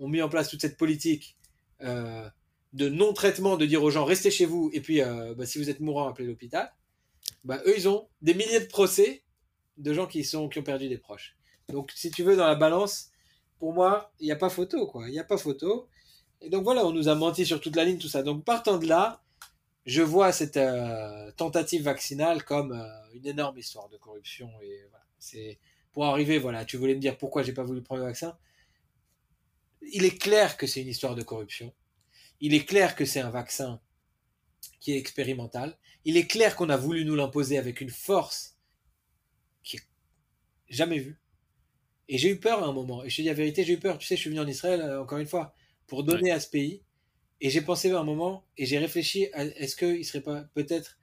mis en place toute cette politique euh, de non-traitement, de dire aux gens restez chez vous, et puis euh, bah, si vous êtes mourant, appelez l'hôpital, bah, eux, ils ont des milliers de procès de gens qui, sont, qui ont perdu des proches. Donc, si tu veux, dans la balance, pour moi, il n'y a pas photo, quoi. Il n'y a pas photo. Et donc voilà, on nous a menti sur toute la ligne, tout ça. Donc, partant de là, je vois cette euh, tentative vaccinale comme euh, une énorme histoire de corruption. Et c'est pour arriver, voilà, tu voulais me dire pourquoi j'ai pas voulu prendre le vaccin. Il est clair que c'est une histoire de corruption il est clair que c'est un vaccin qui est expérimental. Il est clair qu'on a voulu nous l'imposer avec une force qui est jamais vue. Et j'ai eu peur à un moment. Et je te dis la vérité, j'ai eu peur. Tu sais, je suis venu en Israël, euh, encore une fois, pour donner à ce pays. Et j'ai pensé à un moment, et j'ai réfléchi, à, est-ce qu'il serait pas, peut-être,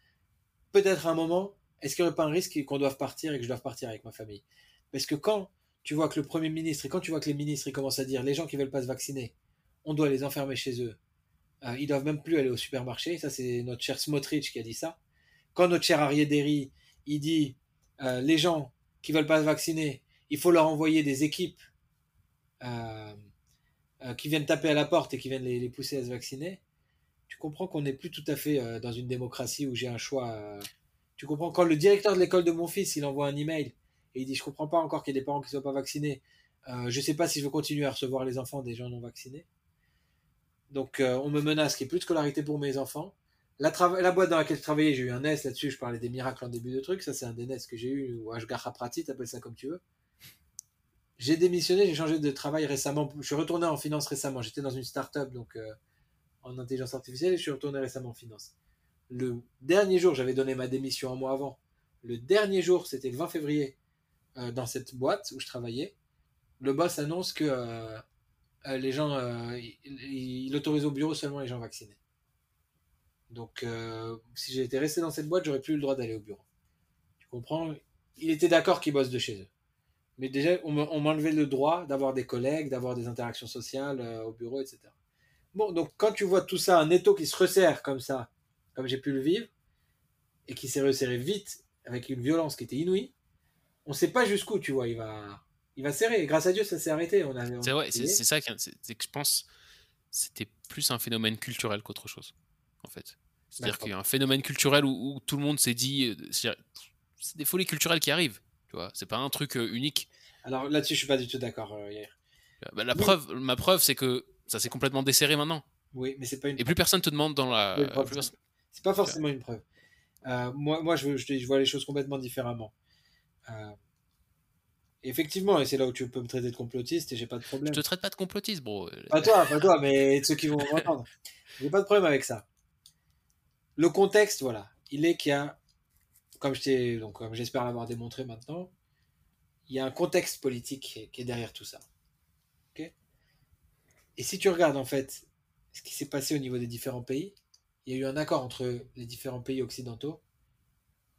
peut-être à un moment, est-ce qu'il n'y aurait pas un risque qu'on doive partir et que je doive partir avec ma famille? Parce que quand tu vois que le Premier ministre, et quand tu vois que les ministres, ils commencent à dire, les gens qui veulent pas se vacciner, on doit les enfermer chez eux. Euh, ils doivent même plus aller au supermarché. Ça, c'est notre cher Smotrich qui a dit ça. Quand notre cher Arié il dit, euh, les gens qui veulent pas se vacciner, il faut leur envoyer des équipes euh, euh, qui viennent taper à la porte et qui viennent les, pousser à se vacciner, tu comprends qu'on n'est plus tout à fait euh, dans une démocratie où j'ai un choix. tu comprends? Quand le directeur de l'école de mon fils, il envoie un email et il dit je comprends pas encore qu'il y ait des parents qui ne soient pas vaccinés. je sais pas si je veux continuer à recevoir les enfants des gens non vaccinés. Donc on me menace qu'il n'y ait plus de scolarité pour mes enfants. La, boîte dans laquelle je travaillais, j'ai eu un NES là-dessus, je parlais des miracles en début de truc, ça c'est un des que j'ai eu, ou Ashgar Prati, t'appelles ça comme tu veux. J'ai démissionné, j'ai changé de travail récemment. Je suis retourné en finance récemment. J'étais dans une start-up donc, euh, en intelligence artificielle et je suis retourné récemment en finance. Le dernier jour, j'avais donné ma démission un mois avant. Le dernier jour, c'était le 20 février, euh, dans cette boîte où je travaillais. Le boss annonce que euh, les gens, il, autorise au bureau seulement les gens vaccinés. Donc, si j'étais resté dans cette boîte, j'aurais plus le droit d'aller au bureau. Tu comprends? Il était d'accord qu'ils bossent de chez eux. Mais déjà, on m'enlevait le droit d'avoir des collègues, d'avoir des interactions sociales euh, au bureau, etc. Bon, donc quand tu vois tout ça, un étau qui se resserre comme ça, comme j'ai pu le vivre, et qui s'est resserré vite, avec une violence qui était inouïe, on ne sait pas jusqu'où, tu vois, il va, il va serrer. grâce à Dieu, ça s'est arrêté. On c'est vrai, c'est, ça c'est que je pense c'était plus un phénomène culturel qu'autre chose, en fait. C'est-à-dire qu'il y a un phénomène culturel où, où tout le monde s'est dit, euh, c'est des folies culturelles qui arrivent. Tu vois, c'est pas un truc euh, unique. Alors là-dessus, je suis pas du tout d'accord, euh, bah, la preuve, ma preuve, c'est que ça s'est complètement desserré maintenant. Oui, mais c'est pas une. Et plus personne te demande dans la. c'est pas forcément une preuve. Euh, moi, moi je, je, vois les choses complètement différemment. Effectivement, et c'est là où tu peux me traiter de complotiste et j'ai pas de problème. Je te traite pas de complotiste, bro. Pas toi, pas toi, mais ceux qui vont m'entendre. J'ai pas de problème avec ça. Le contexte, voilà, il est qu'il y a comme j'espère l'avoir démontré maintenant, il y a un contexte politique qui est, derrière tout ça. Et si tu regardes en fait ce qui s'est passé au niveau des différents pays, il y a eu un accord entre les différents pays occidentaux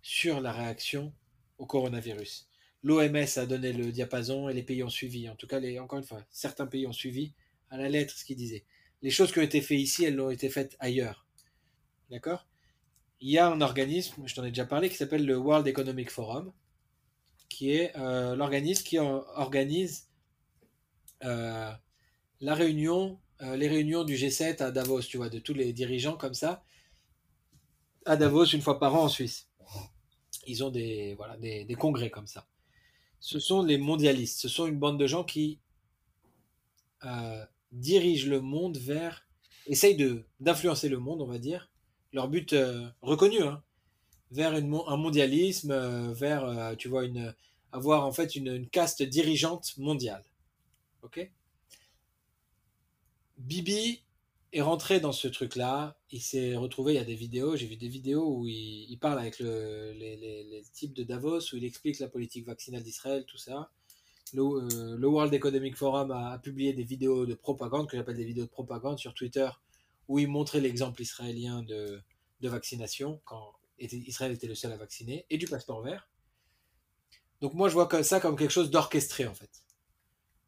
sur la réaction au coronavirus. L'OMS a donné le diapason et les pays ont suivi. En tout cas, encore une fois, certains pays ont suivi à la lettre ce qu'ils disaient. Les choses qui ont été faites ici, elles ont été faites ailleurs. D'accord? Il y a un organisme, je t'en ai déjà parlé, qui s'appelle le World Economic Forum, qui est euh, l'organisme qui organise euh, la réunion, euh, les réunions du G7 à Davos, tu vois, de tous les dirigeants comme ça, à Davos une fois par an en Suisse. Ils ont des, voilà, des, des congrès comme ça. Ce sont les mondialistes, ce sont une bande de gens qui dirigent le monde vers, essayent d'influencer le monde, on va dire, leur but euh, reconnu, hein, vers une, un mondialisme, euh, vers, euh, tu vois, une, avoir en fait une, caste dirigeante mondiale. Ok? Bibi est rentré dans ce truc-là. Il s'est retrouvé, il y a des vidéos, j'ai vu des vidéos où il, parle avec le, les, types de Davos, où il explique la politique vaccinale d'Israël, tout ça. Le, le, World Economic Forum a, publié des vidéos de propagande, que j'appelle des vidéos de propagande sur Twitter, où il montrait l'exemple israélien de, de vaccination, quand Israël était le seul à vacciner, et du passeport vert. Donc moi, je vois ça comme quelque chose d'orchestré, en fait.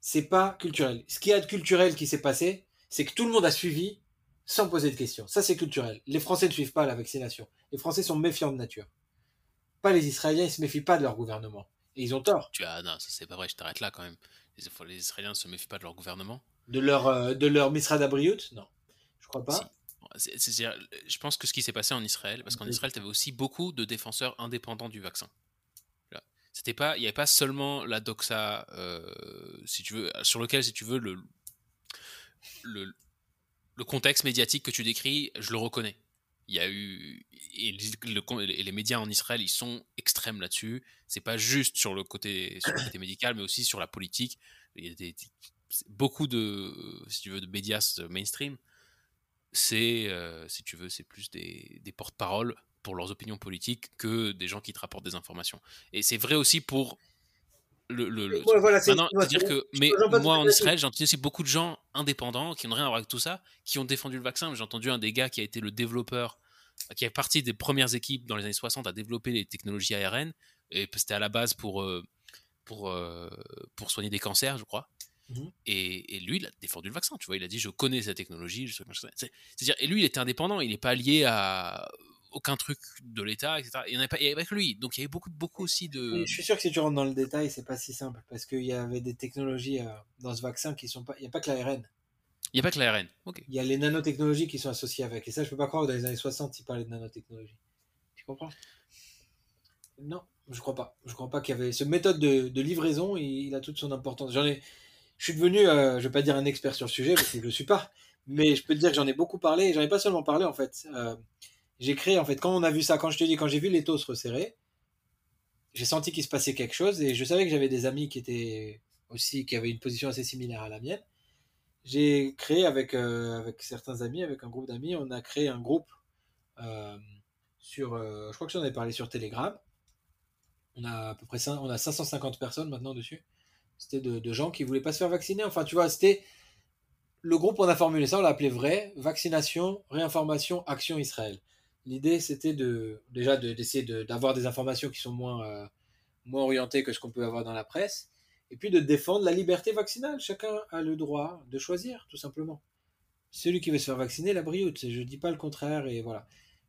C'est pas culturel. Ce qui a de culturel qui s'est passé, c'est que tout le monde a suivi sans poser de questions. Ça, c'est culturel. Les Français ne suivent pas la vaccination. Les Français sont méfiants de nature. Pas les Israéliens, ils se méfient pas de leur gouvernement. Et ils ont tort. Tu as, non, ça c'est pas vrai, je t'arrête là quand même. Les, Israéliens ne se méfient pas de leur gouvernement? De leur, euh, de leur Misra Non. Crois pas. je pense que ce qui s'est passé en Israël, parce qu'en Israël, tu avais aussi beaucoup de défenseurs indépendants du vaccin. C'était pas, il n'y avait pas seulement la doxa, euh, si tu veux, sur lequel, si tu veux, le, le, le, contexte médiatique que tu décris, je le reconnais. Il y a eu et, les médias en Israël, ils sont extrêmes là-dessus. C'est pas juste sur le côté sur le côté médical, mais aussi sur la politique. Il y a des, beaucoup de, si tu veux, de médias mainstream c'est, euh, si tu veux, c'est plus des, des porte-paroles pour leurs opinions politiques que des gens qui te rapportent des informations. Et c'est vrai aussi pour le. le, le- Ouais, voilà, c'est- Maintenant, moi, dire c'est- que, mais moi en Israël, j'ai entendu aussi beaucoup de gens indépendants qui n'ont rien à voir avec tout ça, qui ont défendu le vaccin. J'ai entendu un des gars qui a été le développeur, qui est parti des premières équipes dans les années 60 à développer les technologies ARN, et c'était à la base pour, euh, pour, euh, pour soigner des cancers, je crois. Mhm. Et, et lui, il a défendu le vaccin, tu vois. Il a dit Je connais cette technologie. C'est-à-dire, et lui, il était indépendant, il n'est pas lié à aucun truc de l'État, etc. Il n'y en avait pas il y avait pas que lui. Donc il y avait beaucoup, beaucoup aussi de. Je suis sûr que si tu rentres dans le détail, c'est pas si simple parce qu'il y avait des technologies euh, dans ce vaccin qui sont pas. Il n'y a pas que l'ARN. Il n'y a pas que l'ARN. Ok. Il y a les nanotechnologies qui sont associées avec. Et ça, je peux pas croire que dans les années 60, ils parlaient de nanotechnologie. Tu comprends? Non, je crois pas. Je crois pas qu'il y avait. Ce méthode de, de livraison, il, il a toute son importance. J'en ai. Je suis devenu, euh, je vais pas dire un expert sur le sujet parce que je le suis pas, mais je peux te dire que j'en ai beaucoup parlé. et J'en ai pas seulement parlé en fait. Euh, j'ai créé en fait quand on a vu ça, quand je te dis, quand j'ai vu les taux se resserrer, j'ai senti qu'il se passait quelque chose et je savais que j'avais des amis qui étaient aussi qui avaient une position assez similaire à la mienne. J'ai créé avec euh, certains amis, avec un groupe d'amis, on a créé un groupe euh, sur, je crois que j'en ai parlé sur Telegram. On a à peu près on a 550 personnes maintenant dessus. C'était de, gens qui voulaient pas se faire vacciner. Enfin, tu vois, c'était le groupe, on a formulé ça, on l'a appelé vrai, vaccination, réinformation, action Israël. L'idée, c'était de, déjà de- d'essayer de- d'avoir des informations qui sont moins, euh, moins orientées que ce qu'on peut avoir dans la presse, et puis de défendre la liberté vaccinale. Chacun a le droit de choisir, tout simplement. Celui qui veut se faire vacciner, la brioute, je dis pas le contraire, et voilà.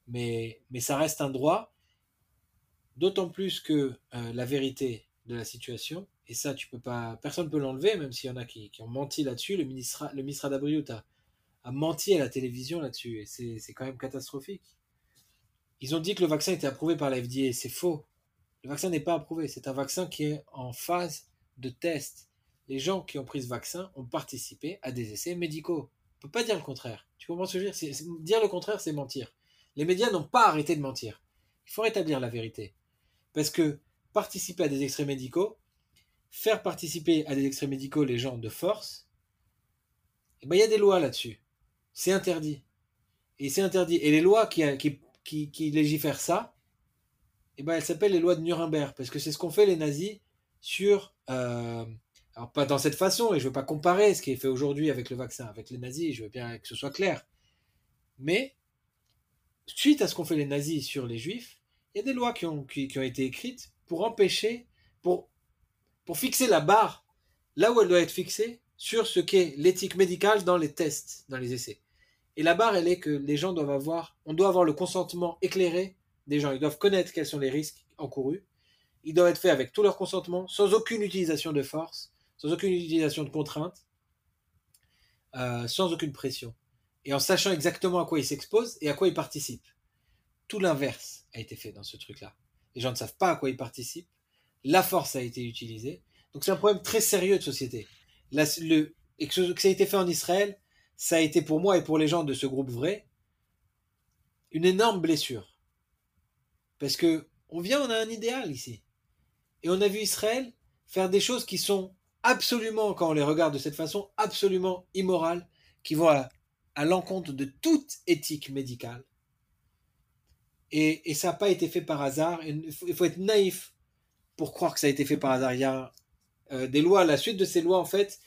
Mais, mais ça reste un droit, d'autant plus que euh, la vérité de la situation, et ça, tu peux pas, personne ne peut l'enlever, même s'il y en a qui, ont menti là-dessus. Le ministre, le ministre a, a menti à la télévision là-dessus, et c'est quand même catastrophique. Ils ont dit que le vaccin était approuvé par la FDA, c'est faux. Le vaccin n'est pas approuvé, c'est un vaccin qui est en phase de test. Les gens qui ont pris ce vaccin ont participé à des essais médicaux. On peut pas dire le contraire. Tu comprends ce que je veux dire? Dire le contraire, c'est mentir. Les médias n'ont pas arrêté de mentir. Il faut rétablir la vérité. Parce que participer à des extraits médicaux, faire participer à des extraits médicaux les gens de force, eh ben, il y a des lois là-dessus. C'est interdit. Et c'est interdit. Et les lois qui, qui, légifèrent ça, eh ben, elles s'appellent les lois de Nuremberg. Parce que c'est ce qu'ont fait les nazis sur... euh, alors pas dans cette façon, et je ne veux pas comparer ce qui est fait aujourd'hui avec le vaccin, avec les nazis, je veux bien que ce soit clair. Mais, suite à ce qu'ont fait les nazis sur les juifs, il y a des lois qui ont, qui ont été écrites pour empêcher, pour, pour fixer la barre là où elle doit être fixée sur ce qu'est l'éthique médicale dans les tests, dans les essais. Et la barre, elle est que les gens doivent avoir, on doit avoir le consentement éclairé des gens. Ils doivent connaître quels sont les risques encourus. Ils doivent être faits avec tout leur consentement, sans aucune utilisation de force, sans aucune utilisation de contrainte, euh, sans aucune pression. Et en sachant exactement à quoi ils s'exposent et à quoi ils participent. Tout l'inverse a été fait dans ce truc-là. Les gens ne savent pas à quoi ils participent. La force a été utilisée. Donc c'est un problème très sérieux de société. Et que, ce- que ça a été fait en Israël, ça a été pour moi et pour les gens de ce groupe vrai une énorme blessure. Parce que on vient, on a un idéal ici. Et on a vu Israël faire des choses qui sont absolument, quand on les regarde de cette façon, absolument immorales, qui vont à, l'encontre de toute éthique médicale. Et, ça n'a pas été fait par hasard. Il faut être naïf pour croire que ça a été fait par hasard. Il y a euh, des lois, la suite de ces lois, en fait,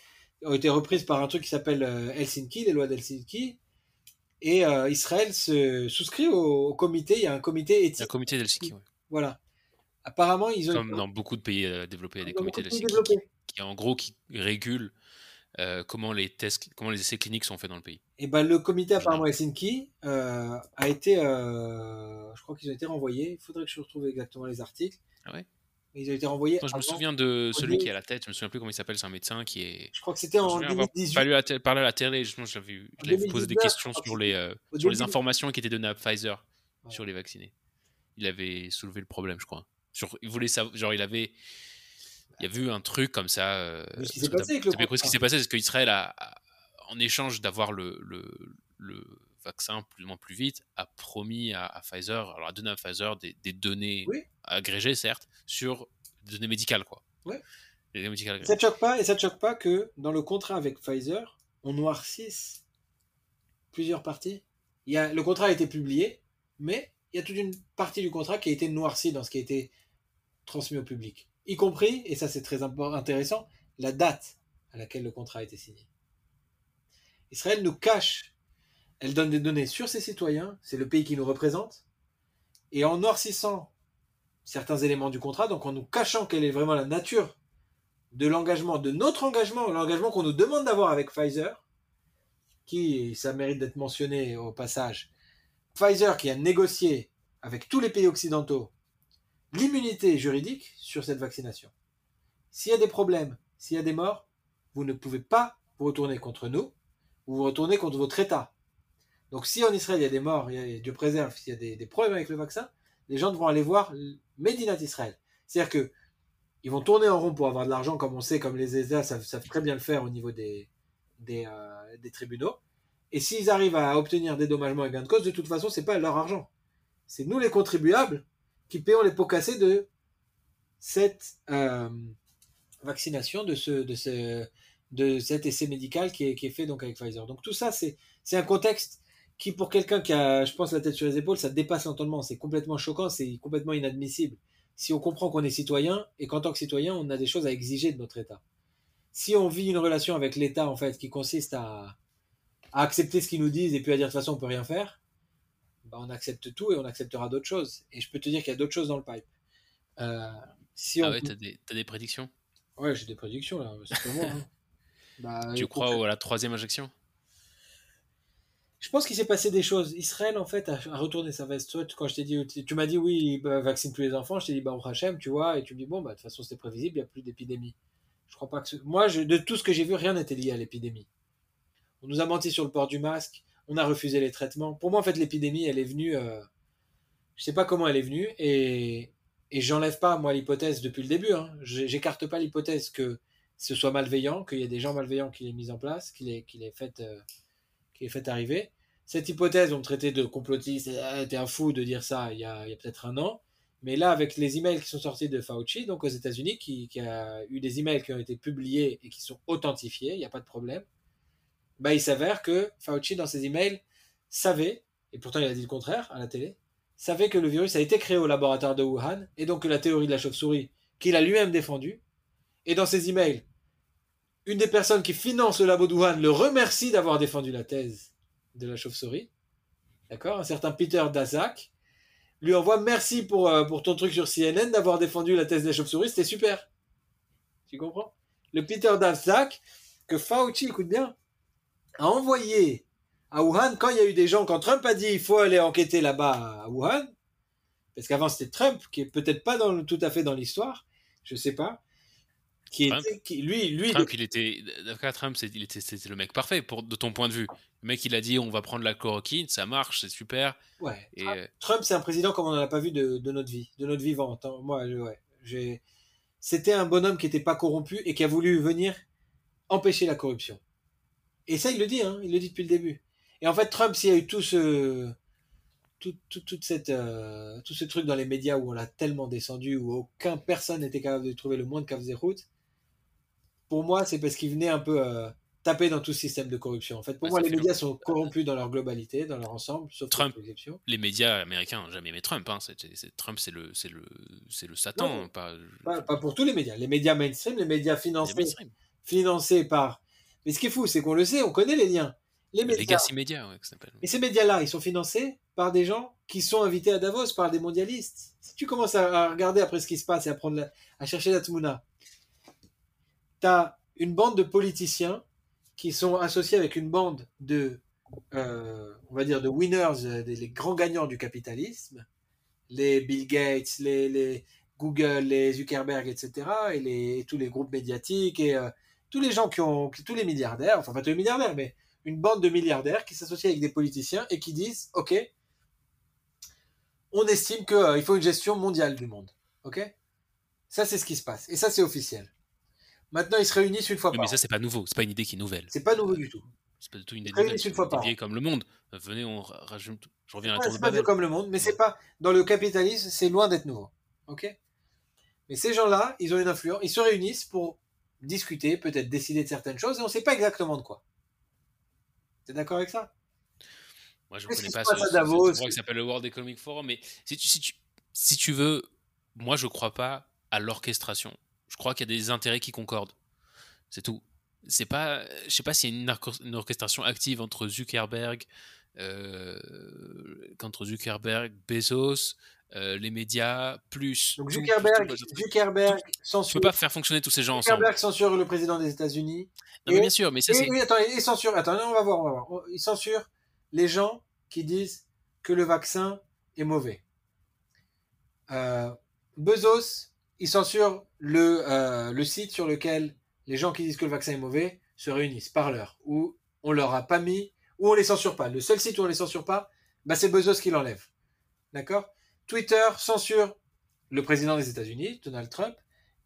ont été reprises par un truc qui s'appelle euh, Helsinki, les lois d'Helsinki. Et euh, Israël se souscrit au, au comité. Il y a un comité éthique. un comité d'Helsinki, ouais. Voilà. Apparemment, ils ont. Comme dans beaucoup de pays développés, il y a des comités de d'Helsinki qui, en gros, qui régulent comment les tests, comment les essais cliniques sont faits dans le pays. Et ben le comité apparemment Helsinki a été, je crois qu'ils ont été renvoyés. Il faudrait que je retrouve exactement les articles. Ah ouais? Mais ils ont été renvoyés. Moi, je me souviens de celui qui est à la tête, je me souviens plus comment il s'appelle, c'est un médecin qui est. Je crois que c'était en souviens avoir 2018. parlé à, la parlé à la télé, justement, j'avais posé des 2019, questions crois sur les, euh, sur les informations qui étaient données à Pfizer Ouais. sur les vaccinés. Il avait soulevé le problème, je crois. Sur, il voulait savoir, genre, il avait. Il y a vu un truc comme ça. euh, ce qui s'est passé, c'est qu'Israël a, a- en échange d'avoir le, le, le vaccin plus ou moins plus vite, a promis à, à Pfizer, alors a donné à Pfizer des, des données Oui. agrégées, certes, sur des données médicales, quoi. Ouais. Des données médicales Ça choque pas et ça choque pas que dans le contrat avec Pfizer, on noircisse plusieurs parties? Il y a, le contrat a été publié, mais il y a toute une partie du contrat qui a été noircie dans ce qui a été transmis au public, y compris, et ça c'est très intéressant, la date à laquelle le contrat a été signé. Israël nous cache, elle donne des données sur ses citoyens, c'est le pays qui nous représente, et en noircissant certains éléments du contrat, donc en nous cachant quelle est vraiment la nature de l'engagement, de notre engagement, l'engagement qu'on nous demande d'avoir avec Pfizer, qui, ça mérite d'être mentionné au passage, Pfizer qui a négocié avec tous les pays occidentaux l'immunité juridique sur cette vaccination. S'il y a des problèmes, s'il y a des morts, vous ne pouvez pas vous retourner contre nous, vous vous retournez contre votre État. Donc si en Israël il y a des morts, il y a, Dieu préserve, s'il y a des, problèmes avec le vaccin, les gens devront aller voir Medinat Israël. C'est-à-dire que ils vont tourner en rond pour avoir de l'argent, comme on sait, comme les ESA savent, très bien le faire au niveau des, des, euh, tribunaux. Et s'ils arrivent à obtenir des dommagements et gain de cause, de toute façon, c'est pas leur argent. C'est nous les contribuables qui payons les pots cassés de cette euh, vaccination, de ce, de ce, de cet essai médical qui est, qui est fait donc avec Pfizer. Donc tout ça, c'est un contexte qui, pour quelqu'un qui a, je pense, la tête sur les épaules, ça dépasse l'entendement. C'est complètement choquant, c'est complètement inadmissible. Si on comprend qu'on est citoyen et qu'en tant que citoyen, on a des choses à exiger de notre État. Si on vit une relation avec l'État, en fait, qui consiste à, à accepter ce qu'ils nous disent et puis à dire de toute façon on peut rien faire, bah, on accepte tout et on acceptera d'autres choses. Et je peux te dire qu'il y a d'autres choses dans le pipe. Euh, si ah ouais, t'as des, as des prédictions? Ouais, j'ai des prédictions là, c'est moi. Hein. Bah, tu crois à la troisième injection? Je pense qu'il s'est passé des choses. Israël, en fait, a, retourné sa veste. quand je t'ai dit, tu m'as dit oui, bah, vaccine tous les enfants, je t'ai dit bah, Hachem, tu vois, et tu me dis bon, bah, de toute façon, c'était prévisible, il n'y a plus d'épidémie. Je crois pas que. Moi, de tout ce que j'ai vu, rien n'était lié à l'épidémie. On nous a menti sur le port du masque, on a refusé les traitements. Pour moi, en fait, l'épidémie, elle est venue. Euh, je sais pas comment elle est venue, et, et j'enlève pas, moi, l'hypothèse depuis le début. Hein. J'écarte pas l'hypothèse que ce soit malveillant, qu'il y ait des gens malveillants qui l'aient mis en place, qui l'aient fait, euh, fait arriver. Cette hypothèse, on me traitait de complotiste, ah, t'es un fou de dire ça il y a, peut-être un an. Mais là, avec les emails qui sont sortis de Fauci, donc aux États-Unis, qui, qui, a eu des emails qui ont été publiés et qui sont authentifiés, il n'y a pas de problème bah, il s'avère que Fauci, dans ses emails, savait, et pourtant il a dit le contraire à la télé, savait que le virus a été créé au laboratoire de Wuhan, et donc que la théorie de la chauve-souris, qu'il a lui-même défendue, et dans ses emails, une des personnes qui finance le labo Wuhan le remercie d'avoir défendu la thèse de la chauve-souris. D'accord? Un certain Peter Daszak lui envoie merci pour, euh, pour ton truc sur CNN d'avoir défendu la thèse de la chauve-souris, c'était super. Tu comprends? Le Peter Daszak, que Fauci, écoute bien, a envoyé à Wuhan quand il y a eu des gens, quand Trump a dit il faut aller enquêter là-bas à Wuhan, parce qu'avant c'était Trump qui est peut-être pas tout à fait dans l'histoire, je sais pas. Qui était, qui, lui, lui, Trump, il était, Trump, il était, c'était le mec parfait pour, de ton point de vue. Le mec, il a dit, on va prendre la chloroquine, ça marche, c'est super. Ouais. Et... Trump, c'est un président comme on n'en a pas vu de, de, notre vie, de notre vivante. Hein. Moi, ouais, j'ai, c'était un bonhomme qui n'était pas corrompu et qui a voulu venir empêcher la corruption. Et ça, il le dit, hein, il le dit depuis le début. Et en fait, Trump, s'il y a eu tout ce, tout, toute cette, euh, tout ce truc dans les médias où on l'a tellement descendu, où aucun personne n'était capable de trouver le moins de route, pour moi, c'est parce qu'il venait un peu euh, taper dans tout ce système de corruption. En fait, pour moi, les médias sont corrompus dans leur globalité, dans leur ensemble, sauf Trump. Les médias américains n'ont jamais aimé Trump. Hein. Trump, c'est le, c'est le, c'est le Satan. pas... Pas, pour tous les médias. Les médias mainstream, les médias financés, financés par mais ce qui est fou, c'est qu'on le sait, on connaît les liens. Les médias. Legacy Media, ouais, ça Et ces médias-là, ils sont financés par des gens qui sont invités à Davos, par des mondialistes. Si tu commences à, regarder après ce qui se passe et à, prendre à chercher la Tmouna, tu as une bande de politiciens qui sont associés avec une bande de, euh, on va dire, de winners, euh, des, grands gagnants du capitalisme, les Bill Gates, les, Google, les Zuckerberg, etc., et, les, tous les groupes médiatiques, et euh, tous les gens qui ont, tous les milliardaires, enfin pas tous les milliardaires, mais une bande de milliardaires qui s'associent avec des politiciens et qui disent, ok, on estime qu'il euh, faut une gestion mondiale du monde, ok? Ça c'est ce qui se passe et ça c'est officiel. Maintenant ils se réunissent une fois par an. Mais ça c'est pas nouveau, c'est pas une idée qui est nouvelle. C'est pas nouveau du tout. C'est pas du tout une idée nouvelle. Une fois par an. comme le monde. Venez, on rajoute. Je reviens à la C'est pas vieux comme le monde, mais c'est pas dans le capitalisme, c'est loin d'être nouveau, ok? Mais ces gens-là, ils ont une influence, ils se réunissent pour discuter, peut-être décider de certaines choses, et on ne sait pas exactement de quoi. Tu es d'accord avec ça? Moi, je ne connais pas ce, ce- Davos? endroit qui s'appelle le World Economic Forum, mais si tu, si tu, si tu veux, moi, je crois pas à l'orchestration. Je crois qu'il y a des intérêts qui concordent. C'est tout. C'est pas, je sais pas s'il y a une, orchestra- une orchestration active entre Zuckerberg, euh, Zuckerberg, Bezos, euh, les médias, plus. Donc Zuckerberg, Zuckerberg tu censure, peux pas faire fonctionner tous ces gens ensemble. Zuckerberg censure le président des États-Unis. Non, mais bien sûr, mais ça c'est. oui, attends, il censure. Attends, non, on va voir, on va voir. Il censure les gens qui disent que le vaccin est mauvais. Euh, Bezos, il censure le, euh, le site sur lequel les gens qui disent que le vaccin est mauvais se réunissent, Parleur, où on leur a pas mis, où on les censure pas. Le seul site où on les censure pas, bah, c'est Bezos qui l'enlève. D'accord? Twitter censure le président des États-Unis, Donald Trump,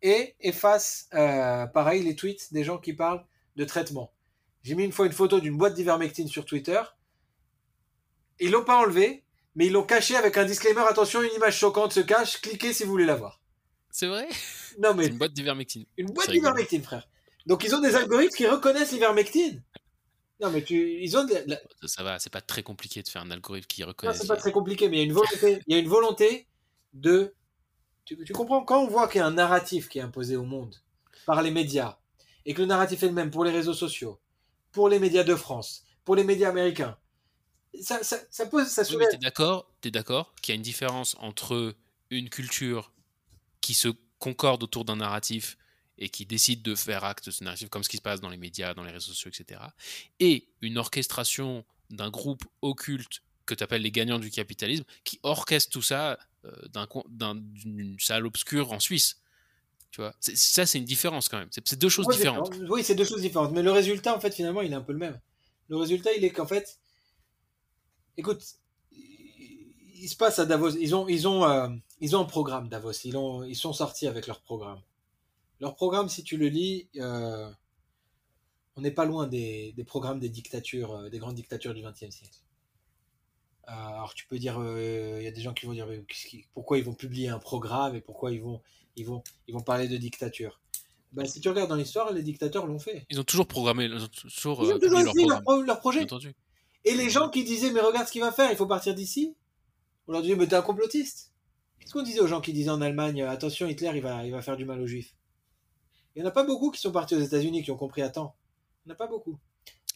et efface, euh, pareil, les tweets des gens qui parlent de traitement. J'ai mis une fois une photo d'une boîte d'ivermectine sur Twitter. Ils l'ont pas enlevé, mais ils l'ont caché avec un disclaimer. Attention, une image choquante se cache. Cliquez si vous voulez la voir. C'est vrai? Non mais C'est une boîte d'ivermectine. une boîte d'ivermectine, frère. Donc ils ont des algorithmes qui reconnaissent l'ivermectine. Non mais tu, ils ont. de la- Ça, ça va, c'est pas très compliqué de faire un algorithme qui Non, reconnaît. c'est pas très compliqué, mais il y a une volonté. Il y a une volonté de. Tu, tu comprends quand on voit qu'il y a un narratif qui est imposé au monde par les médias et que le narratif est le même pour les réseaux sociaux, pour les médias de France, pour les médias américains. Ça, ça, ça pose, ça Oui, mais soulève. t'es d'accord, t'es d'accord qu'il y a une différence entre une culture qui se concorde autour d'un narratif et qui décide de faire acte de ce narratif, comme ce qui se passe dans les médias, dans les réseaux sociaux, etc., et une orchestration d'un groupe occulte que tu appelles les gagnants du capitalisme, qui orchestre tout ça euh, d'une salle obscure en Suisse. Tu vois, ça c'est une différence quand même. C'est deux choses différentes. Oui, c'est deux choses différentes. Mais le résultat, en fait, finalement, il est un peu le même. Le résultat, il est qu'en fait, écoute, il se passe à Davos. Ils ont, ils ont, euh, ils ont un programme Davos. Ils ont, ils sont sortis avec leur programme. Leur programme, si tu le lis, euh, on n'est pas loin des, des programmes des dictatures, euh, des grandes dictatures du XXe siècle. Euh, alors tu peux dire, euh, il y a des gens qui vont dire, mais pourquoi ils vont publier un programme et pourquoi ils vont, ils vont, ils vont parler de dictature? Ben, si tu regardes dans l'histoire, les dictateurs l'ont fait. Ils ont toujours programmé, ils ont toujours, Ils ont toujours leur leur, projet. Et les gens qui disaient, mais regarde ce qu'il va faire, il faut partir d'ici, on leur disait, mais t'es un complotiste. Qu'est-ce qu'on disait aux gens qui disaient en Allemagne, attention, Hitler, il va, il va faire du mal aux juifs? Il n'y en a pas beaucoup qui sont partis aux États-Unis, qui ont compris à temps. Il n'y en a pas beaucoup.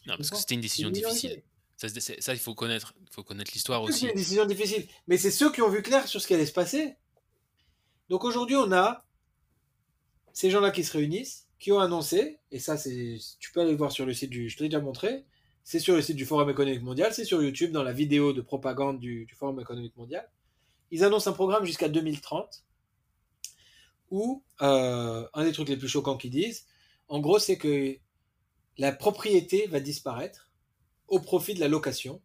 Non, parce que c'était une décision difficile. Ça, il faut connaître, faut connaître l'histoire Oui, C'est aussi. une décision difficile. Mais c'est ceux qui ont vu clair sur ce qui allait se passer. Donc aujourd'hui, on a ces gens-là qui se réunissent, qui ont annoncé, et ça, c'est, tu peux aller voir sur le site du, je te l'ai déjà montré, c'est sur le site du Forum économique mondial, c'est sur YouTube dans la vidéo de propagande du, du Forum économique mondial. Ils annoncent un programme jusqu'à 2030 où euh, un des trucs les plus choquants qu'ils disent, en gros, c'est que la propriété va disparaître au profit de la location.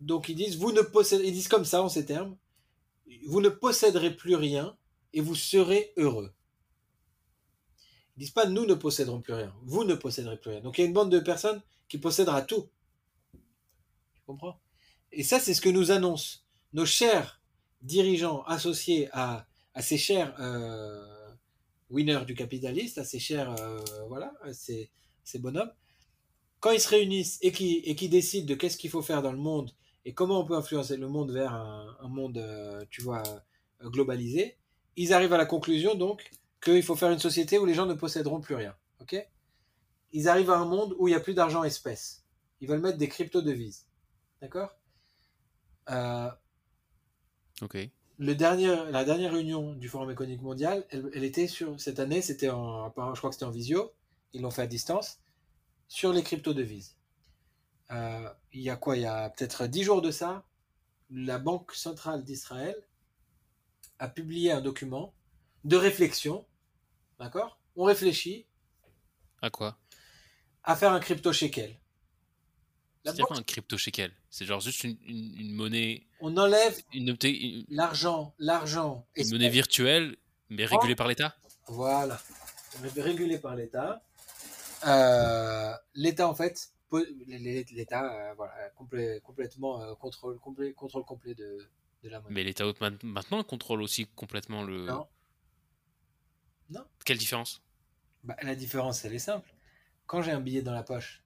Donc ils disent, vous ne possédez, ils disent comme ça en ces termes, vous ne posséderez plus rien et vous serez heureux. Ils disent pas, nous ne posséderons plus rien, vous ne posséderez plus rien. Donc il y a une bande de personnes qui possédera tout. Tu comprends? Et ça, c'est ce que nous annoncent nos chers dirigeants associés à, à ces chers euh, winners du capitaliste, à ces chers, euh, voilà, à ces, ces bonhommes. Quand ils se réunissent et qui, et qui décident de qu'est-ce qu'il faut faire dans le monde et comment on peut influencer le monde vers un, monde, euh, tu vois, euh, globalisé, ils arrivent à la conclusion donc qu'il faut faire une société où les gens ne posséderont plus rien. Ok? Ils arrivent à un monde où il n'y a plus d'argent espèce. Ils veulent mettre des crypto-devises. D'accord? Le dernier, la dernière réunion du Forum économique mondial, elle, elle était sur cette année, c'était en, je crois que c'était en visio, ils l'ont fait à distance, sur les crypto-devises. Euh, il y a quoi? Il y a peut-être dix jours de ça, la Banque centrale d'Israël a publié un document de réflexion, d'accord? On réfléchit À quoi? à faire un crypto-shekel. Banque- quoi un crypto shekel C'est genre juste une, une- une monnaie, on enlève une, une- l'argent, l'argent, une monnaie virtuelle, mais régulée par l'État? Voilà. Régulé par l'État. Euh, L'État, en fait, l'État, euh, voilà, complè- complètement euh, contrôle, complet, contrôle complet de, de la monnaie. Mais l'État ma- maintenant contrôle aussi complètement le. Non. Non. Quelle différence? Bah, la différence, elle est simple. Quand j'ai un billet dans la poche,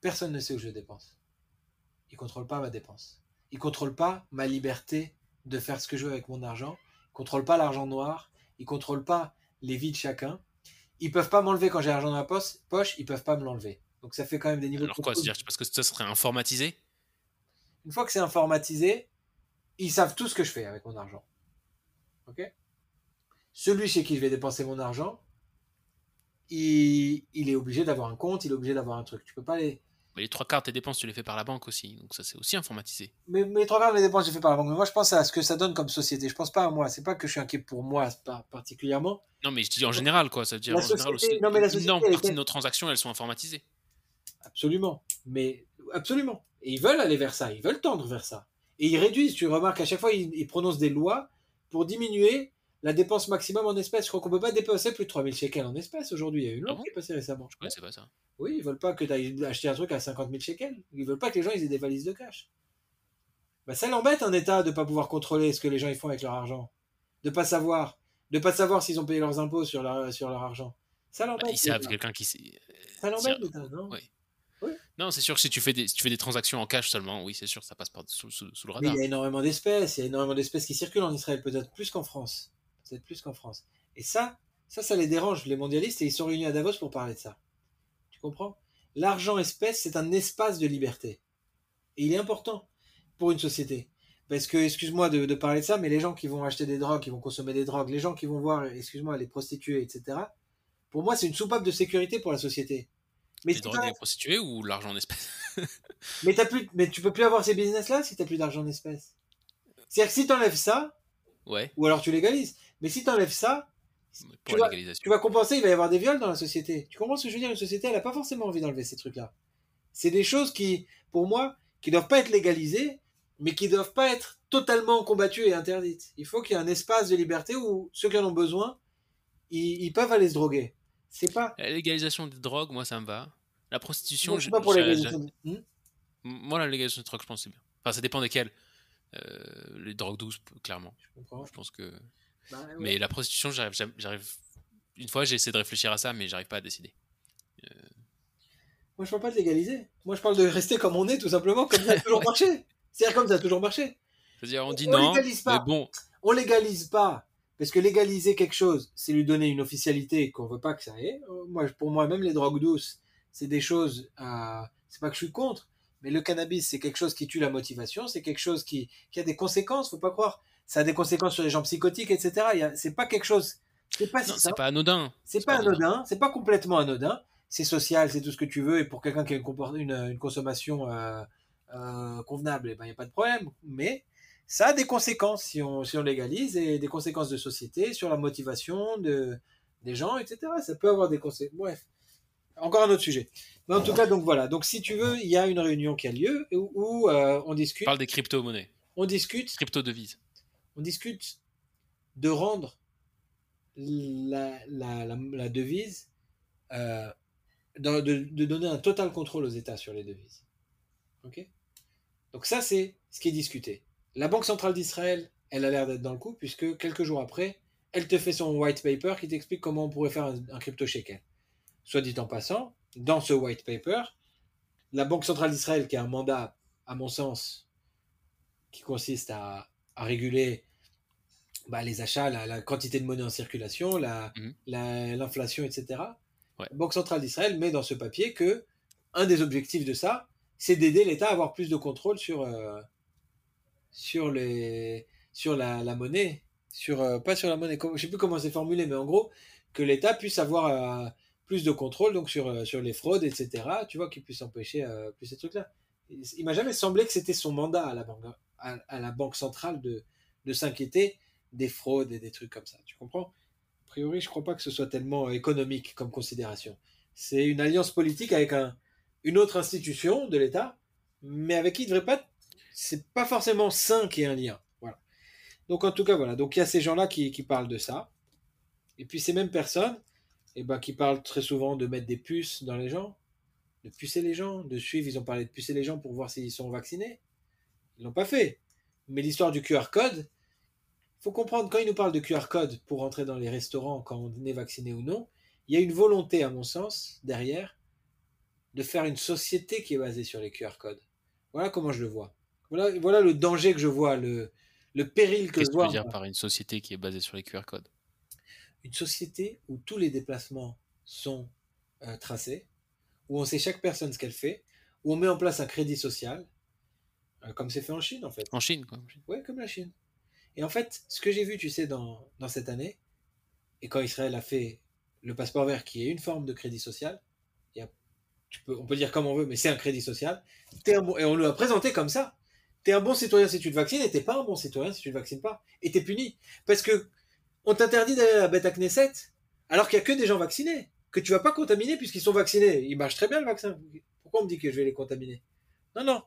personne ne sait où je le dépense. Il contrôle pas ma dépense. Il contrôle pas ma liberté de faire ce que je veux avec mon argent. Il contrôle pas l'argent noir. Il contrôle pas les vies de chacun. Ils peuvent pas m'enlever quand j'ai l'argent dans la poche, poche, ils peuvent pas me l'enlever. Donc ça fait quand même des niveaux Alors quoi, c'est-à-dire parce que ça serait informatisé? Une fois que c'est informatisé, ils savent tout ce que je fais avec mon argent. Ok? Celui chez qui je vais dépenser mon argent, il, il est obligé d'avoir un compte, il est obligé d'avoir un truc. Tu peux pas les. Mais les trois quarts de tes dépenses, tu les fais par la banque aussi. Donc ça, c'est aussi informatisé. Mais mes trois quarts de mes dépenses, je les fais par la banque. Mais moi, je pense à ce que ça donne comme société. Je pense pas à moi. C'est pas que je suis inquiet pour moi par- particulièrement. Non, mais je dis en général, quoi. Ça veut dire La en général aussi. non, mais la société, énorme partie était- de nos transactions, elles sont informatisées. Absolument. Mais absolument. Et ils veulent aller vers ça. Ils veulent tendre vers ça. Et ils réduisent. Tu remarques à chaque fois, ils, ils prononcent des lois pour diminuer la dépense maximum en espèces. Je crois qu'on peut pas dépenser plus de 3000 shekels en espèces aujourd'hui. Il y a eu une loi Ah bon qui est passée récemment. Je connaissais pas ça. Oui, ils veulent pas que tu ailles acheter un truc à 50 000 shekels. Ils veulent pas que les gens ils aient des valises de cash. Bah, ça l'embête un État de pas pouvoir contrôler ce que les gens ils font avec leur argent, de pas savoir, de pas savoir s'ils ont payé leurs impôts sur leur sur leur argent. Ça Bah, l'embête. ils savent quelqu'un qui sait. Ça l'embête l'État, non? Ouais. Non, c'est sûr que si tu fais des, si tu fais des transactions en cash seulement, oui, c'est sûr, ça passe par sous, sous- sous le Mais radar. il y a énormément d'espèces, il y a énormément d'espèces qui circulent en Israël, peut-être plus qu'en France, peut-être plus qu'en France. Et ça, ça, ça les dérange les mondialistes et ils sont réunis à Davos pour parler de ça. Tu comprends? L'argent espèce, c'est un espace de liberté. Et il est important pour une société. Parce que, excuse-moi de, de parler de ça, mais les gens qui vont acheter des drogues, qui vont consommer des drogues, les gens qui vont voir, excuse-moi, les prostituées, etc., pour moi, c'est une soupape de sécurité pour la société. Mais, Les drogues des prostituées ou l'argent en espèces mais, t'as plus, mais tu peux plus avoir ces business-là si tu plus d'argent en espèces. C'est-à-dire que si tu enlèves ça, Ouais, ou alors tu légalises, mais si tu enlèves ça, Tu la vas compenser, il va y avoir des viols dans la société. Tu comprends ce que je veux dire? Une société, elle n'a pas forcément envie d'enlever ces trucs-là. C'est des choses qui, pour moi, qui doivent pas être légalisées, mais qui doivent pas être totalement combattues et interdites. Il faut qu'il y ait un espace de liberté où ceux qui en ont besoin, ils, ils peuvent aller se droguer. C'est pas. La légalisation des drogues, moi, ça me va. La prostitution, Non, je- pas pour j'ai- légalisation. Hmm moi, la légalisation des drogues, je pense que c'est bien. Enfin, ça dépend desquelles. Euh, les drogues douces, clairement. Je comprends. Je pense que. Bah, ouais. Mais la prostitution, j'arrive, j'arrive-. Une fois, j'ai essayé de réfléchir à ça, mais j'arrive pas à décider. Moi, je parle pas de légaliser. Moi, je parle de rester comme on est, tout simplement, comme ça a toujours marché. C'est-à-dire comme ça a toujours marché. C'est-à-dire, on dit On non, légalise pas. mais bon, on légalise pas. Parce que légaliser quelque chose, c'est lui donner une officialité qu'on veut pas que ça ait. Euh, Moi, pour moi, même les drogues douces, c'est des choses. C'est pas que je suis contre, mais le cannabis, c'est quelque chose qui tue la motivation. C'est quelque chose qui, qui a des conséquences. Faut pas croire. Ça a des conséquences sur les gens psychotiques, etc. Il C'est pas quelque chose. C'est pas non, anodin. C'est pas anodin. C'est pas complètement anodin. C'est social, c'est tout ce que tu veux. Et pour quelqu'un qui a une, compor- une, une consommation euh, euh, convenable, il ben, n'y a pas de problème. Mais ça a des conséquences si on, si on légalise et des conséquences de société sur la motivation de, des gens, etc. Ça peut avoir des conséquences. Bref, encore un autre sujet. Mais en tout cas, donc voilà. Donc si tu veux, il y a une réunion qui a lieu où, où, euh, on On discute, parle des crypto-monnaies, on discute, crypto-devises. On discute de rendre la, devise, euh, de, de, de donner un total contrôle aux États sur les devises. Ok? Donc ça, c'est ce qui est discuté. La Banque centrale d'Israël, elle a l'air d'être dans le coup, puisque quelques jours après, elle te fait son white paper qui t'explique comment on pourrait faire un, un crypto shekel. Soit dit en passant, dans ce white paper, la Banque centrale d'Israël, qui a un mandat, à mon sens, qui consiste à, à réguler bah, les achats, la, la quantité de monnaie en circulation, la- Mhm. la- l'inflation, etc. Ouais. La Banque centrale d'Israël met dans ce papier que un des objectifs de ça, c'est d'aider l'État à avoir plus de contrôle sur, euh, sur, les, sur la, la monnaie, sur, euh, pas sur la monnaie, je sais plus comment c'est formulé, mais en gros, que l'État puisse avoir euh, plus de contrôle donc sur, sur les fraudes, etc. Tu vois, qu'il puisse empêcher plus ces trucs-là. Il, il m'a jamais semblé que c'était son mandat à la banque, à, la banque centrale de, s'inquiéter des fraudes et des trucs comme ça. Tu comprends? A priori, je crois pas que ce soit tellement économique comme considération. C'est une alliance politique avec un, une autre institution de l'État, mais avec qui il devrait pas. C'est pas forcément sain qu'il y ait un lien. Voilà. Donc en tout cas, voilà. Donc il y a ces gens-là qui, qui parlent de ça. Et puis ces mêmes personnes, eh ben, qui parlent très souvent de mettre des puces dans les gens, de pucer les gens, de suivre. Ils ont parlé de pucer les gens pour voir s'ils sont vaccinés. Ils l'ont pas fait. Mais l'histoire du QR code, faut comprendre quand ils nous parlent de QR code pour rentrer dans les restaurants quand on est vacciné ou non, il y a une volonté, à mon sens, derrière, de faire une société qui est basée sur les QR codes. Voilà comment je le vois. Voilà, voilà le danger que je vois, le, le péril que je vois. Qu'est-ce que tu veux dire par une société qui est basée sur les QR codes? Une société où tous les déplacements sont euh, tracés, où on sait chaque personne ce qu'elle fait, où on met en place un crédit social, comme c'est fait en Chine en fait. En Chine, quoi. Ouais, comme la Chine. Et en fait, ce que j'ai vu, tu sais, dans, dans cette année, et quand Israël a fait le passeport vert, qui est une forme de crédit social, y a, tu peux, on peut dire comme on veut, mais c'est un crédit social, un bon, et on nous l'a présenté comme ça. T'es un bon citoyen si tu te vaccines, et t'es pas un bon citoyen si tu te vaccines pas. Et t'es puni. Parce que on t'interdit d'aller à la bête à Knesset, alors qu'il y a que des gens vaccinés, que tu vas pas contaminer puisqu'ils sont vaccinés. Ils marchent très bien le vaccin. Pourquoi on me dit que je vais les contaminer? Non, non.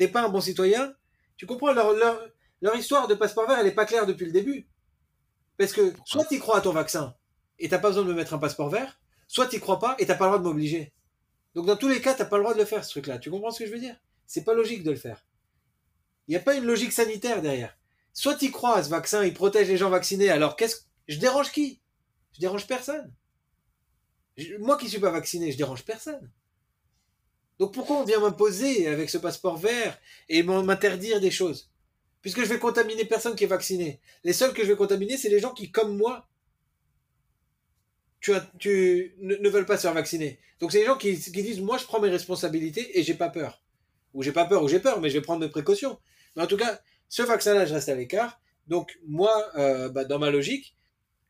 T'es pas un bon citoyen. Tu comprends leur, leur, histoire de passeport vert, elle est pas claire depuis le début. Parce que soit tu crois à ton vaccin et t'as pas besoin de me mettre un passeport vert, soit tu crois pas et t'as pas le droit de m'obliger. Donc dans tous les cas, t'as pas le droit de le faire ce truc-là. Tu comprends ce que je veux dire? C'est pas logique de le faire. Il n'y a pas une logique sanitaire derrière. Soit tu crois à ce vaccin, il protège les gens vaccinés, alors qu'est-ce je dérange qui? Je dérange personne. Moi qui suis pas vacciné, je dérange personne. Donc pourquoi on vient m'imposer avec ce passeport vert et m'interdire des choses? Puisque je vais contaminer personne qui est vacciné. Les seuls que je vais contaminer, c'est les gens qui, comme moi, tu, ne, veulent pas se faire vacciner. Donc c'est les gens qui, qui, disent moi je prends mes responsabilités et j'ai pas peur. Ou j'ai pas peur ou j'ai peur, mais je vais prendre mes précautions. Mais en tout cas, ce vaccin-là, je reste à l'écart. Donc moi, euh, bah, dans ma logique,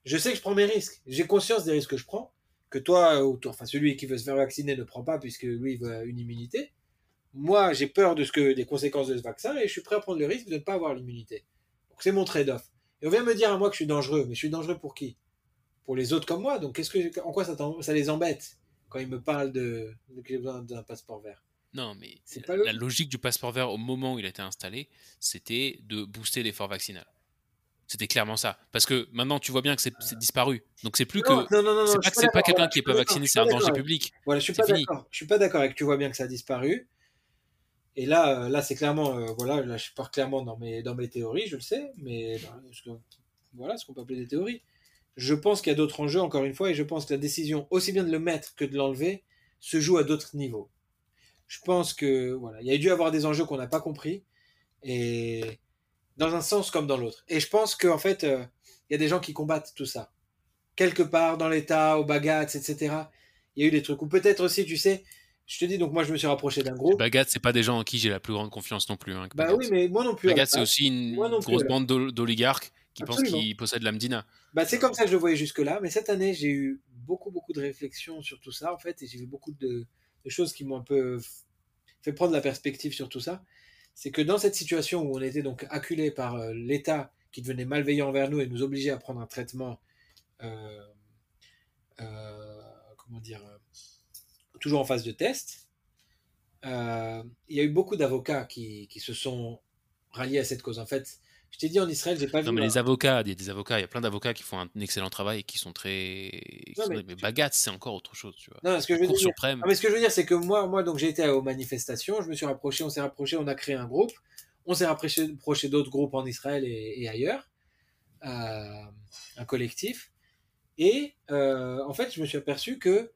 je sais que je prends mes risques. J'ai conscience des risques que je prends. Que toi, ou enfin celui qui veut se faire vacciner ne prend pas puisque lui il veut une immunité. Moi, j'ai peur de ce que des conséquences de ce vaccin et je suis prêt à prendre le risque de ne pas avoir l'immunité. Donc c'est mon trade-off. Et on vient me dire à moi que je suis dangereux, mais je suis dangereux pour qui? Pour les autres comme moi. Donc qu'est-ce que, en quoi ça, ça les embête quand ils me parlent de, de que j'ai besoin d'un passeport vert? Non, mais c'est la, la logique du passeport vert au moment où il a été installé, c'était de booster l'effort vaccinal. C'était clairement ça. Parce que maintenant, tu vois bien que c'est disparu. Donc, c'est plus non, que. Non, non, non, c'est pas, pas, pas quelqu'un qui n'est pas vacciné, c'est un danger public. Voilà, je suis pas d'accord. Je suis pas d'accord avec. Tu vois bien que ça a disparu. Et là, là, c'est clairement, euh, voilà, là, je pars clairement dans mes, dans mes théories, je le sais, mais voilà, ce qu'on peut appeler des théories. Je pense qu'il y a d'autres enjeux, encore une fois, et je pense que la décision, aussi bien de le mettre que de l'enlever, se joue à d'autres niveaux je pense que voilà, il y a dû avoir des enjeux qu'on n'a pas compris et dans un sens comme dans l'autre. Et je pense qu'en fait, euh, il y a des gens qui combattent tout ça. Quelque part dans l'État, au Bagat, etc. Il y a eu des trucs. Ou peut-être aussi, tu sais, je te dis, donc moi je me suis rapproché d'un groupe. Bagat, c'est pas des gens en qui j'ai la plus grande confiance non plus. Hein, bah oui, mais moi non plus. Bagat, c'est aussi une grosse bande d'oligarques qui pensent qu'ils possèdent l'Amdina. Bah, c'est comme ça que je le voyais jusque-là. Mais cette année, j'ai eu beaucoup, beaucoup de réflexions sur tout ça, en fait, et j'ai vu beaucoup de, choses qui m'ont un peu fait prendre la perspective sur tout ça, c'est que dans cette situation où on était donc acculé par euh, l'État qui devenait malveillant envers nous et nous obligeait à prendre un traitement, euh, euh, comment dire, toujours en phase de test, il y a eu beaucoup d'avocats qui, qui, se sont ralliés à cette cause. En fait, je t'ai dit en Israël, j'ai pas non, vu. Non, mais les avocats, il y a des avocats, il y a plein d'avocats qui font un excellent travail et qui sont très. Non, mais, mais Bagat, c'est encore autre chose, tu vois. Non, ce que je veux dire, suprême... non, mais ce que je veux dire, c'est que moi, moi, donc j'ai été aux manifestations, je me suis rapproché, on s'est rapproché, on a créé un groupe, on s'est rapproché, d'autres groupes en Israël et, et ailleurs, euh, un collectif, et euh, en fait, je me suis aperçu que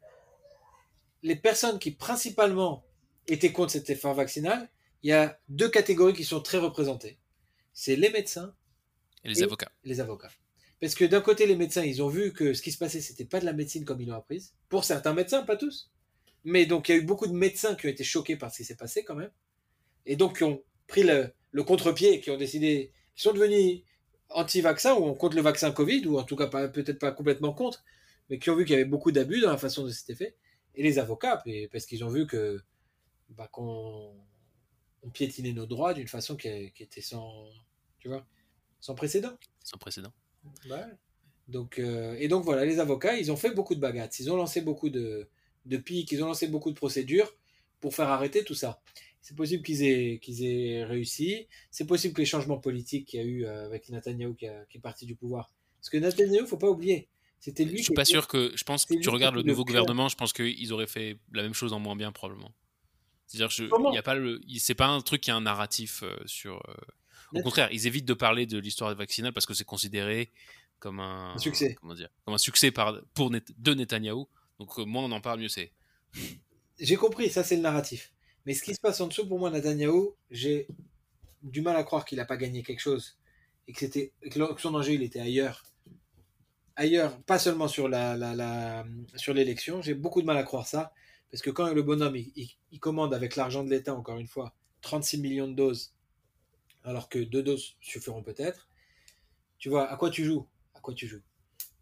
les personnes qui principalement étaient contre cet effort vaccinal, il y a deux catégories qui sont très représentées c'est les médecins et les avocats. Les avocats. Parce que d'un côté, les médecins, ils ont vu que ce qui se passait, c'était pas de la médecine comme ils l'ont apprise. Pour certains médecins, pas tous. Mais donc, il y a eu beaucoup de médecins qui ont été choqués par ce qui s'est passé quand même. Et donc, qui ont pris le, le contre-pied, qui ont décidé, qui sont devenus anti-vaccin ou contre le vaccin Covid, ou en tout cas peut-être pas complètement contre, mais qui ont vu qu'il y avait beaucoup d'abus dans la façon de c'était fait. Et les avocats, parce qu'ils ont vu que bah, qu'on on piétinait nos droits d'une façon qui, qui, était sans, tu vois, sans précédent. Sans précédent. Ouais. Donc, euh, et donc voilà, les avocats, ils ont fait beaucoup de bagarres, ils ont lancé beaucoup de, de piques, ils ont lancé beaucoup de procédures pour faire arrêter tout ça. C'est possible qu'ils aient, qu'ils aient réussi. C'est possible que les changements politiques qu'il y a eu euh, avec Netanyahu qui, qui, est parti du pouvoir. Parce que Netanyahu, faut pas oublier, c'était lui. Je suis pas sûr que. Je pense que tu regardes le nouveau gouvernement, je pense qu'ils auraient fait la même chose en moins bien probablement. C'est-à-dire il y a pas le, c'est pas un truc qui a un narratif euh, sur. Euh, au contraire, ils évitent de parler de l'histoire vaccinale parce que c'est considéré comme un, un, succès. Comment dire Comme un succès par, pour Net, de Netanyahou. Donc euh, moins on en parle, mieux c'est. J'ai compris, ça c'est le narratif. Mais ce qui se passe en dessous, pour moi, Netanyahu, j'ai du mal à croire qu'il n'a pas gagné quelque chose et que, c'était, que son enjeu, il était ailleurs. Ailleurs, pas seulement sur, la, la, la sur l'élection. J'ai beaucoup de mal à croire ça. Parce que quand le bonhomme, il, commande avec l'argent de l'État, encore une fois, 36 millions de doses, alors que deux doses suffiront peut-être, tu vois, à quoi tu joues? À quoi tu joues?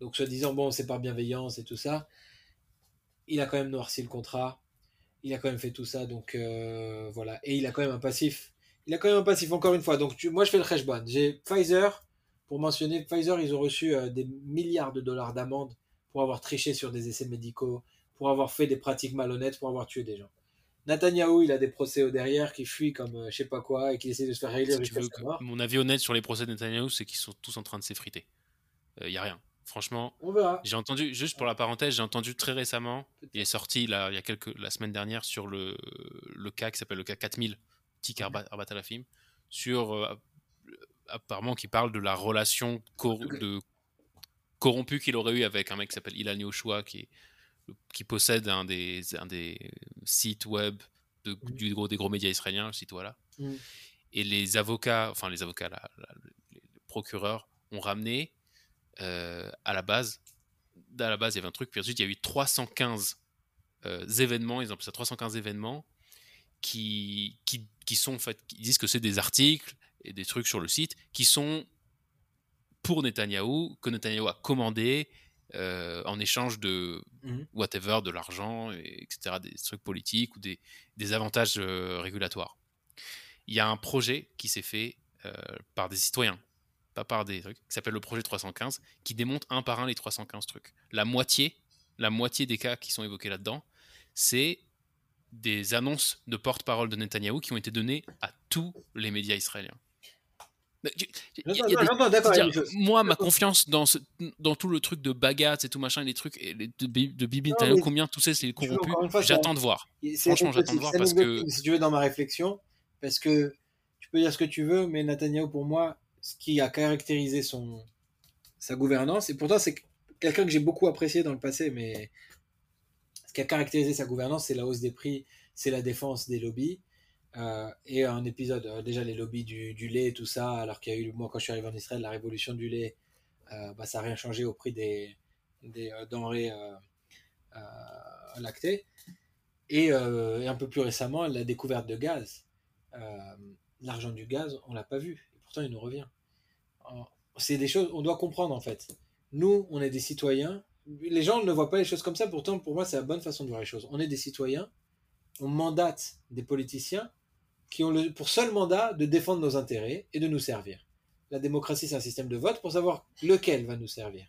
Donc, soi-disant, bon, c'est par bienveillance et tout ça, il a quand même noirci le contrat, il a quand même fait tout ça, donc euh, voilà. Et il a quand même un passif. Il a quand même un passif, encore une fois. Donc, moi, je fais le Reshban. J'ai Pfizer, pour mentionner, Pfizer, ils ont reçu euh, des milliards de dollars d'amende pour avoir triché sur des essais médicaux, pour avoir fait des pratiques malhonnêtes, pour avoir tué des gens. Netanyahou, il a des procès au derrière qui fuient comme euh, je sais pas quoi et qui essaie de se faire réélire jusqu'à sa mort. Mon avis honnête sur les procès de Netanyahou, c'est qu'ils sont tous en train de s'effriter. Il n'y a rien. Franchement, on verra. J'ai entendu, juste pour la parenthèse, j'ai entendu très récemment, il est sorti là, il y a quelques, la semaine dernière sur le, le cas qui s'appelle le cas 4000, Tik Arbat film, sur euh, apparemment qui parle de la relation de, corrompue qu'il aurait eu avec un mec qui s'appelle Ilan Yoshua, qui, qui possède un des, un des sites web de, mmh. du gros, des gros médias israéliens, le site voilà. Mmh. Et les avocats, enfin les avocats, les procureurs ont ramené euh, à la base, à la base, il y avait un truc, puis ensuite, il y a eu 315 euh, événements, ils ont appelé ça 315 événements, qui, qui, qui sont en fait, qui disent que c'est des articles et des trucs sur le site qui sont pour Netanyahou, que Netanyahou a commandé euh, en échange de mmh. whatever, de l'argent, etc., des trucs politiques ou des, des avantages régulatoires. Il y a un projet qui s'est fait par des citoyens, pas par des trucs, qui s'appelle le projet 315, qui démonte un par un les 315 trucs. La moitié, la moitié des cas qui sont évoqués là-dedans, c'est des annonces de porte-parole de Netanyahou qui ont été données à tous les médias israéliens. Moi, ma confiance dans, ce, dans tout le truc de bagatz et tout machin, les trucs et de, de Bibi Netanyahu, combien tout ça c'est corrompu, j'attends de voir. Franchement, j'attends de voir parce que. Si tu veux, dans ma réflexion, parce que tu peux dire ce que tu veux, mais Netanyahu, pour moi, ce qui a caractérisé son, sa gouvernance, et pourtant c'est quelqu'un que j'ai beaucoup apprécié dans le passé, mais ce qui a caractérisé sa gouvernance, c'est la hausse des prix, c'est la défense des lobbies. Euh, et un épisode, euh, déjà les lobbies du, lait, tout ça, alors qu'il y a eu, moi quand je suis arrivé en Israël, la révolution du lait, euh, bah, ça n'a rien changé au prix des, denrées lactées. Et, et, un peu plus récemment, la découverte de gaz. L'argent du gaz, on l'a pas vu il nous revient. C'est des choses, on doit comprendre en fait. Nous, on est des citoyens. Les gens ne voient pas les choses comme ça, pourtant pour moi c'est la bonne façon de voir les choses. On est des citoyens, on mandate des politiciens qui ont le, pour seul mandat de défendre nos intérêts et de nous servir. La démocratie, c'est un système de vote pour savoir lequel va nous servir.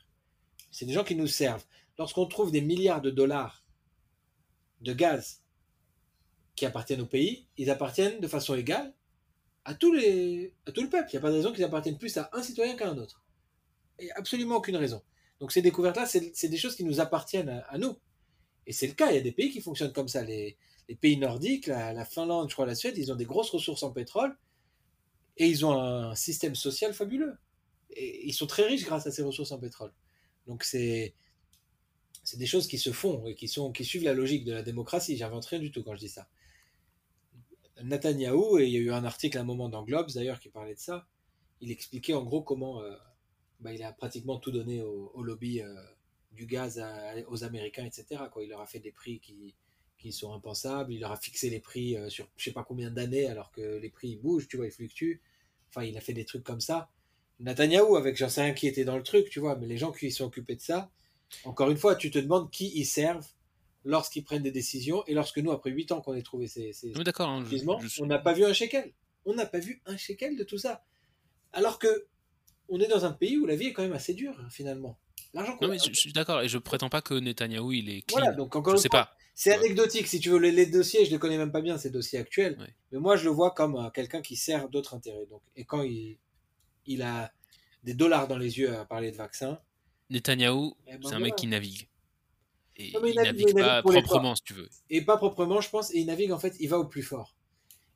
C'est des gens qui nous servent. Lorsqu'on trouve des milliards de dollars de gaz qui appartiennent au pays, ils appartiennent de façon égale à, tout le peuple. Il n'y a pas de raison qu'ils appartiennent plus à un citoyen qu'à un autre. Il n'y a absolument aucune raison. Donc ces découvertes-là, c'est des choses qui nous appartiennent à, nous. Et c'est le cas, il y a des pays qui fonctionnent comme ça. Les pays nordiques, la, Finlande, je crois la Suède, ils ont des grosses ressources en pétrole et ils ont un système social fabuleux. Ils sont très riches grâce à ces ressources en pétrole. Donc c'est c'est des choses qui se font et qui, sont, qui suivent la logique de la démocratie. J'invente rien du tout quand je dis ça. Netanyahou, et il y a eu un article à un moment dans Globes d'ailleurs qui parlait de ça, il expliquait en gros comment euh, bah, il a pratiquement tout donné au, lobby euh, du gaz aux Américains, etc. Il leur a fait des prix qui, qui sont impensables, il leur a fixé les prix euh, sur je sais pas combien d'années alors que les prix bougent, tu vois, ils fluctuent. Enfin, il a fait des trucs comme ça. Netanyahou, avec j'en sais rien qui était dans le truc, tu vois, mais les gens qui sont occupés de ça, encore une fois, tu te demandes qui ils servent lorsqu'ils prennent des décisions et lorsque nous, après 8 ans qu'on ait trouvé ces, ces d'accord, hein, on n'a pas vu un shekel. On n'a pas vu un shekel de tout ça. Alors que on est dans un pays où la vie est quand même assez dure, finalement. L'argent Non, mais je, suis d'accord, et je prétends pas que Netanyahou, il est clean. Voilà, donc encore je sais pas. C'est anecdotique, si tu veux, les, dossiers, je les connais même pas bien, ces dossiers actuels. Mais moi, je le vois comme euh, quelqu'un qui sert d'autres intérêts. Donc, et quand il, il a des dollars dans les yeux à parler de vaccins. Netanyahou, eh ben c'est un mec qui navigue. Et il, navigue, pas proprement, si tu veux. Et pas proprement, je pense. Et il navigue, en fait, il va au plus fort.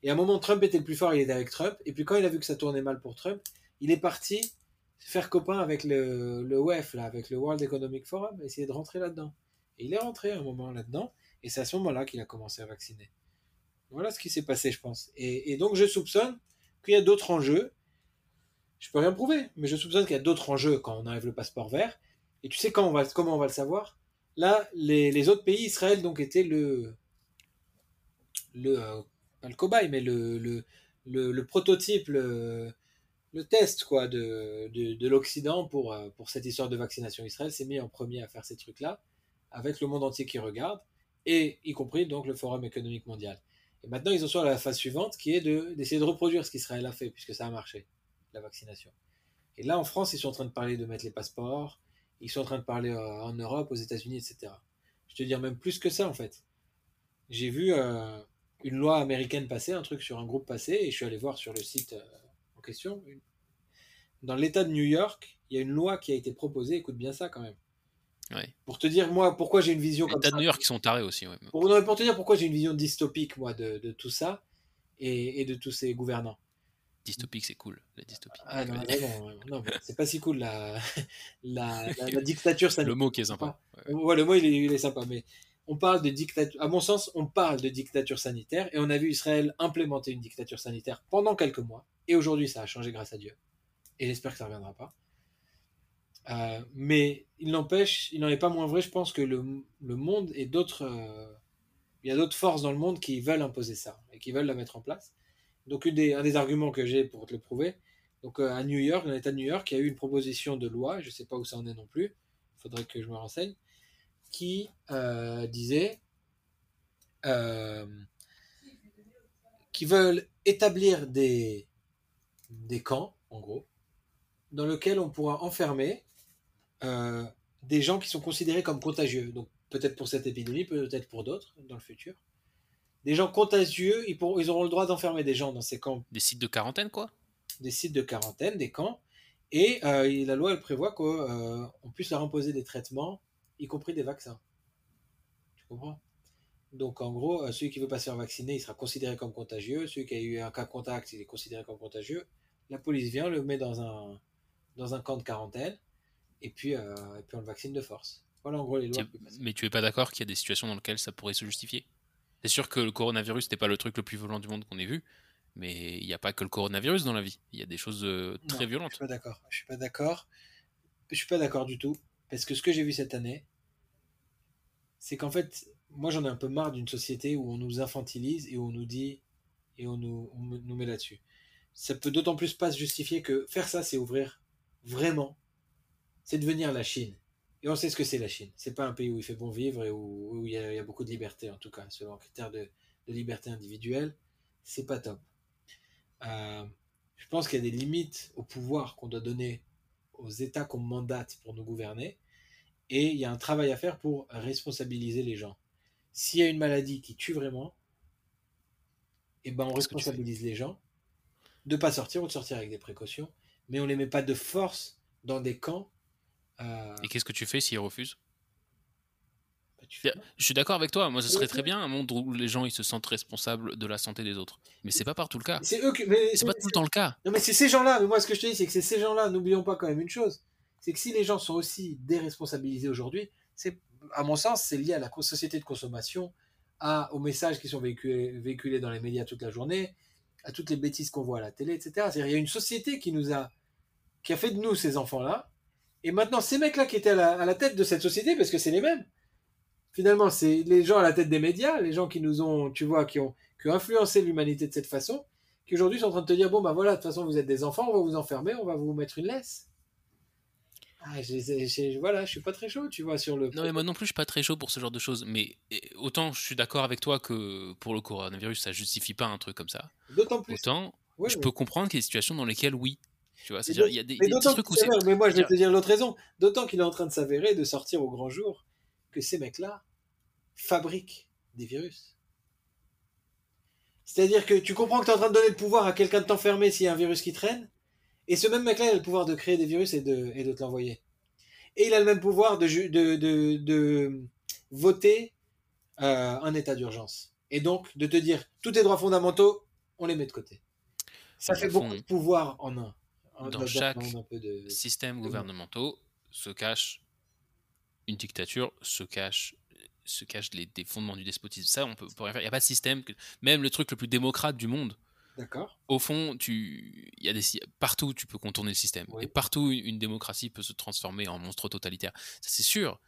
Et à un moment, Trump était le plus fort, il était avec Trump. Et puis quand il a vu que ça tournait mal pour Trump, il est parti faire copain avec le, le WEF, là, avec le World Economic Forum, essayer de rentrer là-dedans. Et il est rentré un moment là-dedans. Et c'est à ce moment-là qu'il a commencé à vacciner. Voilà ce qui s'est passé, je pense. Et, donc, je soupçonne qu'il y a d'autres enjeux. Je peux rien prouver, mais je soupçonne qu'il y a d'autres enjeux quand on arrive le passeport vert. Et tu sais quand on va, comment on va le savoir? Là, les, les, autres pays, Israël, donc, était le. le euh, pas le cobaye, mais le, le, le, le prototype, le, le, test quoi, de, de, de l'Occident pour, euh, pour cette histoire de vaccination. Israël s'est mis en premier à faire ces trucs-là, avec le monde entier qui regarde, et y compris donc le Forum économique mondial. Et maintenant, ils en sont à la phase suivante, qui est d'essayer de, reproduire ce qu'Israël a fait, puisque ça a marché, la vaccination. Et là, en France, ils sont en train de parler de mettre les passeports, ils sont en train de parler euh, en Europe, aux États-Unis, etc. Je te dire même plus que ça, en fait. J'ai vu euh, une loi américaine passer, un truc sur un groupe passer, et je suis allé voir sur le site en question. Dans l'État de New York, il y a une loi qui a été proposée, écoute bien ça quand même. Ouais. Pour te dire, moi, pourquoi j'ai une vision comme ça. de New York, ils sont tarés aussi. Ouais. Pour, non, pour te dire pourquoi j'ai une vision dystopique, moi, de, de tout ça et, et, de tous ces gouvernants. Dystopique, c'est cool, la dystopie. Ah non, non, non c'est pas si cool, la, la, la, la dictature sanitaire. Le mot qui est sympa. Ouais, ouais le mot, il est, il est, sympa, mais on parle de dictature, à mon sens, on parle de dictature sanitaire et on a vu Israël implémenter une dictature sanitaire pendant quelques mois et aujourd'hui, ça a changé grâce à Dieu. Et j'espère que ça ne reviendra pas. Euh, mais il n'empêche, il n'en est pas moins vrai, je pense, que le, monde et d'autres. Euh, il y a d'autres forces dans le monde qui veulent imposer ça et qui veulent la mettre en place. Donc, un des arguments que j'ai pour te le prouver, donc euh, à New York, dans l'État de New York, il y a eu une proposition de loi, je ne sais pas où ça en est non plus, il faudrait que je me renseigne, qui disait qui veulent établir des, des camps, en gros, dans lesquels on pourra enfermer euh, des gens qui sont considérés comme contagieux. Donc peut-être pour cette épidémie, peut-être pour d'autres dans le futur. Des gens contagieux, ils, pourront, ils auront le droit d'enfermer des gens dans ces camps. Des sites de quarantaine, quoi Des sites de quarantaine, des camps. Et euh, la loi, elle prévoit qu'on euh, puisse leur imposer des traitements, y compris des vaccins. Tu comprends? Donc en gros, euh, celui qui veut pas se faire vacciner, il sera considéré comme contagieux. Celui qui a eu un cas contact, il est considéré comme contagieux. La police vient, le met dans un, dans un camp de quarantaine et puis, euh, et puis on le vaccine de force. Voilà en gros les lois. Mais tu es pas d'accord qu'il y a des situations dans lesquelles ça pourrait se justifier? C'est sûr que le coronavirus n'était pas le truc le plus violent du monde qu'on ait vu, mais il n'y a pas que le coronavirus dans la vie. Il y a des choses euh, très non, violentes. Je suis pas d'accord. Je suis pas d'accord. Je suis pas d'accord du tout parce que ce que j'ai vu cette année, c'est qu'en fait, moi j'en ai un peu marre d'une société où on nous infantilise et où on nous dit et on nous, on nous met là-dessus. Ça peut d'autant plus pas se justifier que faire ça, c'est ouvrir vraiment c'est devenir la Chine. Et on sait ce que c'est la Chine. C'est pas un pays où il fait bon vivre et où, il, y a, il, y a, beaucoup de liberté, en tout cas, selon critères de, de liberté individuelle. C'est pas top. Euh, je pense qu'il y a des limites au pouvoir qu'on doit donner aux États qu'on mandate pour nous gouverner. Et il y a un travail à faire pour responsabiliser les gens. S'il y a une maladie qui tue vraiment, eh ben on responsabilise les gens de pas sortir ou de sortir avec des précautions, mais on les met pas de force dans des camps euh... Et qu'est-ce que tu fais s'ils refusent? Bah. Je suis d'accord avec toi. Moi, ce serait très bien un monde où les gens ils se sentent responsables de la santé des autres. Mais c'est pas partout le cas. C'est eux que... mais... pas tout le temps le cas. Non, mais c'est ces gens-là. Mais moi, ce que je te dis, c'est que c'est ces gens-là. N'oublions pas quand même une chose. C'est que si les gens sont aussi déresponsabilisés aujourd'hui, c'est, à mon sens, c'est lié à la société de consommation, à, aux messages qui sont véhiculés, véhiculés dans les médias toute la journée, à toutes les bêtises qu'on voit à la télé, etc. C'est-à-dire, il y a une société qui nous a, qui a fait de nous ces enfants-là, et maintenant, ces mecs-là qui étaient à la, à la, tête de cette société, parce que c'est les mêmes, finalement, c'est les gens à la tête des médias, les gens qui nous ont, tu vois, qui ont, qui ont influencé l'humanité de cette façon, qui aujourd'hui sont en train de te dire, bon, ben voilà, de toute façon, vous êtes des enfants, on va vous enfermer, on va vous mettre une laisse. Ah, j ai, j ai, voilà, je suis pas très chaud, tu vois, sur le. Non, mais moi non plus, je suis pas très chaud pour ce genre de choses. Mais autant je suis d'accord avec toi que pour le coronavirus, ça justifie pas un truc comme ça. D'autant plus. Autant, je peux comprendre qu'il y a des situations dans lesquelles, oui, tu vois, c'est-à-dire, il y a des, mais des petits trucs où c'est. Mais moi, je vais te dire l'autre raison. D'autant qu'il est en train de s'avérer, de sortir au grand jour, que ces mecs-là fabriquent des virus. C'est-à-dire que tu comprends que tu es en train de donner le pouvoir à quelqu'un de t'enfermer s'il y a un virus qui traîne, et ce même mec-là, il a le pouvoir de créer des virus et de, et de te l'envoyer. Et il a le même pouvoir de, de, de, de voter euh, un état d'urgence. Et donc, de te dire, tous tes droits fondamentaux, on les met de côté. Ça fait beaucoup de pouvoir en un dans chaque de... système gouvernemental se cache une dictature, se cache se cachent les, des fondements du despotisme. Ça, on peut, Il n'y a pas de système. Que, même le truc le plus démocrate du monde. D'accord. Au fond, tu, il y a des, partout tu peux contourner le système. Et partout une, démocratie peut se transformer en monstre totalitaire. Ça, c'est sûr.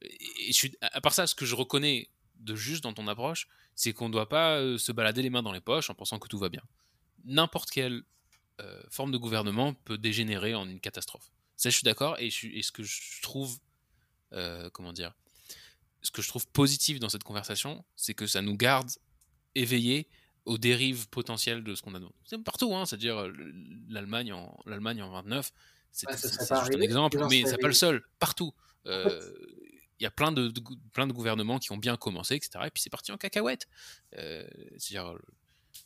Et je suis, à part ça, ce que je reconnais de juste dans ton approche, c'est qu'on ne doit pas euh, se balader les mains dans les poches en pensant que tout va bien. N'importe quelle euh, forme de gouvernement peut dégénérer en une catastrophe. Ça, je suis d'accord. Et, et, ce que je trouve, euh, comment dire, ce que je trouve positif dans cette conversation, c'est que ça nous garde éveillés aux dérives potentielles de ce qu'on a. C'est partout, hein, c'est-à-dire l'Allemagne en l'Allemagne en 29, c'est juste un exemple, mais c'est pas le seul. Partout, il y a plein de, plein de gouvernements qui ont bien commencé, etc. Et puis c'est parti en cacahuète. Euh, c'est-à-dire,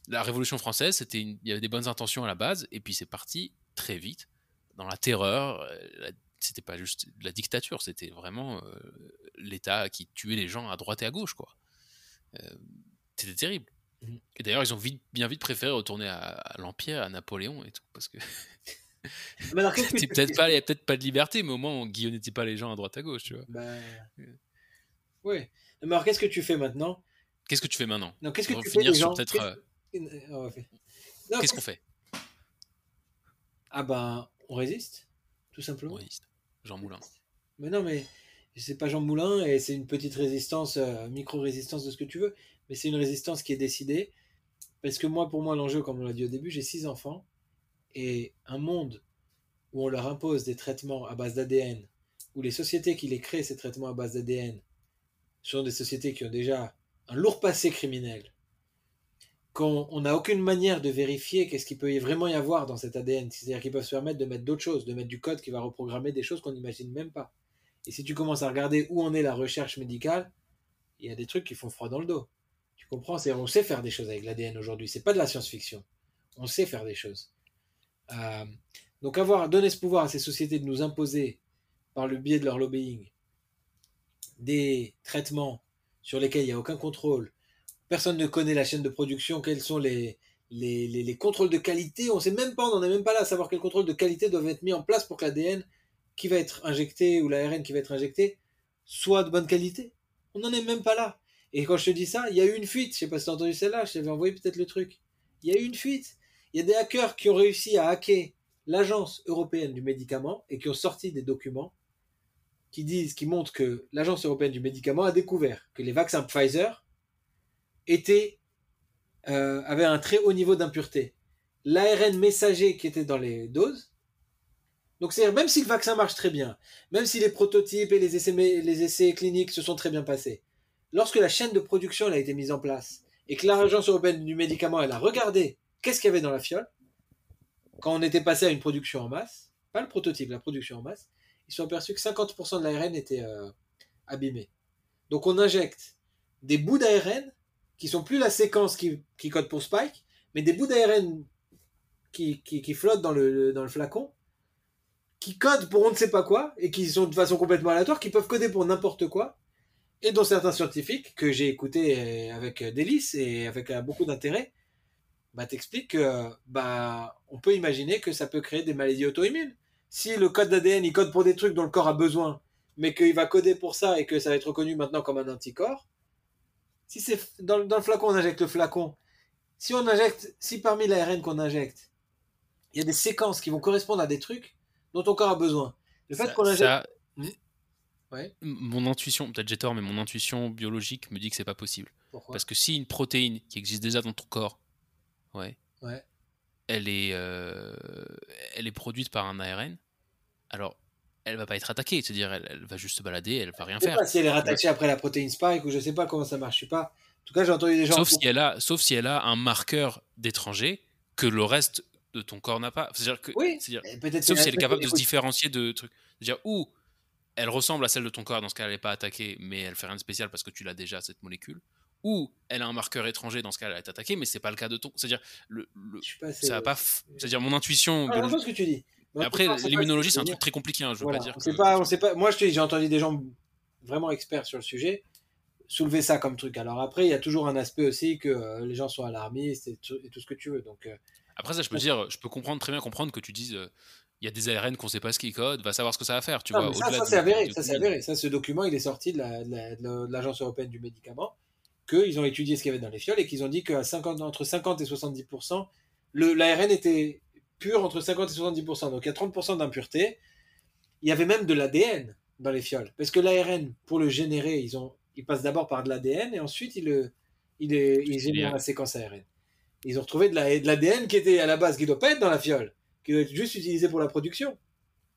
la Révolution française, c'était il y avait des bonnes intentions à la base, et puis c'est parti très vite dans la terreur. Euh, c'était pas juste la dictature, c'était vraiment euh, l'État qui tuait les gens à droite et à gauche, quoi. c'était terrible. Mmh. Et d'ailleurs, ils ont vite, bien vite préféré retourner à, à l'Empire, à Napoléon et tout, parce que c'est peut-être pas, il n'y a peut-être pas de liberté, mais au moins on guillonnait pas les gens à droite à gauche, tu vois. Bah... Oui. Mais alors qu'est-ce que tu fais maintenant? Qu'est-ce que tu fais maintenant? Non, qu'est-ce que tu fais les gens Qu'est-ce qu'on fait? Ah ben, on résiste, tout simplement. On résiste. Jean Moulin. Mais non, mais c'est pas Jean Moulin et c'est une petite résistance, euh, micro-résistance de ce que tu veux, mais c'est une résistance qui est décidée. Parce que moi, pour moi, l'enjeu, comme on l'a dit au début, j'ai six enfants et un monde où on leur impose des traitements à base d'ADN, où les sociétés qui les créent, ces traitements à base d'ADN, sont des sociétés qui ont déjà un lourd passé criminel, qu'on n'a aucune manière de vérifier qu'est-ce qu'il peut vraiment y avoir dans cet ADN, c'est-à-dire qu'ils peuvent se permettre de mettre d'autres choses, de mettre du code qui va reprogrammer des choses qu'on n'imagine même pas. Et si tu commences à regarder où en est la recherche médicale, il y a des trucs qui font froid dans le dos. Tu comprends? C'est on sait faire des choses avec l'ADN aujourd'hui. C'est pas de la science-fiction. On sait faire des choses. Euh, donc avoir donné ce pouvoir à ces sociétés de nous imposer, par le biais de leur lobbying, des traitements sur lesquels il n'y a aucun contrôle, personne ne connaît la chaîne de production, quels sont les, les, les, contrôles de qualité, on ne sait même pas, on n'en est même pas là à savoir quels contrôles de qualité doivent être mis en place pour que l'ADN qui va être injecté ou l'ARN qui va être injecté soit de bonne qualité. On n'en est même pas là. Et quand je te dis ça, il y a eu une fuite, je sais pas si tu as entendu celle-là, je t'avais envoyé peut-être le truc. Il y a eu une fuite. Il y a des hackers qui ont réussi à hacker l'Agence européenne du médicament et qui ont sorti des documents qui disent, qui montrent que l'Agence européenne du médicament a découvert que les vaccins Pfizer étaient, euh, avaient un très haut niveau d'impureté. L'ARN messager qui était dans les doses, donc c'est même si le vaccin marche très bien, même si les prototypes et les essais, les essais cliniques se sont très bien passés, lorsque la chaîne de production a été mise en place et que l'Agence européenne du médicament elle a regardé qu'est-ce qu'il y avait dans la fiole Quand on était passé à une production en masse, pas le prototype, la production en masse, ils sont aperçus que 50% de l'ARN était euh, abîmé. Donc on injecte des bouts d'ARN qui sont plus la séquence qui, code pour Spike, mais des bouts d'ARN qui, qui, flottent dans le, flacon, qui codent pour on ne sait pas quoi, et qui sont de façon complètement aléatoire, qui peuvent coder pour n'importe quoi, et dont certains scientifiques, que j'ai écoutés avec délice et avec euh, beaucoup d'intérêt, bah, t'explique que bah, on peut imaginer que ça peut créer des maladies auto-immunes. Si le code d'ADN, il code pour des trucs dont le corps a besoin, mais qu'il va coder pour ça et que ça va être reconnu maintenant comme un anticorps, si c'est dans, dans, le flacon, on injecte le flacon, si on injecte, si parmi l'ARN qu'on injecte, il y a des séquences qui vont correspondre à des trucs dont ton corps a besoin. Le fait qu'on injecte. Ouais. Mon intuition, peut-être j'ai tort, mais mon intuition biologique me dit que c'est pas possible. Pourquoi? Parce que si une protéine qui existe déjà dans ton corps Ouais. Ouais. Elle est, euh, elle est produite par un ARN. Alors, elle va pas être attaquée, c'est-à-dire elle, va juste se balader, elle va rien je sais faire. Pas si elle est rattachée après la protéine spike ou je sais pas comment ça marche, je sais pas. En tout cas, j'ai entendu des gens. Sauf si elle a, sauf si elle a un marqueur d'étranger que le reste de ton corps n'a pas. C'est-à-dire que, oui. sauf si elle est capable de se différencier de trucs. C'est-à-dire où elle ressemble à celle de ton corps, dans ce cas elle n'est pas attaquée, mais elle fait rien de spécial parce que tu l'as déjà cette molécule ou elle a un marqueur étranger dans ce cas elle est attaquée mais c'est pas le cas de ton c'est à dire le, ça va pas c'est à dire mon intuition ah, ce que tu dis après l'immunologie c'est un truc très compliqué hein, je veux pas dire on pas on sait pas moi j'ai entendu des gens vraiment experts sur le sujet soulever ça comme truc alors après il y a toujours un aspect aussi que euh, les gens sont alarmistes et, tout ce que tu veux donc euh, après ça je peux dire je peux comprendre très bien comprendre que tu dises euh, il y a des ARN qu'on sait pas ce qu'ils codent, va savoir ce que ça va faire. Tu Non, vois, ça, ça c'est avéré. Ça, c'est avéré. Ça, ce document, il est sorti de la- de la- de l'Agence européenne du médicament, qu'ils ont étudié ce qu'il y avait dans les fioles et qu'ils ont dit qu'à 50, entre 50 et 70%, le- l'ARN était pur entre 50 et 70%. Donc il y a 30% d'impureté. Il y avait même de l'ADN dans les fioles. Parce que l'ARN, pour le générer, ils, ont, ils passent d'abord par de l'ADN et ensuite ils, le, ils, génèrent la séquence ARN. Ils ont retrouvé de la- de l'ADN qui était à la base, qui ne doit pas être dans la fiole, qui doit être juste utilisé pour la production.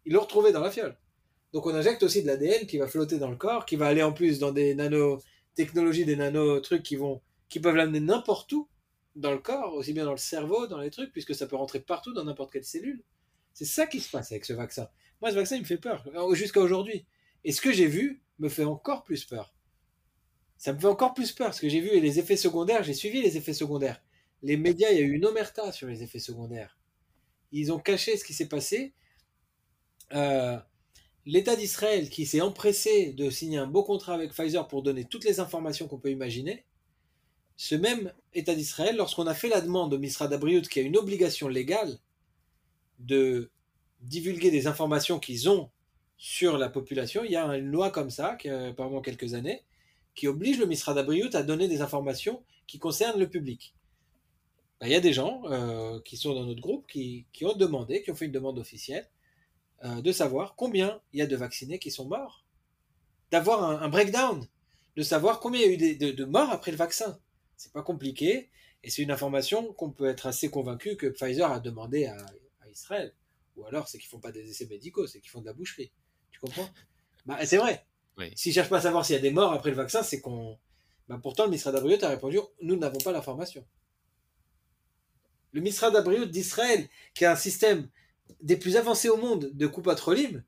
Ils l'ont retrouvé dans la fiole. Donc on injecte aussi de l'ADN qui va flotter dans le corps, qui va aller en plus dans des nanotechnologies, des nano-trucs qui, vont, qui peuvent l'amener n'importe où dans le corps, aussi bien dans le cerveau, dans les trucs, puisque ça peut rentrer partout dans n'importe quelle cellule. C'est ça qui se passe avec ce vaccin. Moi, ce vaccin, il me fait peur, euh, jusqu'à aujourd'hui. Et ce que j'ai vu me fait encore plus peur. Ça me fait encore plus peur, ce que j'ai vu, et les effets secondaires, j'ai suivi les effets secondaires. Les médias, il y a eu une omerta sur les effets secondaires. Ils ont caché ce qui s'est passé. Euh, L'État d'Israël, qui s'est empressé de signer un beau contrat avec Pfizer pour donner toutes les informations qu'on peut imaginer, ce même État d'Israël, lorsqu'on a fait la demande au ministre Abriut, qui a une obligation légale de divulguer des informations qu'ils ont sur la population, il y a une loi comme ça, qui a apparemment quelques années, qui oblige le ministre Abriut à donner des informations qui concernent le public. Ben, Il y a des gens euh, qui sont dans notre groupe qui, ont demandé, qui ont fait une demande officielle, euh, de savoir combien il y a de vaccinés qui sont morts, d'avoir un, breakdown, de savoir combien il y a eu de morts après le vaccin. C'est pas compliqué et c'est une information qu'on peut être assez convaincu que Pfizer a demandé à, à Israël. Ou alors c'est qu'ils font pas des essais médicaux, c'est qu'ils font de la boucherie. Tu comprends? Bah, C'est vrai. Oui. S'ils cherchent pas à savoir s'il y a des morts après le vaccin, c'est qu'on. Bah, pourtant, le ministre d'Abriot a répondu nous n'avons pas l'information. Le ministre d'Abriot d'Israël, qui a un système des plus avancés au monde de coupe patrolim,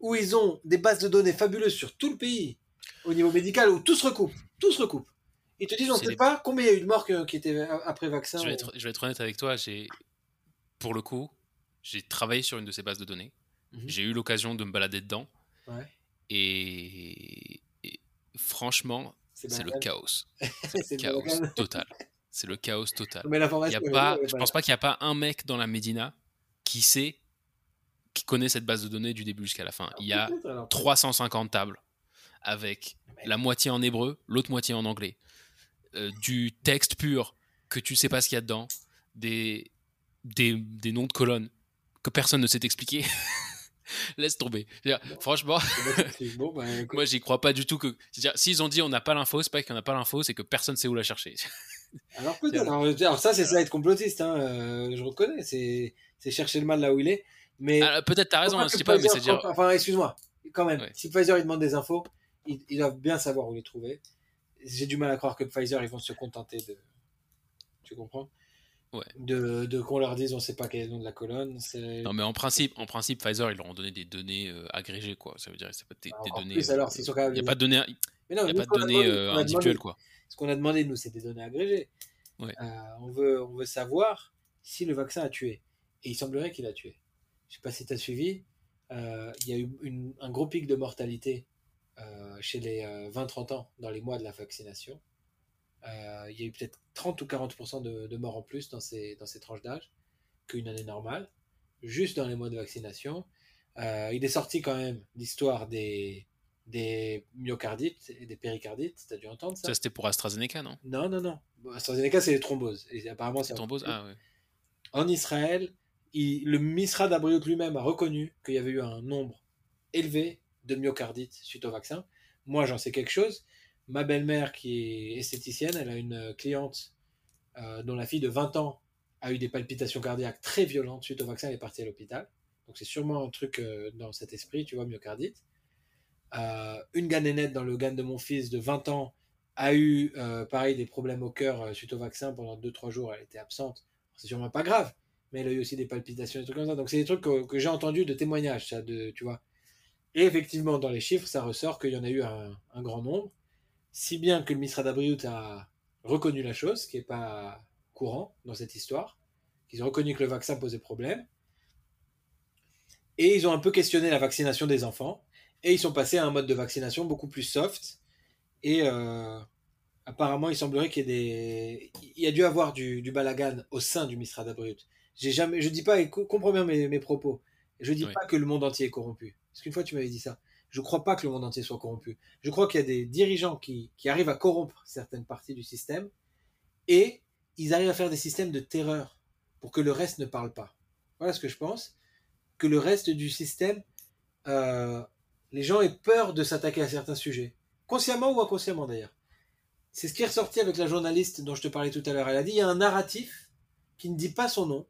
où ils ont des bases de données fabuleuses sur tout le pays, au niveau médical, où tout se recoupe. Tout se recoupe. Ils te disent on ne sait les- pas combien il y a eu de morts que- qui étaient après vaccin. Je vais, être, je vais être honnête avec toi, j'ai, pour le coup, j'ai travaillé sur une de ces bases de données. Mhm. J'ai eu l'occasion de me balader dedans. Ouais. Et, et franchement, c'est le chaos. C'est le chaos total. C'est le chaos total. Mais Il y a pas, je pense pas qu'il n'y a pas un mec dans la Médina qui sait, qui connaît cette base de données du début jusqu'à la fin. Il y a 350 tables avec la moitié en hébreu, l'autre moitié en anglais. Euh, du texte pur que tu sais pas ce qu'il y a dedans, des, des, des noms de colonnes que personne ne sait expliquer. Laisse tomber. Dire, franchement, bon, bah, moi j'y crois pas du tout que. c'est-à-dire, S'ils ont dit on n'a pas l'info, c'est pas qu'il n'y en a pas l'info, c'est que personne sait où la chercher. Alors peut-être. Alors, alors ça, c'est ça être complotiste. Hein. euh, je reconnais. C'est c'est chercher le mal là où il est. Mais Ah, Peut-être t'as raison, hein, je sais pas, mais c'est dire. Enfin, excuse-moi, quand même. Ouais. Si Pfizer il demande des infos, ils, ils doivent bien savoir où les trouver. J'ai du mal à croire que Pfizer ils vont se contenter de. Tu comprends? Ouais. De, de qu'on leur dise on sait pas quel est le nom de la colonne. Non, mais en principe, en principe, Pfizer, ils leur ont donné des données euh, agrégées, quoi. Ça veut dire, c'est pas des, des données. plus, alors, sont capables Il n'y a pas de données, Mais non, y a pas de données demandé- euh, individuelles, quoi. Ce qu'on a demandé, nous, c'est des données agrégées. Ouais. Euh, on, veut, on veut savoir si le vaccin a tué. Et il semblerait qu'il a tué. Je sais pas si tu as suivi. euh, Il y a eu une- un gros pic de mortalité euh, chez les euh, 20-30 ans dans les mois de la vaccination. Euh, il y a eu peut-être 30 ou 40% de, de morts en plus dans ces, dans ces tranches d'âge qu'une année normale, juste dans les mois de vaccination. Euh, il est sorti quand même l'histoire des, des myocardites et des péricardites. Tu as dû entendre ça? Ça, c'était pour AstraZeneca, non? Non, non, non. AstraZeneca, c'est les thromboses. Et apparemment, c'est C'est thrombose Ah ouais. En Israël, il- le Misra d'Abriot lui-même a reconnu qu'il y avait eu un nombre élevé de myocardites suite au vaccin. Moi, j'en sais quelque chose. Ma belle-mère, qui est esthéticienne, elle a une cliente euh, dont la fille de 20 ans a eu des palpitations cardiaques très violentes suite au vaccin, elle est partie à l'hôpital. Donc c'est sûrement un truc euh, dans cet esprit, tu vois, myocardite. Euh, une ganénette dans le GAN de mon fils de 20 ans a eu, pareil, des problèmes au cœur suite au vaccin pendant 2-3 jours, elle était absente. C'est sûrement pas grave, mais elle a eu aussi des palpitations, des trucs comme ça. Donc c'est des trucs que, que j'ai entendus de témoignages, ça, de, tu vois. Et effectivement, dans les chiffres, ça ressort qu'il y en a eu un, un grand nombre, si bien que le ministre Dabriout a reconnu la chose, ce qui n'est pas courant dans cette histoire, qu'ils ont reconnu que le vaccin posait problème, et ils ont un peu questionné la vaccination des enfants, et ils sont passés à un mode de vaccination beaucoup plus soft, et euh, apparemment, il semblerait qu'il y ait des... Il y a dû avoir du, du balagan au sein du ministère d'Abriut. J'ai jamais... Je dis pas, et comprends bien mes, mes propos, Je dis pas que le monde entier est corrompu. Parce qu'une fois, tu m'avais dit ça. Je ne crois pas que le monde entier soit corrompu. Je crois qu'il y a des dirigeants qui, arrivent à corrompre certaines parties du système et ils arrivent à faire des systèmes de terreur pour que le reste ne parle pas. Voilà ce que je pense. Que le reste du système, euh, les gens aient peur de s'attaquer à certains sujets. Consciemment ou inconsciemment d'ailleurs. C'est ce qui est ressorti avec la journaliste dont je te parlais tout à l'heure. Elle a dit il y a un narratif qui ne dit pas son nom.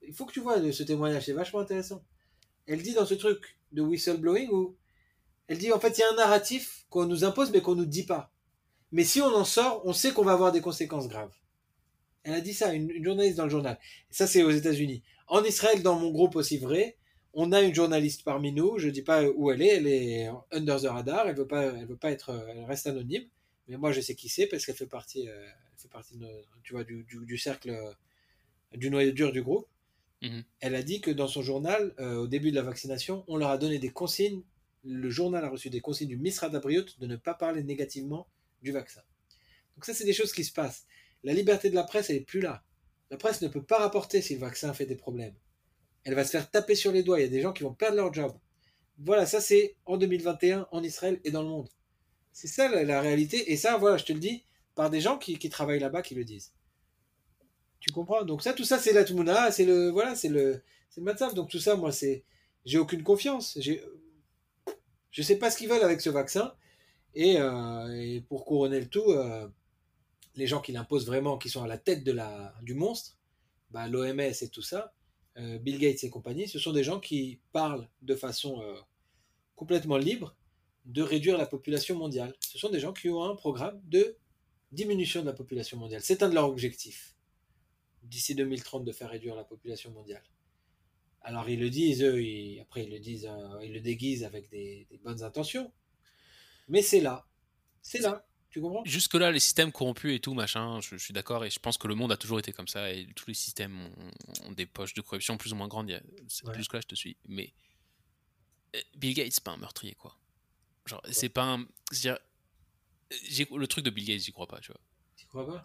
Il faut que tu vois ce témoignage, c'est vachement intéressant. Elle dit dans ce truc de whistleblowing où elle dit en fait il y a un narratif qu'on nous impose mais qu'on nous dit pas. Mais si on en sort, on sait qu'on va avoir des conséquences graves. Elle a dit ça, une, journaliste dans le journal. ça c'est aux États-Unis. En Israël, dans mon groupe aussi vrai, on a une journaliste parmi nous. Je dis pas où elle est. Elle est under the radar. Elle veut pas, elle veut pas être, elle reste anonyme. Mais moi, je sais qui c'est parce qu'elle fait partie, euh, fait partie tu vois, du, du, cercle, euh, du noyau dur du groupe. Mhm. Elle a dit que dans son journal, euh, au début de la vaccination, on leur a donné des consignes. Le journal a reçu des consignes du Misra Dabriot de ne pas parler négativement du vaccin. Donc ça, c'est des choses qui se passent. La liberté de la presse, elle est plus là. La presse ne peut pas rapporter si le vaccin fait des problèmes elle va se faire taper sur les doigts. Il y a des gens qui vont perdre leur job. Voilà, ça c'est en 2021 en Israël et dans le monde. C'est ça la, réalité. Et ça, voilà, je te le dis, par des gens qui, travaillent là-bas qui le disent. Tu comprends? Donc ça, tout ça, c'est la Tmouna, c'est le, voilà, c'est le, c'est le Donc tout ça, moi, c'est, j'ai aucune confiance. J'ai, je sais pas ce qu'ils veulent avec ce vaccin. Et, euh, pour couronner le tout, euh, les gens qui l'imposent vraiment, qui sont à la tête de la, du monstre, bah, l'OMS et tout ça, euh, Bill Gates et compagnie, ce sont des gens qui parlent de façon complètement libre de réduire la population mondiale. Ce sont des gens qui ont un programme de diminution de la population mondiale. C'est un de leurs objectifs. D'ici 2030, de faire réduire la population mondiale. Alors ils le disent, eux, après ils le disent, euh, ils le déguisent avec des bonnes intentions. Mais c'est là. C'est là. Jusque-là, les systèmes corrompus et tout, machin, je, suis d'accord, et je pense que le monde a toujours été comme ça, et tous les systèmes ont, des poches de corruption plus ou moins grandes. Jusque-là, je te suis. Mais euh, Bill Gates, c'est pas un meurtrier, quoi. Genre, c'est pas un. dire le truc de Bill Gates, j'y crois pas, tu vois. Tu crois pas?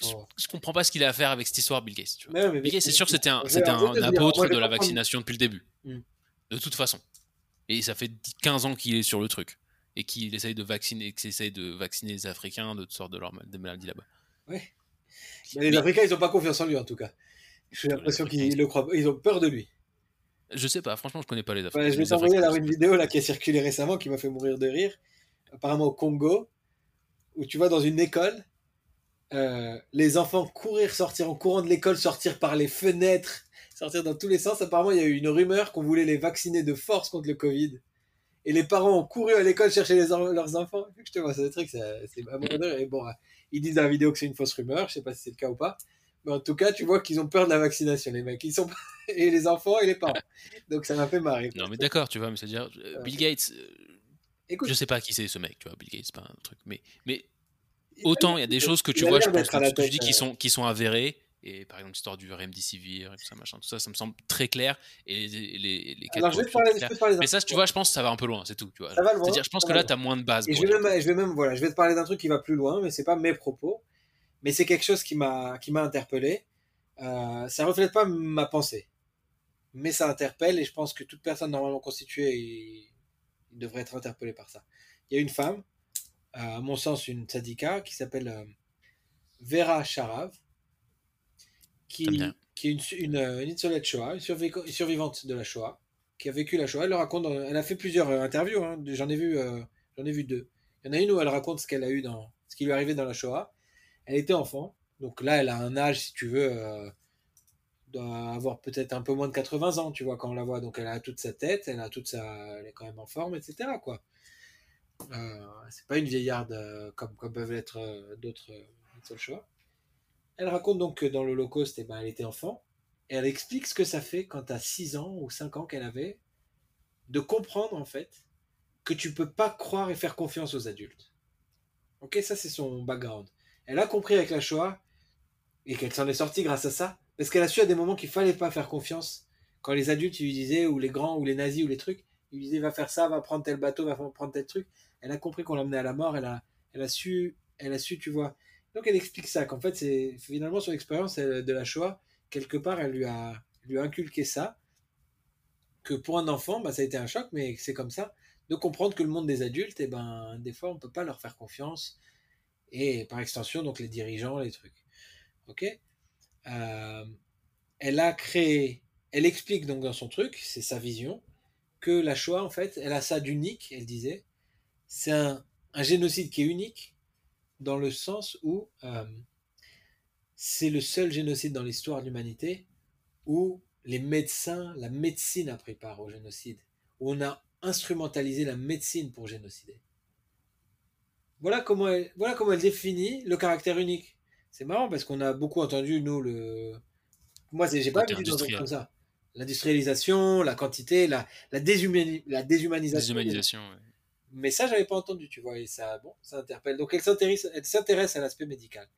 Je, comprends pas ce qu'il a à faire avec cette histoire, Bill Gates. Tu vois. Bill Gates, c'est sûr que c'était un, c'était un apôtre de la vaccination depuis le début. Hmm. De toute façon. Et ça fait 15 ans qu'il est sur le truc et qu'il essaye de vacciner, essaye de vacciner les Africains de toutes sortes de, leurs, maladies là-bas. Oui. les Africains, ils n'ont pas confiance en lui en tout cas. J'ai l'impression qu'ils le croient, ils ont peur de lui. Je sais pas, franchement, je connais pas les Africains. je vais t'envoyer une vidéo là qui a circulé récemment qui m'a fait mourir de rire. Apparemment au Congo, où tu vas dans une école, euh, les enfants courir, sortir en courant de l'école, sortir par les fenêtres, sortir dans tous les sens. Apparemment, il y a eu une rumeur qu'on voulait les vacciner de force contre le Covid et les parents ont couru à l'école chercher leurs enfants. Vu que je te vois ce truc, c'est à Et bon, ils disent dans la vidéo que c'est une fausse rumeur, je sais pas si c'est le cas ou pas. Mais en tout cas, tu vois qu'ils ont peur de la vaccination, les mecs. Ils sont et les enfants et les parents. Donc ça m'a fait marrer. Non, mais d'accord, tu vois, mais c'est-à-dire, euh, Bill Gates, euh, Écoute, je sais pas qui c'est ce mec, tu vois, Bill Gates, pas un truc. Mais, mais autant il y a des choses que tu vois, je pense que tu dis qui euh. sont, qui sont avérées et par exemple, l'histoire du et tout ça, machin, tout ça, ça me semble très clair. Et les, les, les Alors, je vais, te parler, je parler Mais ça, tu vois, je pense que ça va un peu loin, c'est tout. Tu vois. Ça va loin. C'est-à-dire, je pense que là, tu as moins de base. Et je vais, même, je vais même, voilà, je vais te parler d'un truc qui va plus loin, mais c'est pas mes propos. Mais c'est quelque chose qui m'a, interpellé. Euh, ça reflète pas ma pensée. Mais ça interpelle et je pense que toute personne normalement constituée devrait être interpellée par ça. Il y a une femme, à mon sens une tzadika, qui s'appelle euh, Vera Sharav qui, qui est une, une, une Shoah, une, survivante de la Shoah, qui a vécu la Shoah. Elle le raconte, elle a fait plusieurs euh, interviews, hein. j'en ai vu, euh, j'en ai vu deux. Il y en a une où elle raconte ce qu'elle a eu dans, ce qui lui est arrivé dans la Shoah. Elle était enfant, donc là elle a un âge, si tu veux, euh, doit avoir peut-être un peu moins de 80 ans, tu vois, quand on la voit. Donc elle a toute sa tête, elle a toute sa, elle est quand même en forme, etc. Quoi. Euh, c'est pas une vieillarde comme, comme peuvent l'être d'autres Shoah. Elle raconte donc que dans l'Holocauste, eh ben, elle était enfant, et elle explique ce que ça fait quand as 6 ans ou 5 ans qu'elle avait, de comprendre en fait que tu peux pas croire et faire confiance aux adultes. Ok, ça c'est son background. Elle a compris avec la Shoah, et qu'elle s'en est sortie grâce à ça, parce qu'elle a su à des moments qu'il fallait pas faire confiance. Quand les adultes lui disaient, ou les grands, ou les nazis, ou les trucs, ils lui disaient va faire ça, va prendre tel bateau, va prendre tel truc. Elle a compris qu'on l'amenait à la mort, elle a, elle a su, elle a su, tu vois, donc elle explique ça, qu'en fait, c'est finalement son expérience de la Shoah, quelque part, elle lui a, lui inculqué ça. que pour un enfant, bah, ça a été un choc, mais c'est comme ça, de comprendre que le monde des adultes, eh ben, des fois, on ne peut pas leur faire confiance, et par extension, donc les dirigeants, les trucs. Ok? Euh, Elle a créé, elle explique donc dans son truc, c'est sa vision, que la Shoah, en fait, elle a ça d'unique, elle disait, c'est un, génocide qui est unique, dans le sens où euh, c'est le seul génocide dans l'histoire de l'humanité où les médecins, la médecine a pris part au génocide, où on a instrumentalisé la médecine pour génocider. Voilà comment elle, voilà comment elle définit le caractère unique. C'est marrant parce qu'on a beaucoup entendu, nous, le. Moi, j'ai pas vu comme ça. L'industrialisation, la quantité, la, la, la déshumanisation. Déshumanisation, Mais ça, j'avais pas entendu, tu vois, et ça, bon, ça interpelle. Donc, elle s'intéresse, elle s'intéresse à l'aspect médical.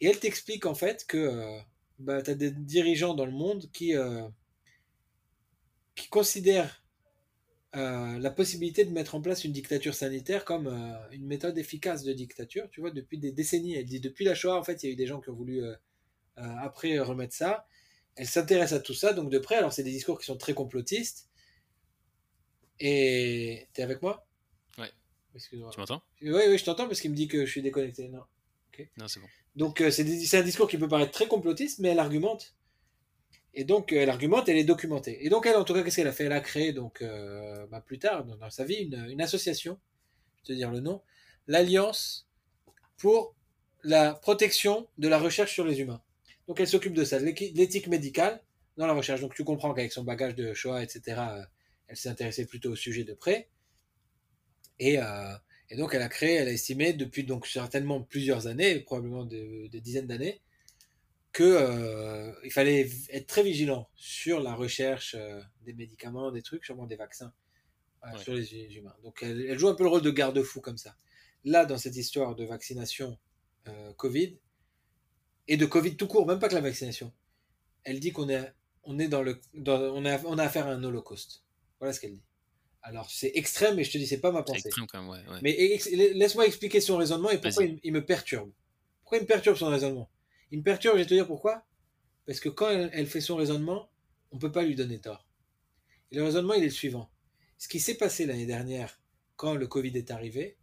Et elle t'explique en fait que euh, bah, tu as des dirigeants dans le monde qui, euh, qui considèrent euh, la possibilité de mettre en place une dictature sanitaire comme euh, une méthode efficace de dictature. Tu vois, depuis des décennies, elle dit depuis la Shoah, en fait, il y a eu des gens qui ont voulu après remettre ça. Elle s'intéresse à tout ça, donc de près. Alors, c'est des discours qui sont très complotistes. Et t'es avec moi? Ouais. Tu m'entends? Oui, oui, je t'entends parce qu'il me dit que je suis déconnecté. Non. Non, c'est bon. Donc euh, c'est un discours qui peut paraître très complotiste, mais elle argumente. Et donc euh, elle argumente, elle est documentée. Et donc elle, en tout cas, qu'est-ce qu'elle a fait? Elle a créé donc euh, bah, plus tard dans, sa vie une, association, je vais te dire le nom, l'Alliance pour la protection de la recherche sur les humains. Donc elle s'occupe de ça, de l'éthique médicale dans la recherche. Donc tu comprends qu'avec son bagage de choix, etc., elle s'est intéressée plutôt au sujet de près. Et, et donc, elle a créé, elle a estimé depuis donc certainement plusieurs années, probablement des dizaines d'années, qu'il euh, fallait être très vigilant sur la recherche euh, des médicaments, des trucs, sûrement des vaccins euh, sur les humains. Donc, elle, joue un peu le rôle de garde-fou comme ça. Là, dans cette histoire de vaccination Covid et de Covid tout court, même pas que la vaccination, elle dit qu'on est, on est dans le, on a, on a affaire à un holocauste. Voilà ce qu'elle dit. Alors c'est extrême, mais je te dis, c'est pas ma pensée. Extrême quand même, ouais, Mais laisse-moi expliquer son raisonnement et pourquoi il, me perturbe. Pourquoi il me perturbe son raisonnement? Il me perturbe, je vais te dire pourquoi. Parce que quand elle, fait son raisonnement, on peut pas lui donner tort. Et le raisonnement, il est le suivant. Ce qui s'est passé l'année dernière, quand le Covid est arrivé,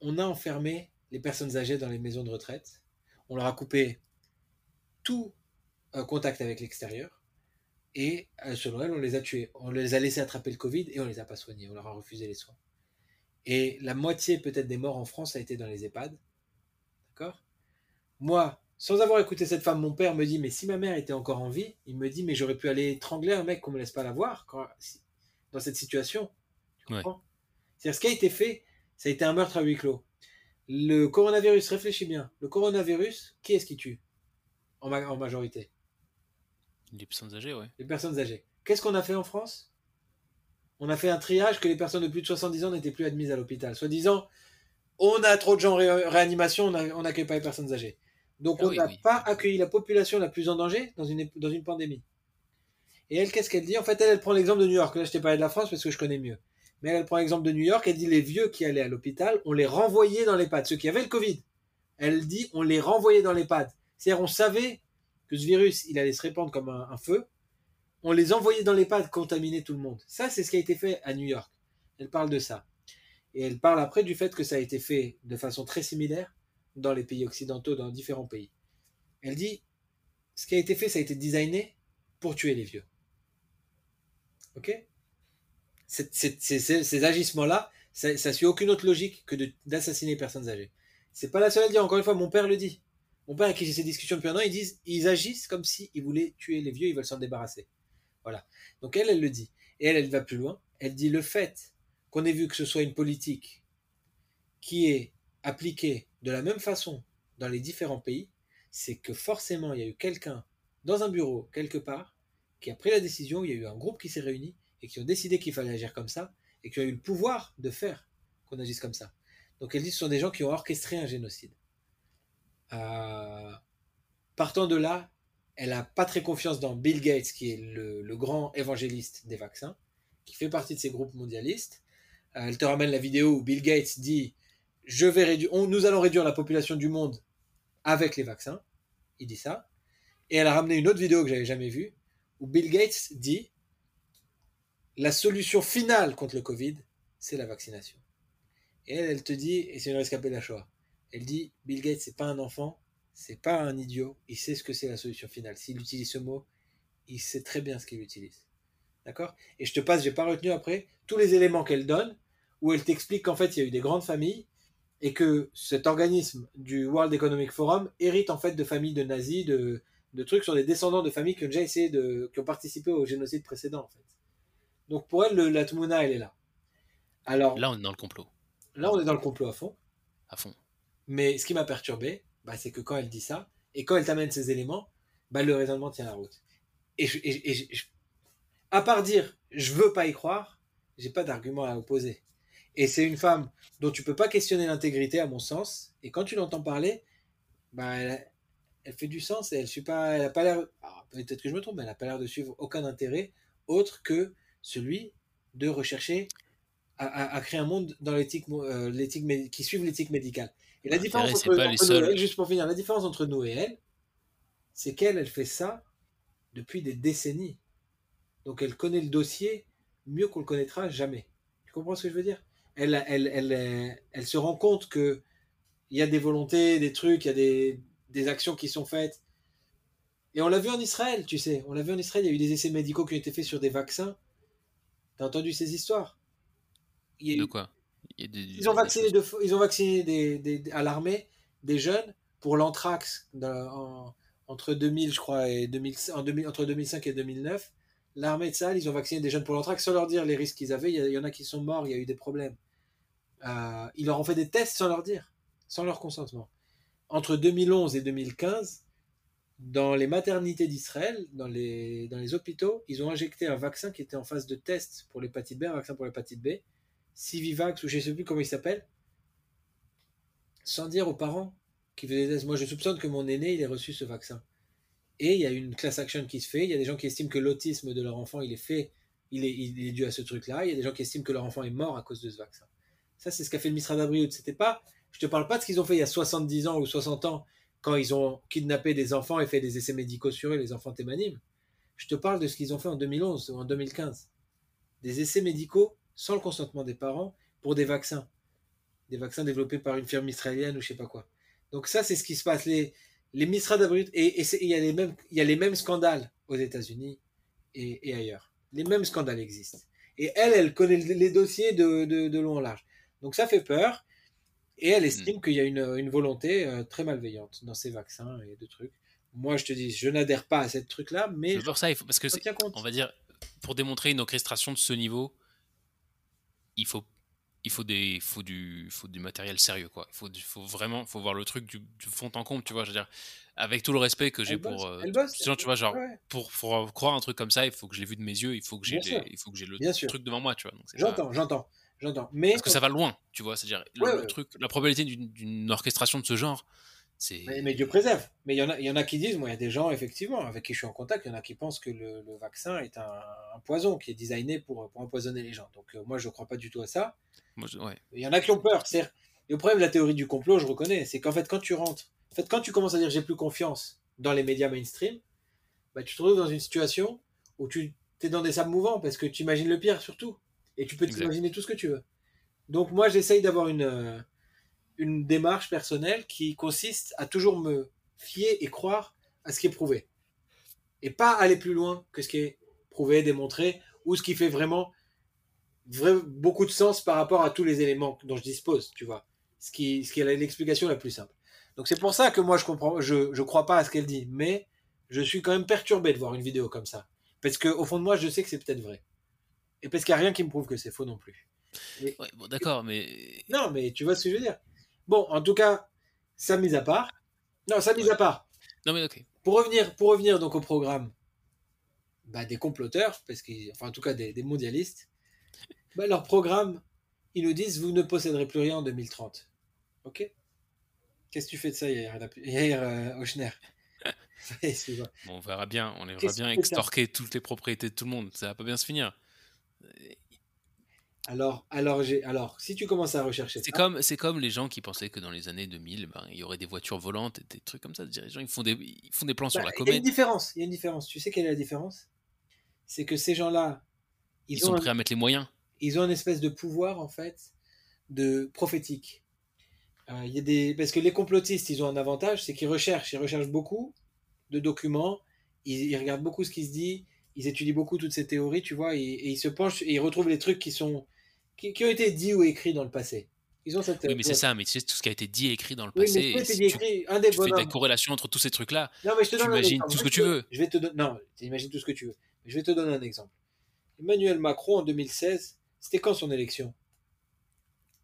on a enfermé les personnes âgées dans les maisons de retraite. On leur a coupé tout euh, contact avec l'extérieur. Et euh, selon elle, on les a tués. On les a laissés attraper le Covid et on les a pas soignés. On leur a refusé les soins. Et la moitié peut-être des morts en France a été dans les EHPAD. D'accord? Moi, sans avoir écouté cette femme, mon père me dit Mais si ma mère était encore en vie, il me dit Mais j'aurais pu aller étrangler un mec qu'on me laisse pas la voir dans cette situation. Tu comprends? C'est-à-dire, ce qui a été fait, ça a été un meurtre à huis clos. Le coronavirus, réfléchis bien. Le coronavirus, qui est-ce qui tue? En majorité les personnes âgées, ouais. Les personnes âgées. Qu'est-ce qu'on a fait en France? On a fait un triage que les personnes de plus de 70 ans n'étaient plus admises à l'hôpital. Soit disant, on a trop de gens en réanimation, on n'accueille pas les personnes âgées. Donc ah on n'a pas accueilli la population la plus en danger dans une, dans une pandémie. Et elle, qu'est-ce qu'elle dit? En fait, elle, elle prend l'exemple de New York. Là, je t'ai parlé de la France parce que je connais mieux. Mais elle, elle prend l'exemple de New York. Elle dit les vieux qui allaient à l'hôpital, on les renvoyait dans les. Ceux qui avaient le Covid. Elle dit on les renvoyait dans les. C'est-à-dire, on savait que ce virus, il allait se répandre comme un, feu, on les envoyait dans les pads contaminer tout le monde. Ça, c'est ce qui a été fait à New York. Elle parle de ça. Et elle parle après du fait que ça a été fait de façon très similaire dans les pays occidentaux, dans différents pays. Elle dit, ce qui a été fait, ça a été designé pour tuer les vieux. Ok? Ces agissements-là, ça, ne suit aucune autre logique que d'assassiner les personnes âgées. C'est pas la seule à dire, encore une fois, mon père le dit. Mon père qui j'ai ces discussions depuis un an, ils disent, ils agissent comme s'ils voulaient tuer les vieux, ils veulent s'en débarrasser. Voilà. Donc elle, elle le dit. Et elle, elle va plus loin. Elle dit le fait qu'on ait vu que ce soit une politique qui est appliquée de la même façon dans les différents pays, c'est que forcément il y a eu quelqu'un dans un bureau quelque part qui a pris la décision, il y a eu un groupe qui s'est réuni et qui ont décidé qu'il fallait agir comme ça et qui a eu le pouvoir de faire qu'on agisse comme ça. Donc elle dit ce sont des gens qui ont orchestré un génocide. Euh, partant de là, elle n'a pas très confiance dans Bill Gates, qui est le, grand évangéliste des vaccins, qui fait partie de ces groupes mondialistes. Euh, elle te ramène la vidéo où Bill Gates dit je vais réduire, nous allons réduire la population du monde avec les vaccins. Il dit ça. Et elle a ramené une autre vidéo que j'avais jamais vue, où Bill Gates dit la solution finale contre le Covid, c'est la vaccination. Et elle, elle te dit, et c'est une rescapée de la Shoah, elle dit Bill Gates, c'est pas un enfant, c'est pas un idiot, il sait ce que c'est la solution finale. S'il utilise ce mot, il sait très bien ce qu'il utilise. D'accord? Et je te passe, j'ai pas retenu après, tous les éléments qu'elle donne, où elle t'explique qu'en fait, il y a eu des grandes familles, et que cet organisme du World Economic Forum hérite en fait de familles de nazis, de, de trucs sur des descendants de familles qui ont déjà essayé de, qui ont participé au génocide précédent en fait. Donc pour elle, le, la Tmouna, elle est là. Alors là, on est dans le complot. Là, on est dans le complot à fond. À fond. Mais ce qui m'a perturbé, bah, c'est que quand elle dit ça, et quand elle t'amène ces éléments, bah, le raisonnement tient la route. Et, à part dire je veux pas y croire, j'ai pas d'argument à opposer. Et c'est une femme dont tu peux pas questionner l'intégrité, à mon sens. Et quand tu l'entends parler, bah, elle, fait du sens et elle suit pas, elle a pas l'air, peut-être que je me trompe, mais elle a pas l'air de suivre aucun intérêt autre que celui de rechercher à, créer un monde dans l'éthique, euh, qui suive l'éthique médicale. Et la différence entre, pas entre nous et elle, juste pour finir, la différence entre nous et elle, c'est qu'elle, elle fait ça depuis des décennies. Donc elle connaît le dossier mieux qu'on le connaîtra jamais. Tu comprends ce que je veux dire? Elle, elle, elle, elle, se rend compte que il y a des volontés, des trucs, il y a des, des actions qui sont faites. Et on l'a vu en Israël, tu sais. On l'a vu en Israël, il y a eu des essais médicaux qui ont été faits sur des vaccins. T'as entendu ces histoires? Il y a, De quoi? Des, ils, ont vacciné de, ils ont vacciné des, à l'armée des jeunes pour l'anthrax entre 2000, je crois, et 2000, en 2000, entre 2005 et 2009. L'armée de Sahel, ils ont vacciné des jeunes pour l'anthrax sans leur dire les risques qu'ils avaient. Il y, a, il y, en a qui sont morts, il y a eu des problèmes. Euh, ils leur ont fait des tests sans leur dire, sans leur consentement. Entre 2011 et 2015, dans les maternités d'Israël, dans les, dans les hôpitaux, ils ont injecté un vaccin qui était en phase de test pour l'hépatite B, un vaccin pour l'hépatite B, Civivax ou je sais plus comment il s'appelle, sans dire aux parents qui faisaient des. Moi, je soupçonne que mon aîné, il ait reçu ce vaccin. Et il y a une class action qui se fait. Il y a des gens qui estiment que l'autisme de leur enfant, il est fait, il est, il est dû à ce truc-là. Il y a des gens qui estiment que leur enfant est mort à cause de ce vaccin. Ça, c'est ce qu'a fait le Misra d'Abriout. C'était pas, je te parle pas de ce qu'ils ont fait il y a 70 ans ou 60 ans quand ils ont kidnappé des enfants et fait des essais médicaux sur eux, les enfants témanimes. Je te parle de ce qu'ils ont fait en 2011 ou en 2015. Des essais médicaux sans le consentement des parents pour des vaccins. Des vaccins développés par une firme israélienne ou je sais pas quoi. Donc ça, c'est ce qui se passe. Les, les Misra d'Abrut, et il y, a les mêmes, il y a les mêmes scandales aux États-Unis et, et, ailleurs. Les mêmes scandales existent. Et elle, elle connaît les dossiers de, de, de long en large. Donc ça fait peur. Et elle estime qu'il y a une, une volonté euh, très malveillante dans ces vaccins et de trucs. Moi, je te dis, je n'adhère pas à cette truc-là, mais. pour ça, il faut, parce que on va dire, pour démontrer une orchestration de ce niveau, il faut, il faut des, faut du, faut du matériel sérieux, quoi. Il faut, faut vraiment, faut voir le truc du, du fond en comble, tu vois. Je veux dire, avec tout le respect que j'ai pour. Euh, bosse, tu vois, genre, ouais. pour, pour, croire un truc comme ça, il faut que je l'ai vu de mes yeux, il faut que j'ai, il faut que j'ai le Bien truc sûr. devant moi, tu vois. J'entends, pas... j'entends. J'entends. Mais parce que ça va loin, tu vois. C'est-à-dire ouais, le, ouais. truc, la probabilité d'une orchestration de ce genre, c'est. Mais, mais, Dieu préserve. Mais il y en a, y en a qui disent, moi, il y a des gens effectivement avec qui je suis en contact, il y en a qui pensent que le, le vaccin est un, un, poison qui est designé pour, pour empoisonner les gens. Donc euh, moi, je crois pas du tout à ça. Moi, je, ouais. Il y en a qui ont peur. C'est le problème de la théorie du complot, je reconnais, c'est qu'en fait, quand tu rentres, en fait, quand tu commences à dire j'ai plus confiance dans les médias mainstream, bah, tu te retrouves dans une situation où tu es dans des sables mouvants parce que tu imagines le pire surtout. Et tu peux t'imaginer tout ce que tu veux. Donc moi, j'essaye d'avoir une, une démarche personnelle qui consiste à toujours me fier et croire à ce qui est prouvé. Et pas aller plus loin que ce qui est prouvé, démontré, ou ce qui fait vraiment vrai, beaucoup de sens par rapport à tous les éléments dont je dispose, tu vois. Ce qui, ce qui est l'explication la plus simple. Donc c'est pour ça que moi je comprends, je, je crois pas à ce qu'elle dit, mais je suis quand même perturbé de voir une vidéo comme ça. Parce que au fond de moi, je sais que c'est peut-être vrai. Et parce qu'il n'y a rien qui me prouve que c'est faux non plus. Et, ouais, bon, d'accord, mais. Non, mais tu vois ce que je veux dire. Bon, en tout cas, ça mise à part. Non, ça mise ouais. à part. Non, mais ok. Pour revenir, pour revenir donc au programme bah, des comploteurs, parce qu'ils, enfin en tout cas des, des mondialistes, bah, leur programme, ils nous disent vous ne posséderez plus rien en 2030. Ok? Qu'est-ce que tu fais de ça, Yair, Yair euh, Ochner? Bon, On verra bien, on verra bien extorquer toutes les propriétés de tout le monde. Ça va pas bien se finir. Alors, alors, alors, si tu commences à rechercher c'est comme, c'est comme les gens qui pensaient que dans les années 2000, ben, il y aurait des voitures volantes, et des trucs comme ça. Les gens, ils font des, ils font des plans bah, sur la Il y a comète. une différence. Il y a une différence. Tu sais quelle est la différence? C'est que ces gens-là, Ils, ils, sont ont, prêts un, à mettre les moyens. ils ont une espèce de pouvoir, en fait, de prophétique. Euh, il y a des... Parce que les complotistes, ils ont un avantage, c'est qu'ils recherchent, ils recherchent beaucoup de documents, ils, ils regardent beaucoup ce qui se dit, ils étudient beaucoup toutes ces théories, tu vois, et, et ils se penchent et ils retrouvent les trucs qui sont qui, qui ont été dits ou écrits dans le passé. Ils ont cette. Oui, mais c'est ça, mais tu sais, tout ce qui a été dit et écrit dans le Oui, passé. mais si dit tu, écrit. Un des tu fais de la corrélation entre tous ces trucs-là. Non, mais je te donne un imagines exemple. tout ce que je tu veux. Je vais te donner. Non, imagines tout ce que tu veux. Je vais te donner un exemple. Emmanuel Macron en 2016, c'était quand son élection?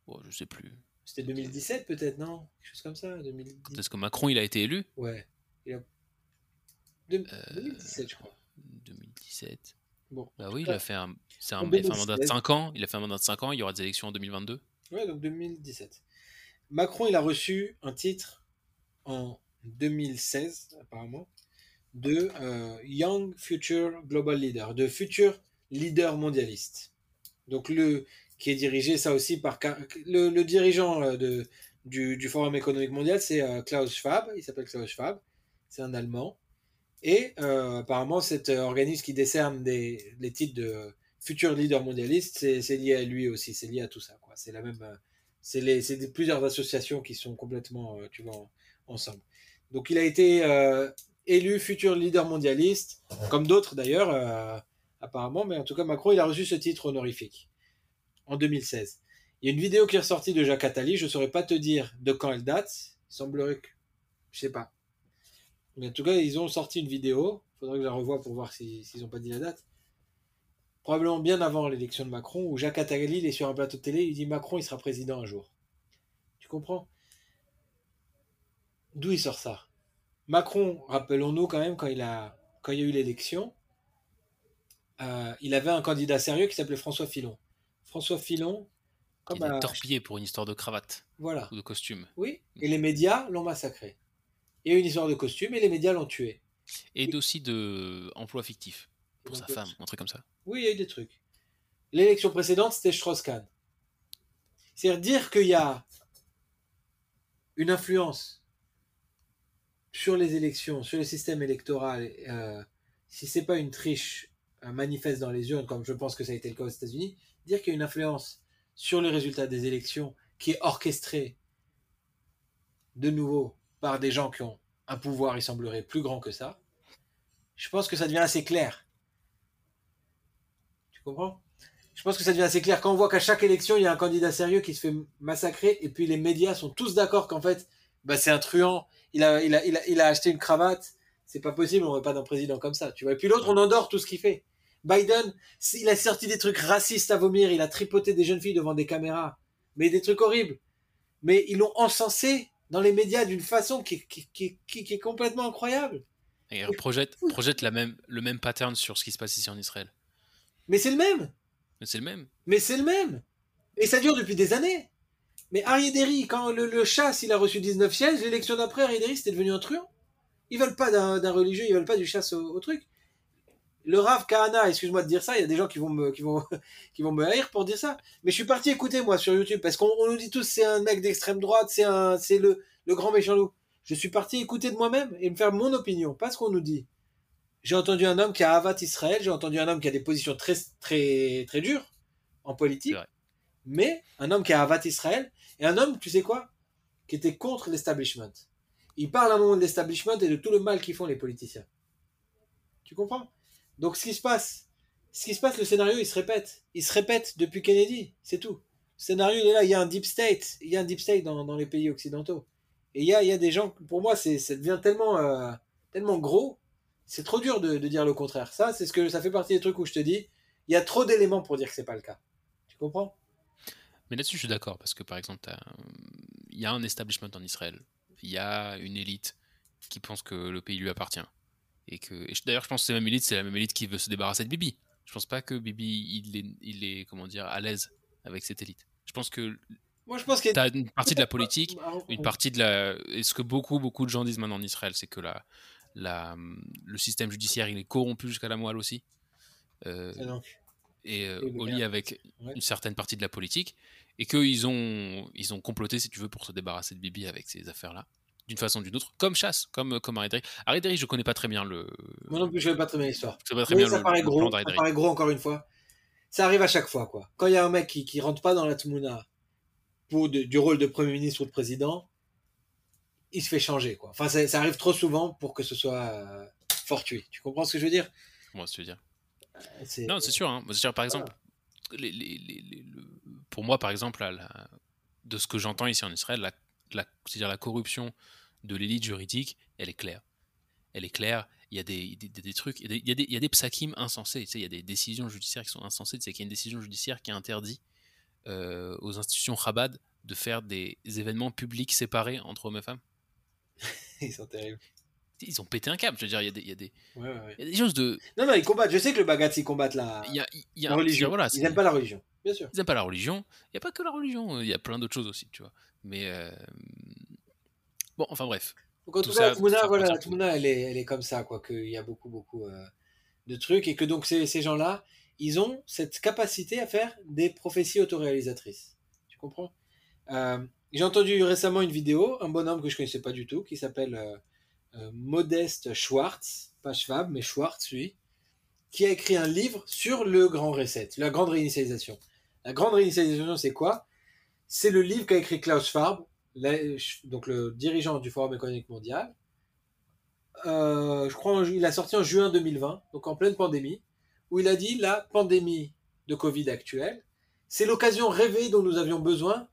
Bon, je sais plus. C'était 2017 peut-être, non? Quelque chose comme ça 2010. Quand est-ce que Macron il a été élu? Ouais. Il a... Deux- Euh, 2017, je crois. 2017. Bon. Bah oui, il a fait un, un, il a fait un mandat de 2016. 5 ans. Il a fait un mandat de 5 ans. Il y aura des élections en 2022. Ouais, donc 2017. Macron, il a reçu un titre en 2016, apparemment, de euh, Young Future Global Leader, de futur leader mondialiste. Donc, le, qui est dirigé, ça aussi, par. Le, le dirigeant euh, de, du, du Forum économique mondial, c'est euh, Klaus Schwab. Il s'appelle Klaus Schwab. C'est un Allemand. Et euh, apparemment, cet euh, organisme qui décerne des, les titres de futur leader mondialiste, c'est lié à lui aussi. C'est lié à tout ça. C'est la même. euh, c'est plusieurs associations qui sont complètement, tu vois, en- ensemble. Donc il a été élu futur leader mondialiste, comme d'autres d'ailleurs, apparemment, mais en tout cas Macron, il a reçu ce titre honorifique en 2016. Il y a une vidéo qui est ressortie de Jacques Attali, je ne saurais pas te dire de quand elle date, semblerait que, je sais pas. Mais en tout cas, ils ont sorti une vidéo, il faudrait que je la revoie pour voir si- s'ils n'ont pas dit la date. Probablement bien avant l'élection de Macron, où Jacques Attali il est sur un plateau de télé, il dit Macron, il sera président un jour. Tu comprends? D'où il sort ça? Macron, rappelons-nous quand même, quand il, a, quand il y a eu l'élection, euh, il avait un candidat sérieux qui s'appelait François Fillon. François Fillon, comme il est un- torpillé pour une histoire de cravate Voilà. ou de costume. Oui, et les médias l'ont massacré. Il y a eu une histoire de costume et les médias l'ont tué. Et aussi de emploi fictif pour sa femme, un truc comme ça. Oui, il y a eu des trucs. L'élection précédente, c'était Strauss-Kahn. C'est-à-dire dire qu'il y a une influence sur les élections, sur le système électoral, euh, si c'est pas une triche euh, manifeste dans les urnes, comme je pense que ça a été le cas aux États-Unis, dire qu'il y a une influence sur les résultats des élections qui est orchestrée de nouveau par des gens qui ont un pouvoir, il semblerait, plus grand que ça, je pense que ça devient assez clair. Tu comprends? Je pense que ça devient assez clair quand on voit qu'à chaque élection, il y a un candidat sérieux qui se fait massacrer et puis les médias sont tous d'accord qu'en fait, bah, c'est un truand, il a, il, a, il, a, il a acheté une cravate, c'est pas possible, on veut pas d'un président comme ça, tu vois. Et puis l'autre, on endort tout ce qu'il fait. Biden, il a sorti des trucs racistes à vomir, il a tripoté des jeunes filles devant des caméras, mais des trucs horribles. Mais ils l'ont encensé dans les médias d'une façon qui, qui, qui, qui, qui est complètement incroyable. Et projette, projette la même, le même pattern sur ce qui se passe ici en Israël. Mais c'est le même. Mais c'est le même. Mais c'est le même. Et ça dure depuis des années. Mais Harry Derry, quand le, le chasse, il a reçu 19 sièges, l'élection d'après, Harry Derry, c'était devenu un truand. Ils veulent pas d'un d'un religieux, ils veulent pas du chasse au, au truc. Le Rav Kahana, excuse-moi de dire ça, il y a des gens qui vont me, qui vont, qui vont me haïr pour dire ça. Mais je suis parti écouter, moi, sur YouTube, parce qu'on on nous dit tous c'est un mec d'extrême droite, c'est un, c'est le, le grand méchant loup. Je suis parti écouter de moi-même et me faire mon opinion, pas ce qu'on nous dit. J'ai entendu un homme qui a avat Israël, j'ai entendu un homme qui a des positions très, très, très dures en politique, mais un homme qui a avat Israël et un homme, tu sais quoi, qui était contre l'establishment. Il parle à un moment de l'establishment et de tout le mal qu'ils font les politiciens. Tu comprends? Donc ce qui se passe, ce qui se passe, le scénario, il se répète. Il se répète depuis Kennedy, c'est tout. Le scénario, il est là. Il y a un deep state. Il y a un deep state dans, les pays occidentaux. Et il y a, des gens, pour moi, c'est, ça devient tellement, euh, tellement gros. C'est trop dur de, dire le contraire. Ça, c'est ce que ça fait partie des trucs où je te dis, il y a trop d'éléments pour dire que c'est pas le cas. Tu comprends? Mais là-dessus, je suis d'accord, parce que par exemple, t'as- il y a un establishment en Israël. Il y a une élite qui pense que le pays lui appartient. Et que, et d'ailleurs, je pense que c'est la même élite, c'est la même élite qui veut se débarrasser de Bibi. Je pense pas que Bibi, il est, il est comment dire, à l'aise avec cette élite. Je pense que Moi, je pense qu'il y a tu as une partie de la politique, une partie de la. Et ce que beaucoup, beaucoup de gens disent maintenant en Israël, c'est que la, la, le système judiciaire, il est corrompu jusqu'à la moelle aussi. Euh, Et euh, Et au lit avec ouais. une certaine partie de la politique, et qu'ils ont, ils ont comploté, si tu veux, pour se débarrasser de Bibi avec ces affaires-là. D'une façon ou d'une autre, comme Chasse, comme, comme Harry Derry. je connais pas très bien le. Moi non plus, je ne connais pas très bien l'histoire. ça paraît gros, ça paraît gros encore une fois. Ça arrive à chaque fois, quoi. Quand il y a un mec qui, qui rentre pas dans la Tmouna pour du rôle de Premier ministre ou de président, il se fait changer, quoi. Enfin, ça, arrive trop souvent pour que ce soit euh, fortuit. Tu comprends ce que je veux dire? Moi, ce que tu veux dire. Euh, non, c'est sûr. Hein. Par exemple, les, les, les, pour moi, par exemple, de ce que j'entends ici en Israël, la, la, c'est-à-dire la corruption de l'élite juridique, elle est claire. Elle est claire. Il y a des, des, des trucs, il y a des, il y a des, psakim insensés. Tu sais, il y a des décisions judiciaires qui sont insensées. C'est qu'il y a une décision judiciaire qui interdit euh, aux institutions Chabad de faire des événements publics séparés entre hommes et femmes. Ils sont terribles. Ils ont pété un câble, je veux dire, il y a des, il y a des, ouais, ouais. Il y a des choses de. Non, non, ils combattent. Je sais que le Bagat, ils combattent la, il y a, il y a la religion. Voilà, ils n'aiment pas la religion, bien sûr. Ils n'aiment pas la religion. Il n'y a pas que la religion, il y a plein d'autres choses aussi, tu vois. Mais. Euh... Bon, enfin bref. Donc, en tout, cas, Tmouna, voilà, Tmouna, elle est, elle est comme ça, quoi, qu'il y a beaucoup, beaucoup euh, de trucs et que donc ces, ces gens-là, ils ont cette capacité à faire des prophéties autoréalisatrices. Tu comprends? Euh, J'ai entendu récemment une vidéo, un bonhomme que je connaissais pas du tout, qui s'appelle euh, Modeste Schwartz, pas Schwab, mais Schwartz, lui, qui a écrit un livre sur le grand reset, la grande réinitialisation. La grande réinitialisation, c'est quoi? C'est le livre qu'a écrit Klaus Schwab, donc le dirigeant du Forum économique mondial. je crois qu'il a sorti en juin 2020, donc en pleine pandémie où il a dit la pandémie de Covid actuelle, c'est l'occasion rêvée dont nous avions besoin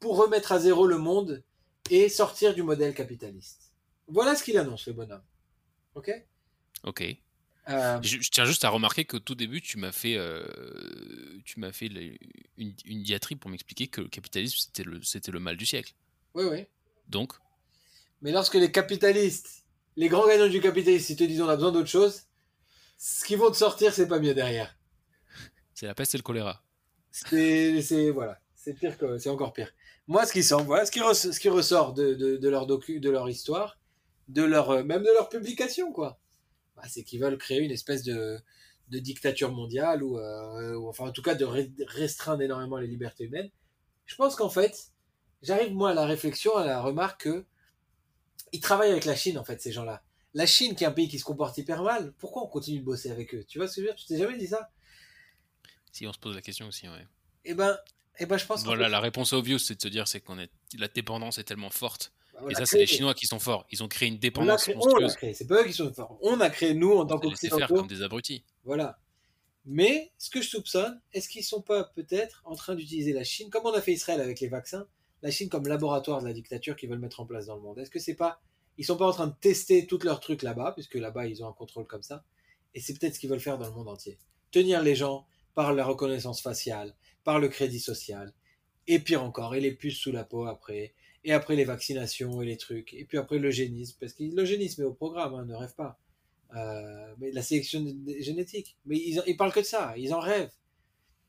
pour remettre à zéro le monde et sortir du modèle capitaliste. Voilà ce qu'il annonce, le bonhomme. Ok? Ok. Euh, je, tiens juste à remarquer qu'au tout début, tu m'as fait, euh, tu m'as fait une, une, diatribe pour m'expliquer que le capitalisme c'était le, c'était le mal du siècle. Oui, oui. Donc. Mais lorsque les capitalistes, les grands gagnants du capitalisme, ils te disent on a besoin d'autre chose, ce qu'ils vont te sortir, c'est pas mieux derrière. C'est la peste et le choléra. C'est voilà, c'est pire que c'est encore pire. Moi, ce qui sent, voilà, ce qui, ce qui ressort de, de, leur docu, de leur histoire, de leur euh, même de leur publication, quoi. Bah, c'est qu'ils veulent créer une espèce de, de dictature mondiale ou, euh, enfin en tout cas de restreindre énormément les libertés humaines. Je pense qu'en fait, j'arrive moi à la réflexion, à la remarque que ils travaillent avec la Chine en fait ces gens-là la Chine, qui est un pays qui se comporte hyper mal, pourquoi on continue de bosser avec eux? Tu vois ce que je veux dire? Tu t'es jamais dit ça? Si, on se pose la question aussi, ouais. Eh ben, eh ben je pense Voilà, la réponse obvious, c'est de se dire c'est qu'on est la dépendance est tellement forte. Bah, et ça, c'est les Chinois qui sont forts. Ils ont créé une dépendance créé, monstrueuse. C'est pas eux qui sont forts. On a créé, nous, en tant qu'Occidentaux. faire comme des abrutis. Voilà. Mais, ce que je soupçonne, est-ce qu'ils sont pas peut-être en train d'utiliser la Chine, comme on a fait Israël avec les vaccins, la Chine comme laboratoire de la dictature qu'ils veulent mettre en place dans le monde Est-ce que c'est pas ils sont pas en train de tester tous leurs trucs là-bas, puisque là-bas, ils ont un contrôle comme ça. Et c'est peut-être ce qu'ils veulent faire dans le monde entier. Tenir les gens par la reconnaissance faciale, par le crédit social, et pire encore, et les puces sous la peau après, et après les vaccinations et les trucs, et puis après l'eugénisme, parce que l'eugénisme est au programme, hein, ne rêve pas. Euh, mais la sélection génétique, mais ils, ils parlent que de ça, ils en rêvent.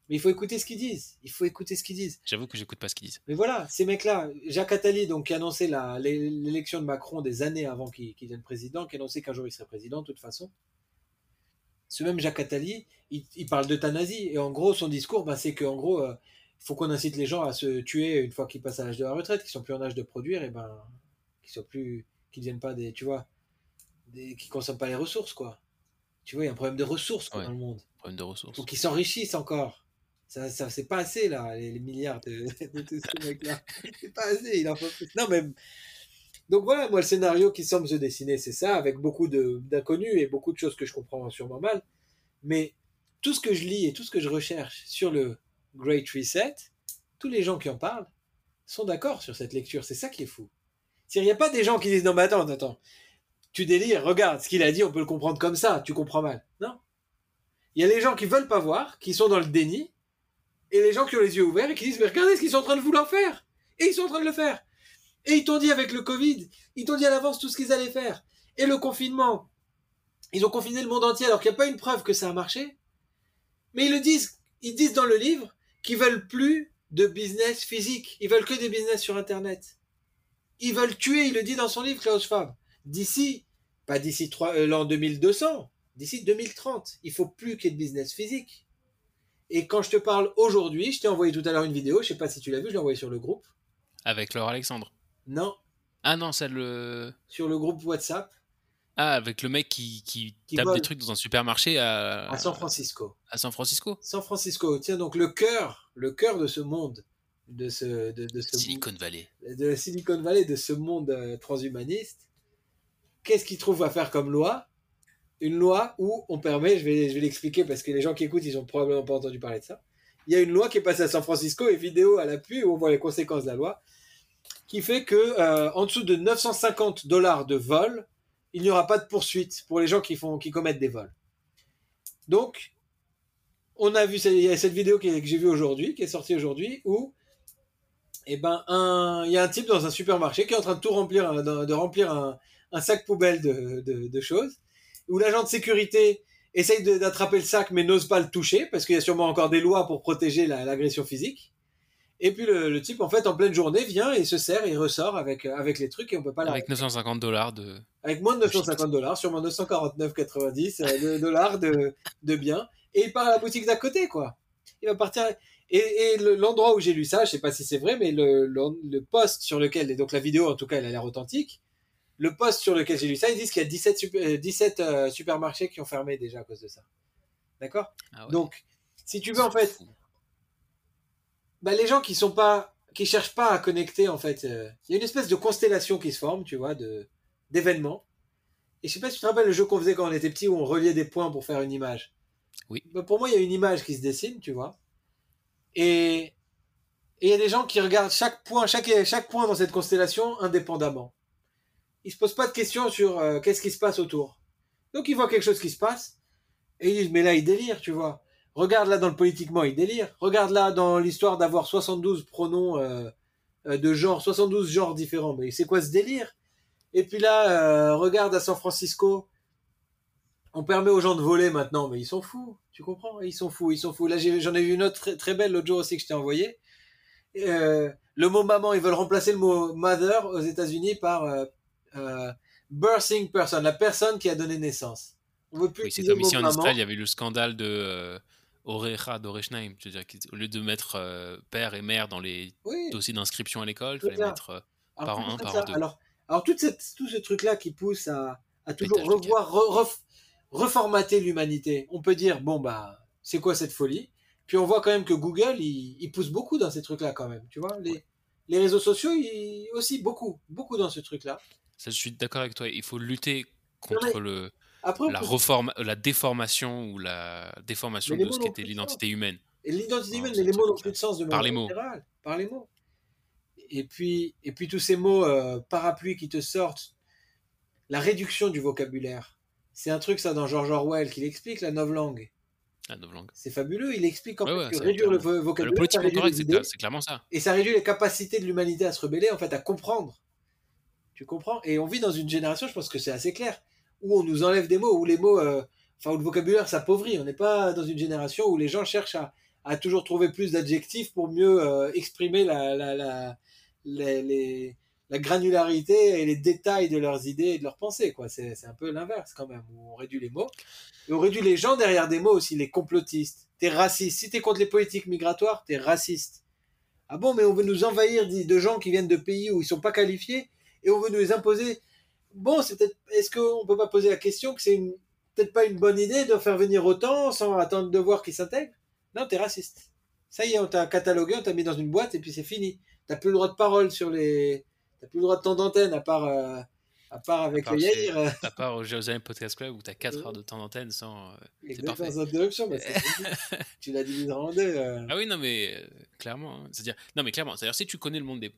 Mais il faut écouter ce qu'ils disent. Il faut écouter ce qu'ils disent. J'avoue que j'écoute pas ce qu'ils disent. Mais voilà, ces mecs-là, Jacques Attali, donc, qui annonçait l'élection de Macron des années avant qu'il devienne président, qui annonçait qu'un jour il serait président, de toute façon. Ce même Jacques Attali, il, parle d'euthanasie. Et en gros, son discours, bah, c'est qu'en gros, euh, il faut qu'on incite les gens à se tuer une fois qu'ils passent à l'âge de la retraite, qu'ils sont plus en âge de produire, et ben, qu'ils soient plus, qu'ils deviennent pas des, tu vois, des, qui consomment pas les ressources, quoi. Tu vois, il y a un problème de ressources dans le monde. Problème de ressources. Ou qu'ils s'enrichissent encore. Ça, ça c'est pas assez, là, les, milliards de, tous ces mecs-là. C'est pas assez, il en faut plus. Non, mais. Donc voilà, moi, le scénario qui semble se dessiner, c'est ça, avec beaucoup d'inconnus et beaucoup de choses que je comprends sûrement mal. Mais tout ce que je lis et tout ce que je recherche sur le Great Reset, tous les gens qui en parlent sont d'accord sur cette lecture. C'est ça qui est fou. Il n'y a pas des gens qui disent non, mais attends, attends, tu délires, regarde ce qu'il a dit, on peut le comprendre comme ça, tu comprends mal. Non. Il y a les gens qui veulent pas voir, qui sont dans le déni, et les gens qui ont les yeux ouverts et qui disent, mais regardez ce qu'ils sont en train de vouloir faire. Et ils sont en train de le faire. Et ils t'ont dit avec le Covid, ils t'ont dit à l'avance tout ce qu'ils allaient faire. Et le confinement, ils ont confiné le monde entier alors qu'il n'y a pas une preuve que ça a marché. Mais ils le disent, ils disent dans le livre qu'ils veulent plus de business physique. Ils veulent que des business sur Internet. Ils veulent tuer, il le dit dans son livre, Klaus Schwab. D'ici, pas d'ici euh, l'an 2200, d'ici 2030, il faut plus qu'il y ait de business physique. Et quand je te parle aujourd'hui, je t'ai envoyé tout à l'heure une vidéo, je sais pas si tu l'as vu, je l'ai envoyé sur le groupe. Avec Laure Alexandre Non. Ah non, c'est le. Sur le groupe WhatsApp. Ah, avec le mec qui, qui, tape des trucs dans un supermarché à, à San Francisco. À San Francisco. San Francisco. Tiens, donc le cœur, le cœur de ce monde, de ce, de, de ce Silicon Valley. De Silicon Valley, de ce monde euh, transhumaniste. Qu'est-ce qu'il trouve à faire comme loi? Une loi où on permet, je vais, l'expliquer parce que les gens qui écoutent, ils ont probablement pas entendu parler de ça. Il y a une loi qui est passée à San Francisco et vidéo à l'appui où on voit les conséquences de la loi, qui fait que euh, en dessous de 950 dollars de vol, il n'y aura pas de poursuite pour les gens qui, commettent des vols. Donc, on a vu il y a cette vidéo que j'ai vue aujourd'hui, qui est sortie aujourd'hui, où eh ben, il y a un type dans un supermarché qui est en train de tout remplir, de, remplir un, sac poubelle de, choses, où l'agent de sécurité essaye d'attraper le sac mais n'ose pas le toucher, parce qu'il y a sûrement encore des lois pour protéger l'agression physique. Et puis le, type, en fait, en pleine journée, vient et se sert et ressort avec, avec les trucs et on peut pas Avec 950 dollars de. Avec moins de 950 dollars, sûrement 949,90 euh, dollars de, de biens. Et il part à la boutique d'à côté, quoi. Il va partir. Et, et l'endroit où j'ai lu ça, je sais pas si c'est vrai, mais le, le, poste sur lequel, et donc la vidéo en tout cas, elle a l'air authentique. Le poste sur lequel j'ai lu ça, ils disent qu'il y a 17, 17 euh, euh, supermarchés qui ont fermé déjà à cause de ça. D'accord? Ah Donc, si tu veux, en fait, bah, les gens qui sont pas, qui cherchent pas à connecter, en fait, euh, il y a une espèce de constellation qui se forme, tu vois, de d'événements. Et je sais pas si tu te rappelles le jeu qu'on faisait quand on était petit où on reliait des points pour faire une image. Oui. Bah, pour moi, il y a une image qui se dessine, tu vois. Et il y a des gens qui regardent chaque point, chaque, chaque point dans cette constellation indépendamment. Ils se posent pas de questions sur euh, qu'est-ce qui se passe autour. Donc ils voient quelque chose qui se passe et ils disent mais là il délire, tu vois. Regarde là dans le politiquement, il délire. Regarde là dans l'histoire d'avoir 72 pronoms euh, euh, de genre, 72 genres différents. Mais c'est quoi ce délire? Et puis là, regarde à San Francisco, on permet aux gens de voler maintenant, mais ils sont fous. Tu comprends? Ils sont fous, ils sont fous. Là, j'en ai, vu une autre très, belle l'autre jour aussi que je t'ai envoyé. le mot maman, ils veulent remplacer le mot mother aux États-Unis par birthing person, la personne qui a donné naissance. On veut plus oui, c'est comme ici en Israël, il y avait eu le scandale de Orecha d'Oreshnaim. Au lieu de mettre euh, père et mère dans les dossiers d'inscription à l'école, il fallait mettre euh, parent 1, parent 2. Alors, alors tout, cette, tout ce truc-là qui pousse à, à toujours revoir, reformater l'humanité. On peut dire, bon, bah, c'est quoi cette folie? Puis on voit quand même que Google, il, pousse beaucoup dans ces trucs-là quand même. Tu vois, les, les réseaux sociaux, il, aussi beaucoup, beaucoup dans ce truc-là. Je suis d'accord avec toi. Il faut lutter contre le la, reforme, la déformation ou la déformation de ce qu'était l'identité humaine. Et l'identité humaine, mais les mots n'ont plus de sens de Par les mots. Par les mots. Et puis, et puis tous ces mots euh, parapluies qui te sortent, la réduction du vocabulaire. C'est un truc, ça, dans George Orwell, qu'il explique, la novlangue. La novlangue. C'est fabuleux. Il explique en fait que réduire le vocabulaire. Le politique correct, c'est clairement ça. Et ça réduit les capacités de l'humanité à se rebeller, en fait, à comprendre. Tu comprends? Et on vit dans une génération, je pense que c'est assez clair où on nous enlève des mots, où les mots, euh, où le vocabulaire s'appauvrit. On n'est pas dans une génération où les gens cherchent à, toujours trouver plus d'adjectifs pour mieux euh, exprimer la, la, la, la granularité et les détails de leurs idées et de leurs pensées. Quoi. C'est, c'est un peu l'inverse quand même, où on réduit les mots. Et on réduit les gens derrière des mots aussi, les complotistes. T'es raciste. Si t'es contre les politiques migratoires, t'es raciste. Ah bon, mais on veut nous envahir de gens qui viennent de pays où ils sont pas qualifiés et on veut nous imposer bon, c'est peut-être, est-ce qu'on peut pas poser la question que c'est peut-être pas une bonne idée de faire venir autant sans attendre de voir qui s'intègre? Non, t'es raciste. Ça y est, on t'a catalogué, on t'a mis dans une boîte et puis c'est fini. T'as plus le droit de parole sur les, t'as plus le droit de temps d'antenne à part, euh, à part avec le Yair. Euh. À part au Jérusalem Podcast Club où t'as 4 heures de temps d'antenne sans. Euh, c'est parfait. Bah, tu l'as divisé en deux. Ah oui, non mais clairement, hein. c'est-à-dire, non mais clairement, c'est-à-dire si tu connais le monde des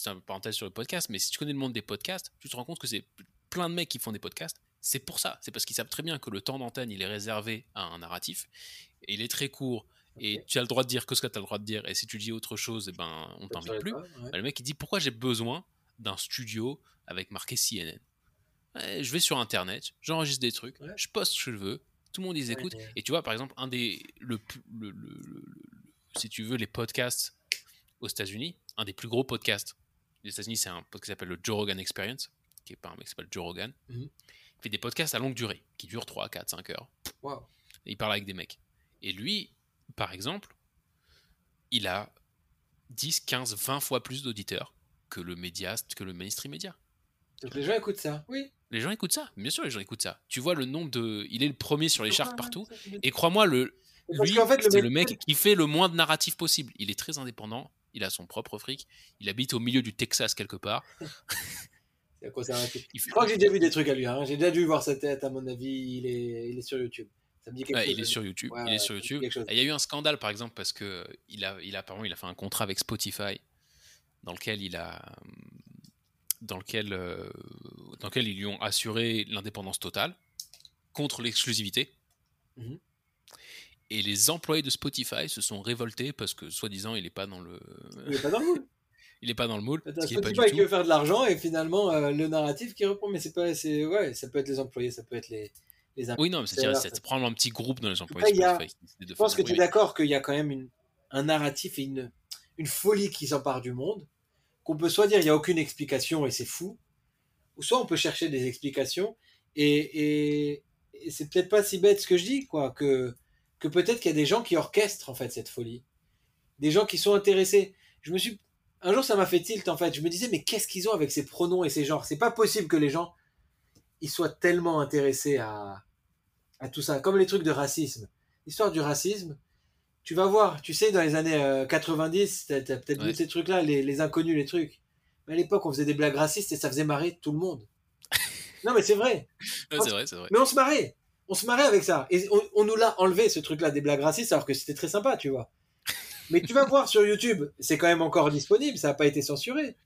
c'est une parenthèse sur le podcast, mais si tu connais le monde des podcasts, tu te rends compte que c'est plein de mecs qui font des podcasts. C'est pour ça. C'est parce qu'ils savent très bien que le temps d'antenne, il est réservé à un narratif. Et il est très court. Et tu as le droit de dire que ce que tu as le droit de dire. Et si tu dis autre chose, eh ben, on t'invite plus. Bah, le mec, il dit Pourquoi j'ai besoin d'un studio avec marqué CNN Je vais sur Internet, j'enregistre des trucs, je poste ce que je veux, tout le monde les écoute. Et tu vois, par exemple, un des. Le, si tu veux, les podcasts aux États-Unis, un des plus gros podcasts aux États-Unis, c'est un podcast qui s'appelle le Joe Rogan Experience, qui est par un mec qui s'appelle Joe Rogan. Mhm. Il fait des podcasts à longue durée, qui durent 3, 4, 5 heures. Et il parle avec des mecs. Et lui, par exemple, il a 10, 15, 20 fois plus d'auditeurs que le média, que le mainstream média. Donc les gens écoutent ça, oui. Les gens écoutent ça, bien sûr, les gens écoutent ça. Tu vois le nombre de. Il est le premier sur les charts partout. Et crois-moi, le... lui, c'est le mec qui fait le moins de narratif possible. Il est très indépendant, il a son propre fric, il habite au milieu du Texas quelque part. c'est Je crois que j'ai déjà vu des trucs à lui, hein. j'ai déjà dû voir sa tête, à mon avis, il est, il est sur YouTube. Ça me dit quelque chose, il est sur YouTube. il est sur YouTube. Il y a eu un scandale par exemple parce que il a, il a, pardon, il a fait un contrat avec Spotify dans lequel il a, dans lequel, euh, dans lequel ils lui ont assuré l'indépendance totale contre l'exclusivité. Mhm. Et les employés de Spotify se sont révoltés parce que, soi-disant, il n'est pas dans le. Il n'est pas dans le moule. il n'est pas dans le moule. Spotify qui veut faire de l'argent et finalement euh, le narratif qui reprend. Mais c'est pas, c'est ouais, ça peut être les employés, ça peut être les. les oui, non, mais c'est prendre un petit groupe dans les employés. Spotify, je pense que tu es d'accord qu'il y a quand même une, un narratif et une, une folie qui s'empare du monde qu'on peut soit dire il n'y a aucune explication et c'est fou, ou soit on peut chercher des explications et, et, c'est peut-être pas si bête ce que je dis, quoi, que, que peut-être qu'il y a des gens qui orchestrent en fait cette folie, des gens qui sont intéressés. Je me suis un jour ça m'a fait tilt en fait, je me disais mais qu'est-ce qu'ils ont avec ces pronoms et ces genres? C'est pas possible que les gens ils soient tellement intéressés à, à tout ça, comme les trucs de racisme. L'histoire du racisme, tu vas voir, tu sais, dans les années 90, tu as, peut-être vu ces trucs-là, les, inconnus, les trucs. Mais à l'époque, on faisait des blagues racistes et ça faisait marrer tout le monde. non, mais c'est vrai. c'est vrai, c'est vrai. Mais on se marrait. On se marrait avec ça. Et on, nous l'a enlevé, ce truc-là, des blagues racistes, alors que c'était très sympa, tu vois. Mais tu vas voir sur YouTube, c'est quand même encore disponible, ça n'a pas été censuré.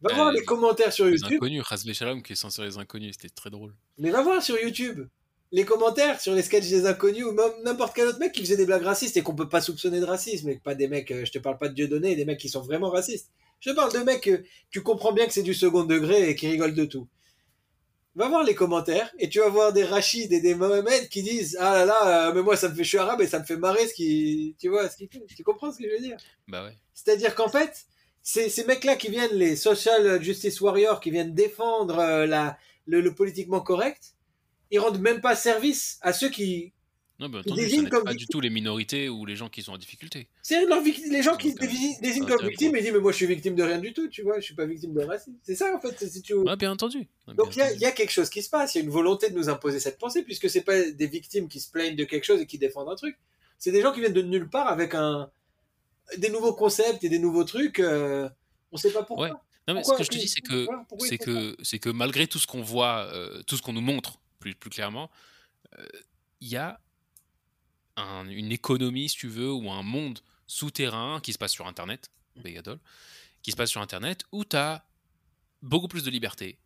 Va voir les commentaires sur YouTube. Les inconnus, Razvé Shalom qui est censuré les inconnus, c'était très drôle. Mais va voir sur YouTube les commentaires sur les sketchs des inconnus ou même n'importe quel autre mec qui faisait des blagues racistes et qu'on peut pas soupçonner de racisme et pas des mecs, euh, je te parle pas de Dieu donné, des mecs qui sont vraiment racistes. Je te parle de mecs que tu comprends bien que c'est du second degré et qui rigolent de tout. Va voir les commentaires et tu vas voir des Rachid et des Mohamed qui disent ah là là euh, mais moi ça me fait je suis arabe et ça me fait marrer ce qui tu vois ce qui tu comprends ce que je veux dire? Bah ouais c'est-à-dire qu'en fait c'est ces mecs là qui viennent les social justice warriors qui viennent défendre euh, la le politiquement correct ils rendent même pas service à ceux qui. Non, mais entendu, comme pas du tout les minorités ou les gens qui sont en difficulté. C'est les gens qui se désignent comme victimes et disent mais moi je suis victime de rien du tout, tu vois, je suis pas victime de racisme. C'est ça en fait. Si tu... bien entendu. Donc il y, a quelque chose qui se passe, il y a une volonté de nous imposer cette pensée puisque c'est pas des victimes qui se plaignent de quelque chose et qui défendent un truc. C'est des gens qui viennent de nulle part avec un des nouveaux concepts et des nouveaux trucs. Euh, on sait pas pourquoi. Non mais ce que je te dis c'est que c'est que c'est que malgré tout ce qu'on voit, euh, tout ce qu'on nous montre plus, plus clairement, euh, il y a une économie, si tu veux, ou un monde souterrain qui se passe sur Internet, mmh. qui se passe sur Internet, où tu as beaucoup plus de liberté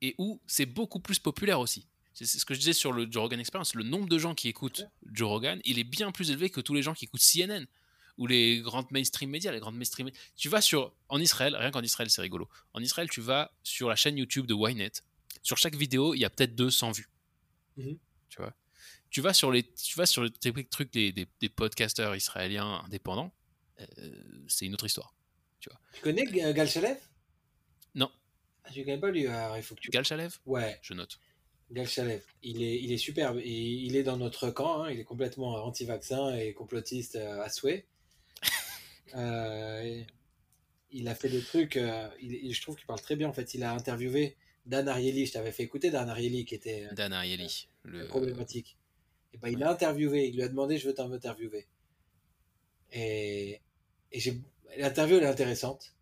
et où c'est beaucoup plus populaire aussi. C'est ce que je disais sur le Joe Rogan Experience. Le nombre de gens qui écoutent Joe Rogan, il est bien plus élevé que tous les gens qui écoutent CNN ou les grandes mainstream médias, les grandes mainstream. Tu vas sur en Israël, rien qu'en Israël, c'est rigolo. En Israël, tu vas sur la chaîne YouTube de Ynet. Sur chaque vidéo, il y a peut-être 200 vues. Mhm. Tu vois? Tu vas sur les tu vas sur les trucs des, des, podcasteurs israéliens indépendants euh, c'est une autre histoire tu vois. Tu connais Gal Shalev? Non. Ah, je connais pas lui il faut que tu Gal Shalev? Ouais. Je note. Gal Shalev. Il est il est superbe. Et il est dans notre camp hein. il est complètement anti-vaccin et complotiste euh, à souhait. Euh, il a fait des trucs il, je trouve qu'il parle très bien en fait. Il a interviewé Dan Ariely, je t'avais fait écouter Dan Ariely qui était euh, Dan Ariely, le... problématique. Et ben, il l'a interviewé, il lui a demandé je veux t'interviewer. Et, et l'interview elle est intéressante.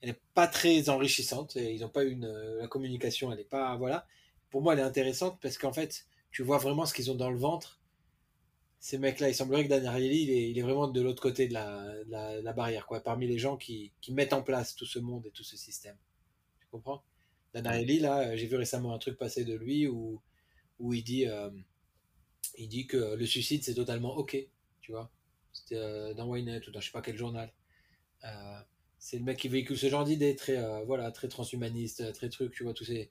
Elle n'est pas très enrichissante. Et ils n'ont pas une la communication, elle n'est pas voilà. Pour moi, elle est intéressante parce qu'en fait, tu vois vraiment ce qu'ils ont dans le ventre. Ces mecs-là, il semblerait que Dan Ariely, il est, il est vraiment de l'autre côté de la, la, barrière, quoi, parmi les gens qui, qui mettent en place tout ce monde et tout ce système. Tu comprends? Dan là, euh, j'ai vu récemment un truc passer de lui où, où il, dit, euh, il dit que le suicide, c'est totalement OK, tu vois. C'était euh, dans Waynet ou dans je sais pas quel journal. c'est le mec qui véhicule ce genre d'idées, très, voilà, très transhumaniste, très truc, tu vois, tous. Et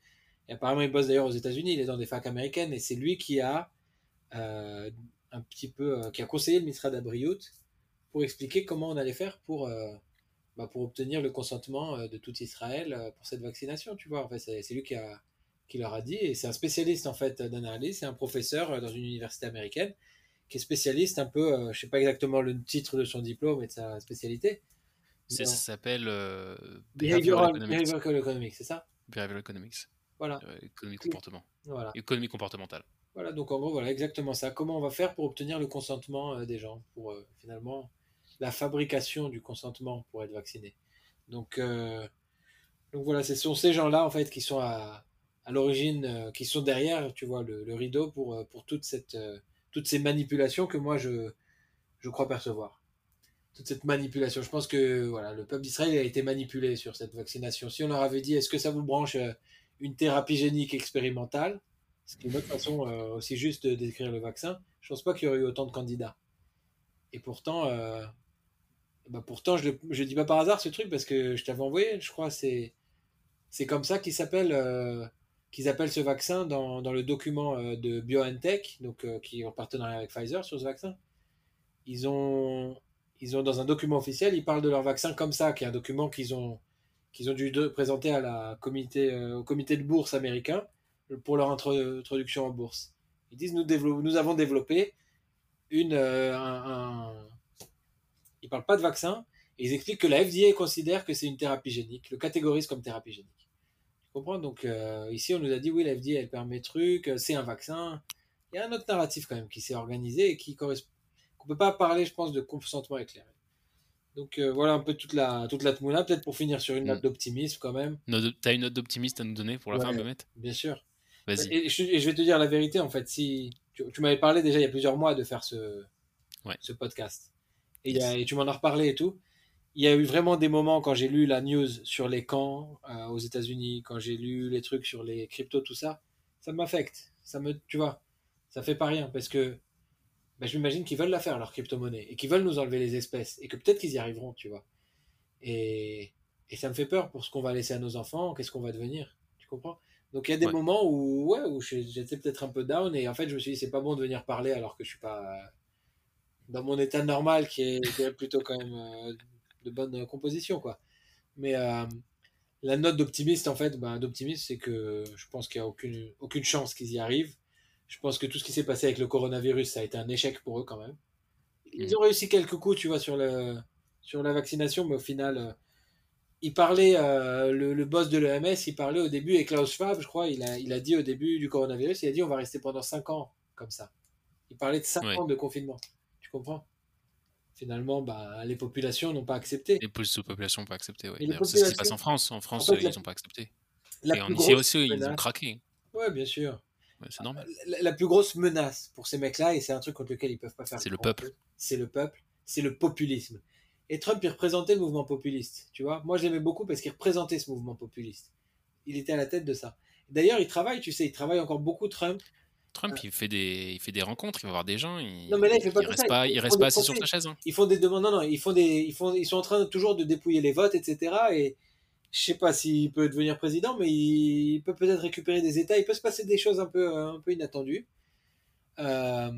apparemment, il bosse d'ailleurs aux États-Unis, il est dans des facs américaines, et c'est lui qui a un petit peu, qui a conseillé le ministre d'Abriout pour expliquer comment on allait faire pour bah, pour obtenir le consentement euh, de tout Israël euh, pour cette vaccination, tu vois. En fait, c'est lui qui, a, qui leur a dit, et c'est un spécialiste en fait d'analyse, c'est un professeur euh, dans une université américaine qui est spécialiste un peu, je sais pas exactement le titre de son diplôme et de sa spécialité. Ça, s'appelle behavioral, economics, c'est ça? Behavioral economics. Voilà. Euh, économie comportement. Voilà. Économie comportementale. Voilà, donc en gros, voilà exactement ça. Comment on va faire pour obtenir le consentement euh, des gens, pour euh, finalement la fabrication du consentement pour être vacciné? Donc, euh, donc voilà, ce sont ces gens-là en fait qui sont à, à l'origine, euh, qui sont derrière, tu vois, le, le rideau pour, euh, pour toute cette, euh, toutes ces manipulations que moi je, je crois percevoir. Toute cette manipulation. Je pense que voilà, le peuple d'Israël a été manipulé sur cette vaccination. Si on leur avait dit, est-ce que ça vous branche une thérapie génique expérimentale, ce qui est une autre façon aussi juste de décrire le vaccin, je pense pas qu'il y aurait eu autant de candidats. Et pourtant, bah pourtant je ne dis pas par hasard ce truc parce que je t'avais envoyé, je crois, c'est c'est comme ça qu'ils s'appellent euh, qu'ils appellent ce vaccin dans, dans le document euh, de BioNTech, donc euh, qui est en partenariat avec Pfizer sur ce vaccin. Ils ont ils ont dans un document officiel, ils parlent de leur vaccin comme ça, qui est un document qu'ils ont ont dû présenter comité euh, au comité de bourse américain pour leur intro- introduction en bourse. Ils disent nous nous avons développé une un, un- ils parlent pas de vaccin et ils expliquent que la FDA considère que c'est une thérapie génique, le catégorise comme thérapie génique. Comprends Donc euh, ici on nous a dit oui la FDA elle permet truc, euh, c'est un vaccin. Il y a un autre narratif quand même qui s'est organisé et qui correspond. qu'on peut pas parler je pense de consentement éclairé. Donc euh, voilà un peu toute la toute la tmouna, peut-être pour finir sur une note Mm. d'optimisme quand même, Note- T'as une note d'optimiste à nous donner pour la Ouais. fin, Mehmet bien sûr. Vas-y. Et je, et je vais te dire la vérité, en fait, si tu, tu m'avais parlé déjà il y a plusieurs mois de faire ce, Ouais. ce podcast, et, il y a- et tu m'en as reparlé et tout, il y a eu vraiment des moments quand j'ai lu la news sur les camps euh, aux États-Unis, quand j'ai lu les trucs sur les cryptos, tout ça, ça m'affecte. Ça me, tu vois, ça fait pas rien parce que ben, je m'imagine qu'ils veulent la faire, leur crypto-monnaie, et qu'ils veulent nous enlever les espèces, et que peut-être qu'ils y arriveront, tu vois. Et, et ça me fait peur pour ce qu'on va laisser à nos enfants, qu'est-ce qu'on va devenir, tu comprends? Donc il y a des Ouais. moments où, ouais, où j'étais peut-être un peu down, et en fait je me suis dit, c'est pas bon de venir parler alors que je suis pas euh, dans mon état normal, qui est, qui est plutôt quand même euh, de bonne composition, quoi. Mais euh, la note d'optimiste, en fait, ben, d'optimiste, c'est que je pense qu'il n'y a aucune, aucune chance qu'ils y arrivent. Je pense que tout ce qui s'est passé avec le coronavirus, ça a été un échec pour eux quand même. Ils ont réussi quelques coups, tu vois, sur, le, sur la vaccination, mais au final, euh, il parlait, euh, le, le boss de l'EMS, il parlait au début, et Klaus Schwab, je crois, il a, il a dit au début du coronavirus, il a dit on va rester pendant 5 ans comme ça. Il parlait de 5 Ouais. ans de confinement. Tu comprends? Finalement, bah, les populations n'ont pas accepté. Les population n'ont pas accepté. D'ailleurs, c'est ce qui se passe en France. En France, fait, euh, ils n'ont pas accepté. La Et en grosse aussi, ils ont craqué. Ouais, bien sûr. Ouais, c'est normal. La, la plus grosse menace pour ces mecs-là, et c'est un truc contre lequel ils peuvent pas faire. C'est le peuple. C'est le peuple. C'est le populisme. Et Trump, il représentait le mouvement populiste. Tu vois, moi, je l'aimais beaucoup parce qu'il représentait ce mouvement populiste. Il était à la tête de ça. D'ailleurs, il travaille, tu sais, il travaille encore beaucoup, Trump. Trump, il fait des, il fait des rencontres, il va voir des gens. Il, Non, mais là, il fait pas que reste ça, pas, il il reste pas assis sur sa chaise. hein. Ils font des demandes. Non, non, ils font des, ils font, ils sont en train toujours de dépouiller les votes, etc. Et je sais pas s'il peut devenir président, mais il peut peut-être récupérer des États. Il peut se passer des choses un peu, un peu inattendues. Euh,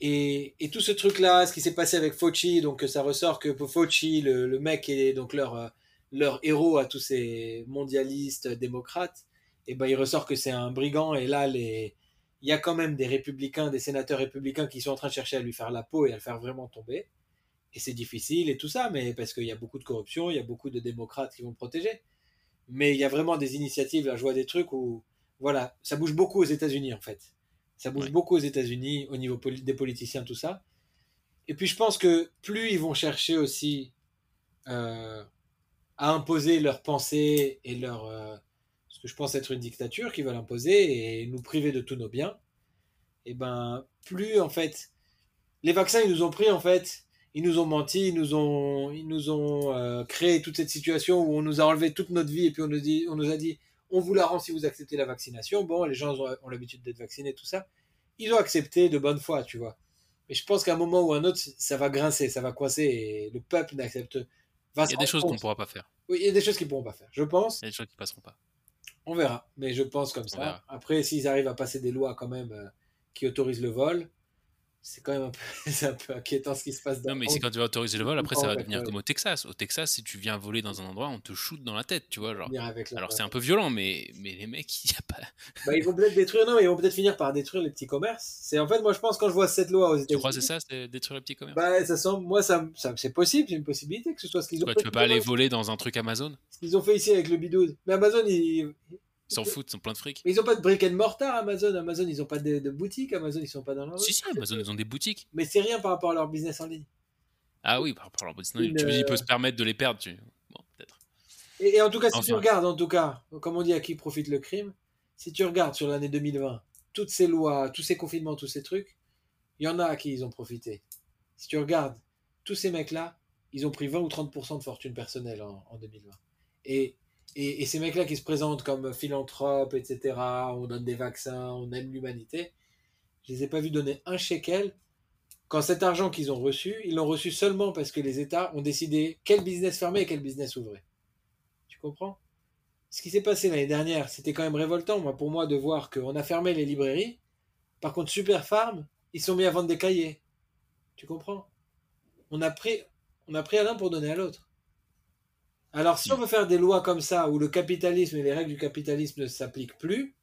et, et tout ce truc-là, ce qui s'est passé avec Fauci, donc ça ressort que Fauci, le, le mec est donc leur, leur héros à tous ces mondialistes démocrates, et ben il ressort que c'est un brigand. Et là, les, il y a quand même des républicains, des sénateurs républicains qui sont en train de chercher à lui faire la peau et à le faire vraiment tomber. Et c'est difficile et tout ça, mais parce qu'il y a beaucoup de corruption, il y a beaucoup de démocrates qui vont le protéger. Mais il y a vraiment des initiatives, là je vois des trucs où, voilà, ça bouge beaucoup aux États-Unis en fait. Ça bouge beaucoup aux États-Unis au niveau poli- des politiciens, tout ça. Et puis je pense que plus ils vont chercher aussi euh, à imposer leurs pensées et leur, euh, ce que je pense être une dictature qu'ils veulent imposer et nous priver de tous nos biens, et ben plus en fait, les vaccins ils nous ont pris en fait, ils nous ont menti, ils nous ont, ils nous ont euh, créé toute cette situation où on nous a enlevé toute notre vie et puis on nous, dit, on nous a dit on vous la rend si vous acceptez la vaccination. Bon, les gens ont, ont l'habitude d'être vaccinés, tout ça. Ils ont accepté de bonne foi, tu vois. Mais je pense qu'à un moment ou un autre, ça va grincer, ça va coincer et le peuple n'accepte. va Il y a des choses qu'on ne pourra pas faire. Oui, il y a des choses qu'ils pourront pas faire. Je pense. Il y a des choses qui passeront pas. On verra, mais je pense comme ça. Après, s'ils arrivent à passer des lois quand même euh, qui autorisent le vol, c'est quand même un peu, c'est un peu inquiétant ce qui se passe dans Non, mais c'est quand tu vas autoriser le vol, après ça va devenir comme au Texas. Au Texas, si tu viens voler dans un endroit, on te shoot dans la tête, tu vois. Genre. Alors c'est un peu violent, mais, mais les mecs, il a pas. Bah, ils vont peut-être détruire, non, ils vont peut-être finir par détruire les petits commerces. C'est en fait, moi je pense quand je vois cette loi aux États-Unis. Tu crois c'est ça, c'est détruire les petits commerces? Bah, ça semble, moi ça, ça c'est possible, c'est une possibilité que ce soit ce qu'ils ont. Quoi, tu peux pas aller voler dans un truc Amazon? Ce qu'ils ont fait ici avec le bidou. Mais Amazon, ils ils s'en foutent, ils ont plein de fric. Mais ils ont pas de brick and mortar Amazon. Amazon, ils ont pas de, de boutique. Amazon, ils sont pas dans leur. Si, si, Amazon, ils ont des boutiques. Mais c'est rien par rapport à leur business en ligne. Ah oui, par rapport à leur business en ligne. Tu veux dire, ils peuvent se permettre de les perdre. Tu... Bon, peut-être. Et, en tout cas, si tu regardes, en tout cas, comme on dit, à qui profite le crime, si tu regardes sur l'année 2020, toutes ces lois, tous ces confinements, tous ces trucs, il y en a à qui ils ont profité. Si tu regardes, tous ces mecs-là, ils ont pris 20 ou 30% de fortune personnelle en, en 2020. Et et, ces mecs-là qui se présentent comme philanthropes, etc., on donne des vaccins, on aime l'humanité, je les ai pas vus donner un shekel. Quand cet argent qu'ils ont reçu, ils l'ont reçu seulement parce que les États ont décidé quel business fermer et quel business ouvrir. Tu comprends? Ce qui s'est passé l'année dernière, c'était quand même révoltant moi, pour moi de voir qu'on a fermé les librairies. Par contre, Super Farm, ils sont mis à vendre des cahiers. Tu comprends? On a, pris, on a pris à l'un pour donner à l'autre. Alors, si on veut faire des lois comme ça, où le capitalisme et les règles du capitalisme ne s'appliquent plus,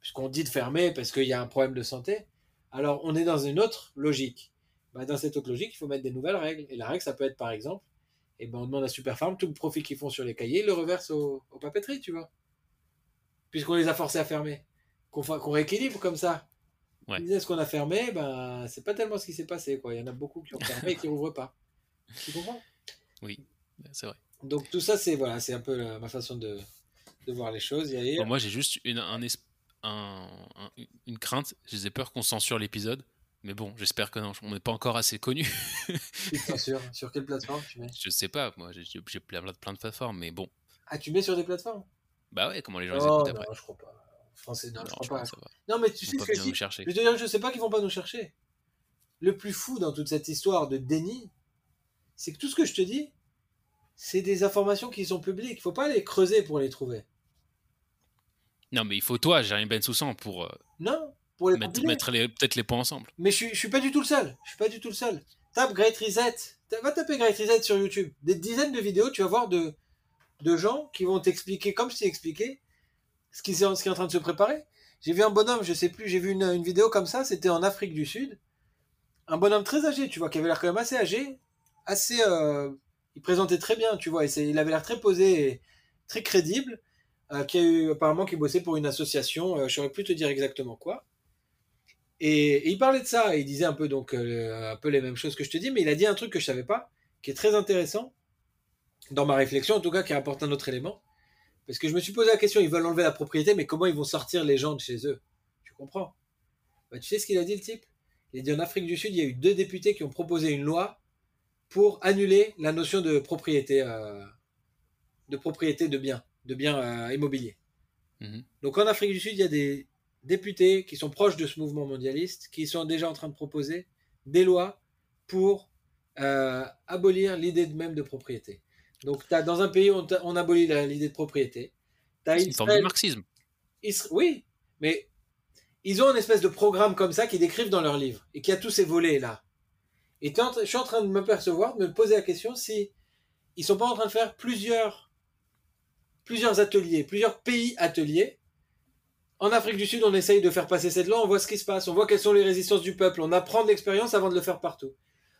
puisqu'on dit de fermer parce qu'il y a un problème de santé, alors on est dans une autre logique. Bah, dans cette autre logique, il faut mettre des nouvelles règles. Et la règle, ça peut être par exemple, et eh ben, on demande à Superfarm tout le profit qu'ils font sur les cahiers, ils le reverse aux, papeteries, tu vois. Puisqu'on les a forcés à fermer. Qu'on rééquilibre comme ça. Ouais. Ils ce qu'on a fermé, ben, c'est pas tellement ce qui s'est passé. Quoi. Il y en a beaucoup qui ont fermé et qui n'ouvrent pas. Tu comprends? Oui, c'est vrai. Donc tout ça, c'est voilà, c'est un peu ma façon de, de, voir les choses. moi, j'ai juste une, un, un, une crainte. J'ai peur qu'on censure l'épisode. Mais bon, j'espère que non, on n'est pas encore assez connu. sûr. Sur quelle plateforme tu mets? Je sais pas, moi j'ai plein, plein de plateformes, mais bon. Ah, tu mets sur des plateformes? Bah ouais, comment les gens les écoutent après Non, je crois pas. Français, non, je crois pas. Non, mais tu sais ce que je. Je, te dire, je sais pas qu'ils vont pas nous chercher. Le plus fou dans toute cette histoire de déni, c'est que tout ce que je te dis, c'est des informations qui sont publiques. Il faut pas les creuser pour les trouver. Non, mais il faut toi, Jérémy Bensoussan, pour. Euh, non, pour les mettre, mettre peut-être les points ensemble. Mais je suis, suis pas du tout le seul. Je suis pas du tout le seul. Tape Great Reset. Va taper Great Reset sur YouTube. Des dizaines de vidéos, tu vas voir de, de gens qui vont t'expliquer, comme je t'ai expliqué, ce qui, ce qui est en train de se préparer. J'ai vu un bonhomme, je sais plus, j'ai vu une, une vidéo comme ça, c'était en Afrique du Sud. Un bonhomme très âgé, tu vois, qui avait l'air quand même assez âgé, assez euh, il présentait très bien, tu vois, il avait l'air très posé et très crédible, euh, qui a eu apparemment qui bossait pour une association, euh, je saurais plus te dire exactement quoi. Et, il parlait de ça, et il disait un peu donc euh, un peu les mêmes choses que je te dis, mais il a dit un truc que je savais pas, qui est très intéressant dans ma réflexion, en tout cas, qui apporte un autre élément, parce que je me suis posé la question, ils veulent enlever la propriété, mais comment ils vont sortir les gens de chez eux? Tu comprends? Bah, Tu sais ce qu'il a dit le type? Il a dit en Afrique du Sud, il y a eu deux députés qui ont proposé une loi pour annuler la notion de propriété, euh, de propriété de biens, de biens euh, immobiliers. Mhm. Donc en Afrique du Sud, il y a des députés qui sont proches de ce mouvement mondialiste, qui sont déjà en train de proposer des lois pour euh, abolir l'idée même de propriété. Donc as, dans un pays, on, on abolit l'idée de propriété. C'est une forme de marxisme. oui, mais ils ont une espèce de programme comme ça qu'ils décrivent dans leur livre et qui a tous ces volets là. Et je suis en train de me percevoir, de me poser la question si ils sont pas en train de faire plusieurs, plusieurs ateliers, plusieurs pays ateliers. En Afrique du Sud, on essaye de faire passer cette loi, on voit ce qui se passe, on voit quelles sont les résistances du peuple, on apprend de l'expérience avant de le faire partout.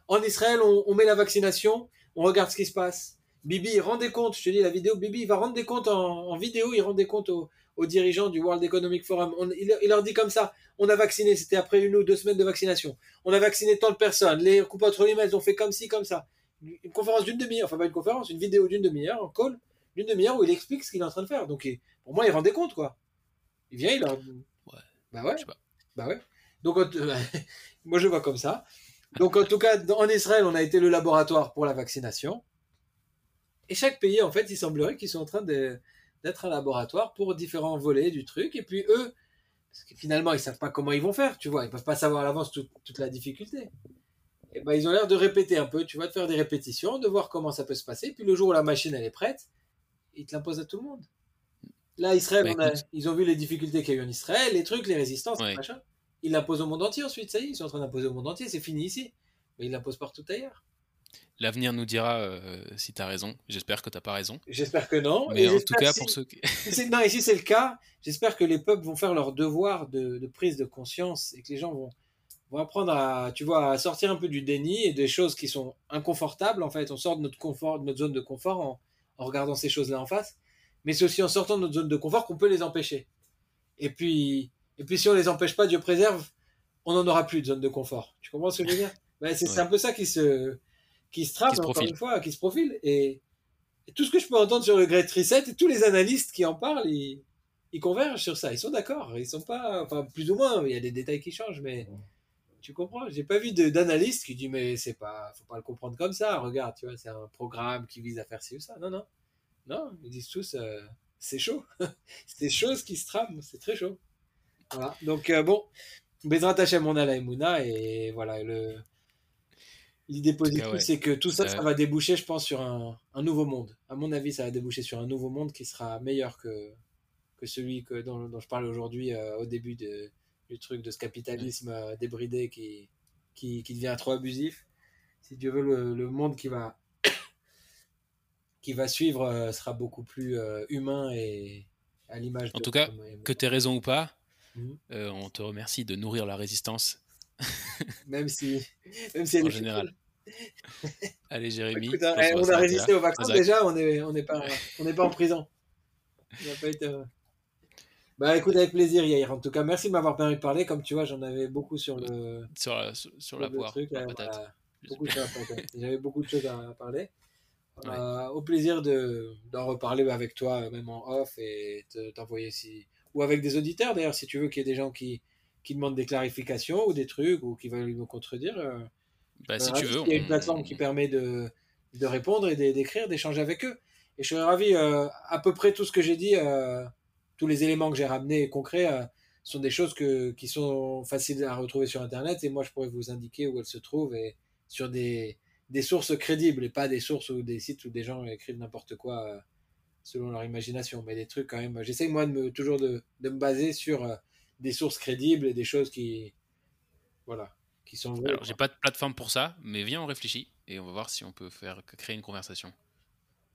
En Israël, on, met la vaccination, on regarde ce qui se passe. Bibi, rend des comptes, je te dis la vidéo, Bibi, il va rendre des comptes en, vidéo, il rend des comptes aux, dirigeants du World Economic Forum. il, leur dit comme ça, on a vacciné, c'était après une ou deux semaines de vaccination. On a vacciné tant de personnes. Les coupes entre les ils ont fait comme ci, comme ça. Une conférence d'une demi-heure, enfin pas une conférence, une vidéo d'une demi-heure, un call d'une demi-heure où il explique ce qu'il est en train de faire. Donc pour moi, il rendait compte, quoi. Il vient, il leur. Ouais. Bah ouais. Bah ouais. Donc moi, je vois comme ça. Donc en tout cas, en Israël, on a été le laboratoire pour la vaccination. Et chaque pays, en fait, il semblerait qu'ils sont en train d'être un laboratoire pour différents volets du truc. Et puis eux, parce que finalement, ils savent pas comment ils vont faire, tu vois. Ils peuvent pas savoir à l'avance toute, la difficulté. Et ben, ils ont l'air de répéter un peu, tu vois, de faire des répétitions, de voir comment ça peut se passer. Puis le jour où la machine, elle est prête, ils te l'imposent à tout le monde. Là, Israël, bah, ils ont vu les difficultés qu'il y a eu en Israël, les trucs, les résistances, les machins. il l'impose au monde entier ensuite. Ça y est, ils sont en train d'imposer au monde entier. C'est fini ici. Mais il l'impose partout ailleurs. L'avenir nous dira euh, si tu as raison. J'espère que tu n'as pas raison. J'espère que non. Mais Et en tout cas, si- pour ceux qui. non, et si c'est le cas, j'espère que les peuples vont faire leur devoir de, de prise de conscience et que les gens vont, vont apprendre à, tu vois, à sortir un peu du déni et des choses qui sont inconfortables. En fait, on sort de notre confort, de notre zone de confort en, en regardant ces choses-là en face. Mais c'est aussi en sortant de notre zone de confort qu'on peut les empêcher. Et puis, et puis si on les empêche pas, Dieu préserve, on n'en aura plus de zone de confort. Tu comprends ce que je veux dire? Ben, C'est c'est Ouais. un peu ça qui se, qui se se encore une fois, qui se profile. Et, et tout ce que je peux entendre sur le Great Reset, et tous les analystes qui en parlent, ils, ils convergent sur ça. Ils sont d'accord. Ils sont pas, enfin, plus ou moins, il y a des détails qui changent, mais tu comprends. J'ai pas vu d'analyste qui dit, mais c'est pas, faut pas le comprendre comme ça. Regarde, tu vois, c'est un programme qui vise à faire ci ou ça. Non, non. Non, ils disent tous, euh, c'est chaud. c'est chaud ce qui se trame. C'est très chaud. Voilà. Donc, euh, bon. Bezrat Hashem, on a la Emouna, et voilà, le. L'idée positive, ouais. c'est que tout ça, Ça- ça va déboucher, je pense, sur un, un nouveau monde. À mon avis, ça va déboucher sur un nouveau monde qui sera meilleur que, que celui que, dont, dont je parlais aujourd'hui euh, au début de, du truc de ce capitalisme euh, débridé qui, qui, qui devient trop abusif. Si Dieu veut, le, le monde qui va, qui va suivre euh, sera beaucoup plus euh, humain et à l'image En de- tout cas, Que tu raison ou pas, Mhm. euh, on te remercie de nourrir la résistance Même si, même si elle en est général. Allez, Jérémy. Écoute, hein, on a résisté vacances Isaac. déjà, on n'est on pas, on n'est pas en prison. On n'a pas été, euh, Bah écoute, avec plaisir Yair. En tout cas, merci de m'avoir permis de parler. Comme tu vois, j'en avais beaucoup sur le, Sur la, sur, sur la le poire, truc, la euh, patate. voilà. Beaucoup sur la patate. J'avais beaucoup de choses à parler. Euh, au plaisir de- d'en reparler avec toi, même en off, et te- t'envoyer si. Ou avec des auditeurs d'ailleurs, si tu veux qu'il y ait des gens qui, qui demandent des clarifications ou des trucs ou qui veulent me contredire. euh, Bah, si euh, tu veux, Il y a une plateforme qui permet de, de répondre et d'é- d'écrire, d'échanger avec eux. Et je serais ravi, euh, à peu près tout ce que j'ai dit, euh, tous les éléments que j'ai ramenés concrets, euh, sont des choses que, qui sont faciles à retrouver sur Internet. Et moi, je pourrais vous indiquer où elles se trouvent et sur des, des sources crédibles et pas des sources ou des sites où des gens écrivent n'importe quoi selon leur imagination. Mais des trucs quand même. J'essaye, moi, de me, toujours de, de me baser sur des sources crédibles et des choses qui. Voilà. Qui sont Alors, j'ai pas de plateforme pour ça, mais viens, on réfléchit et on va voir si on peut faire créer une conversation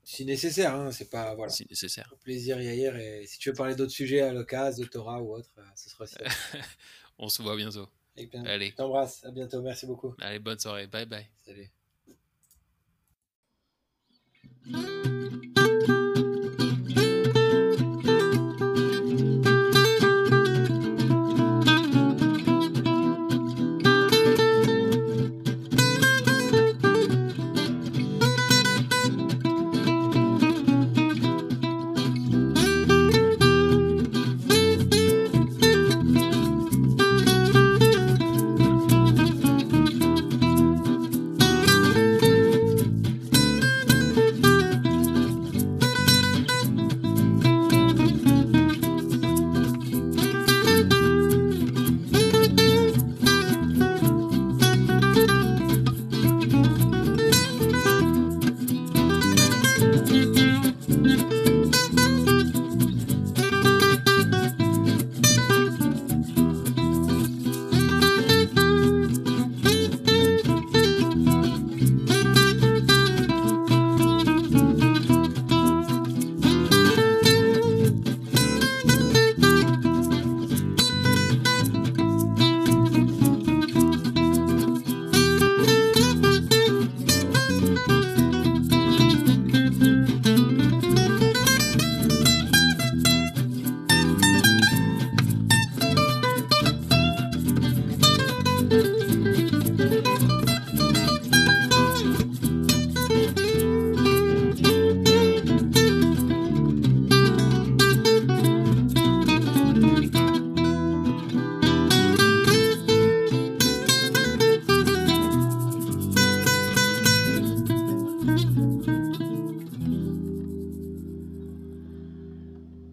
si nécessaire, hein, c'est pas voilà. si nécessaire. Au plaisir hier et si tu veux parler d'autres sujets à l'occasion, de Torah ou autre, euh, ce sera aussi. On se voit bientôt. Allez, Je t'embrasse, à bientôt, merci beaucoup. allez, bonne soirée. Bye bye. Salut.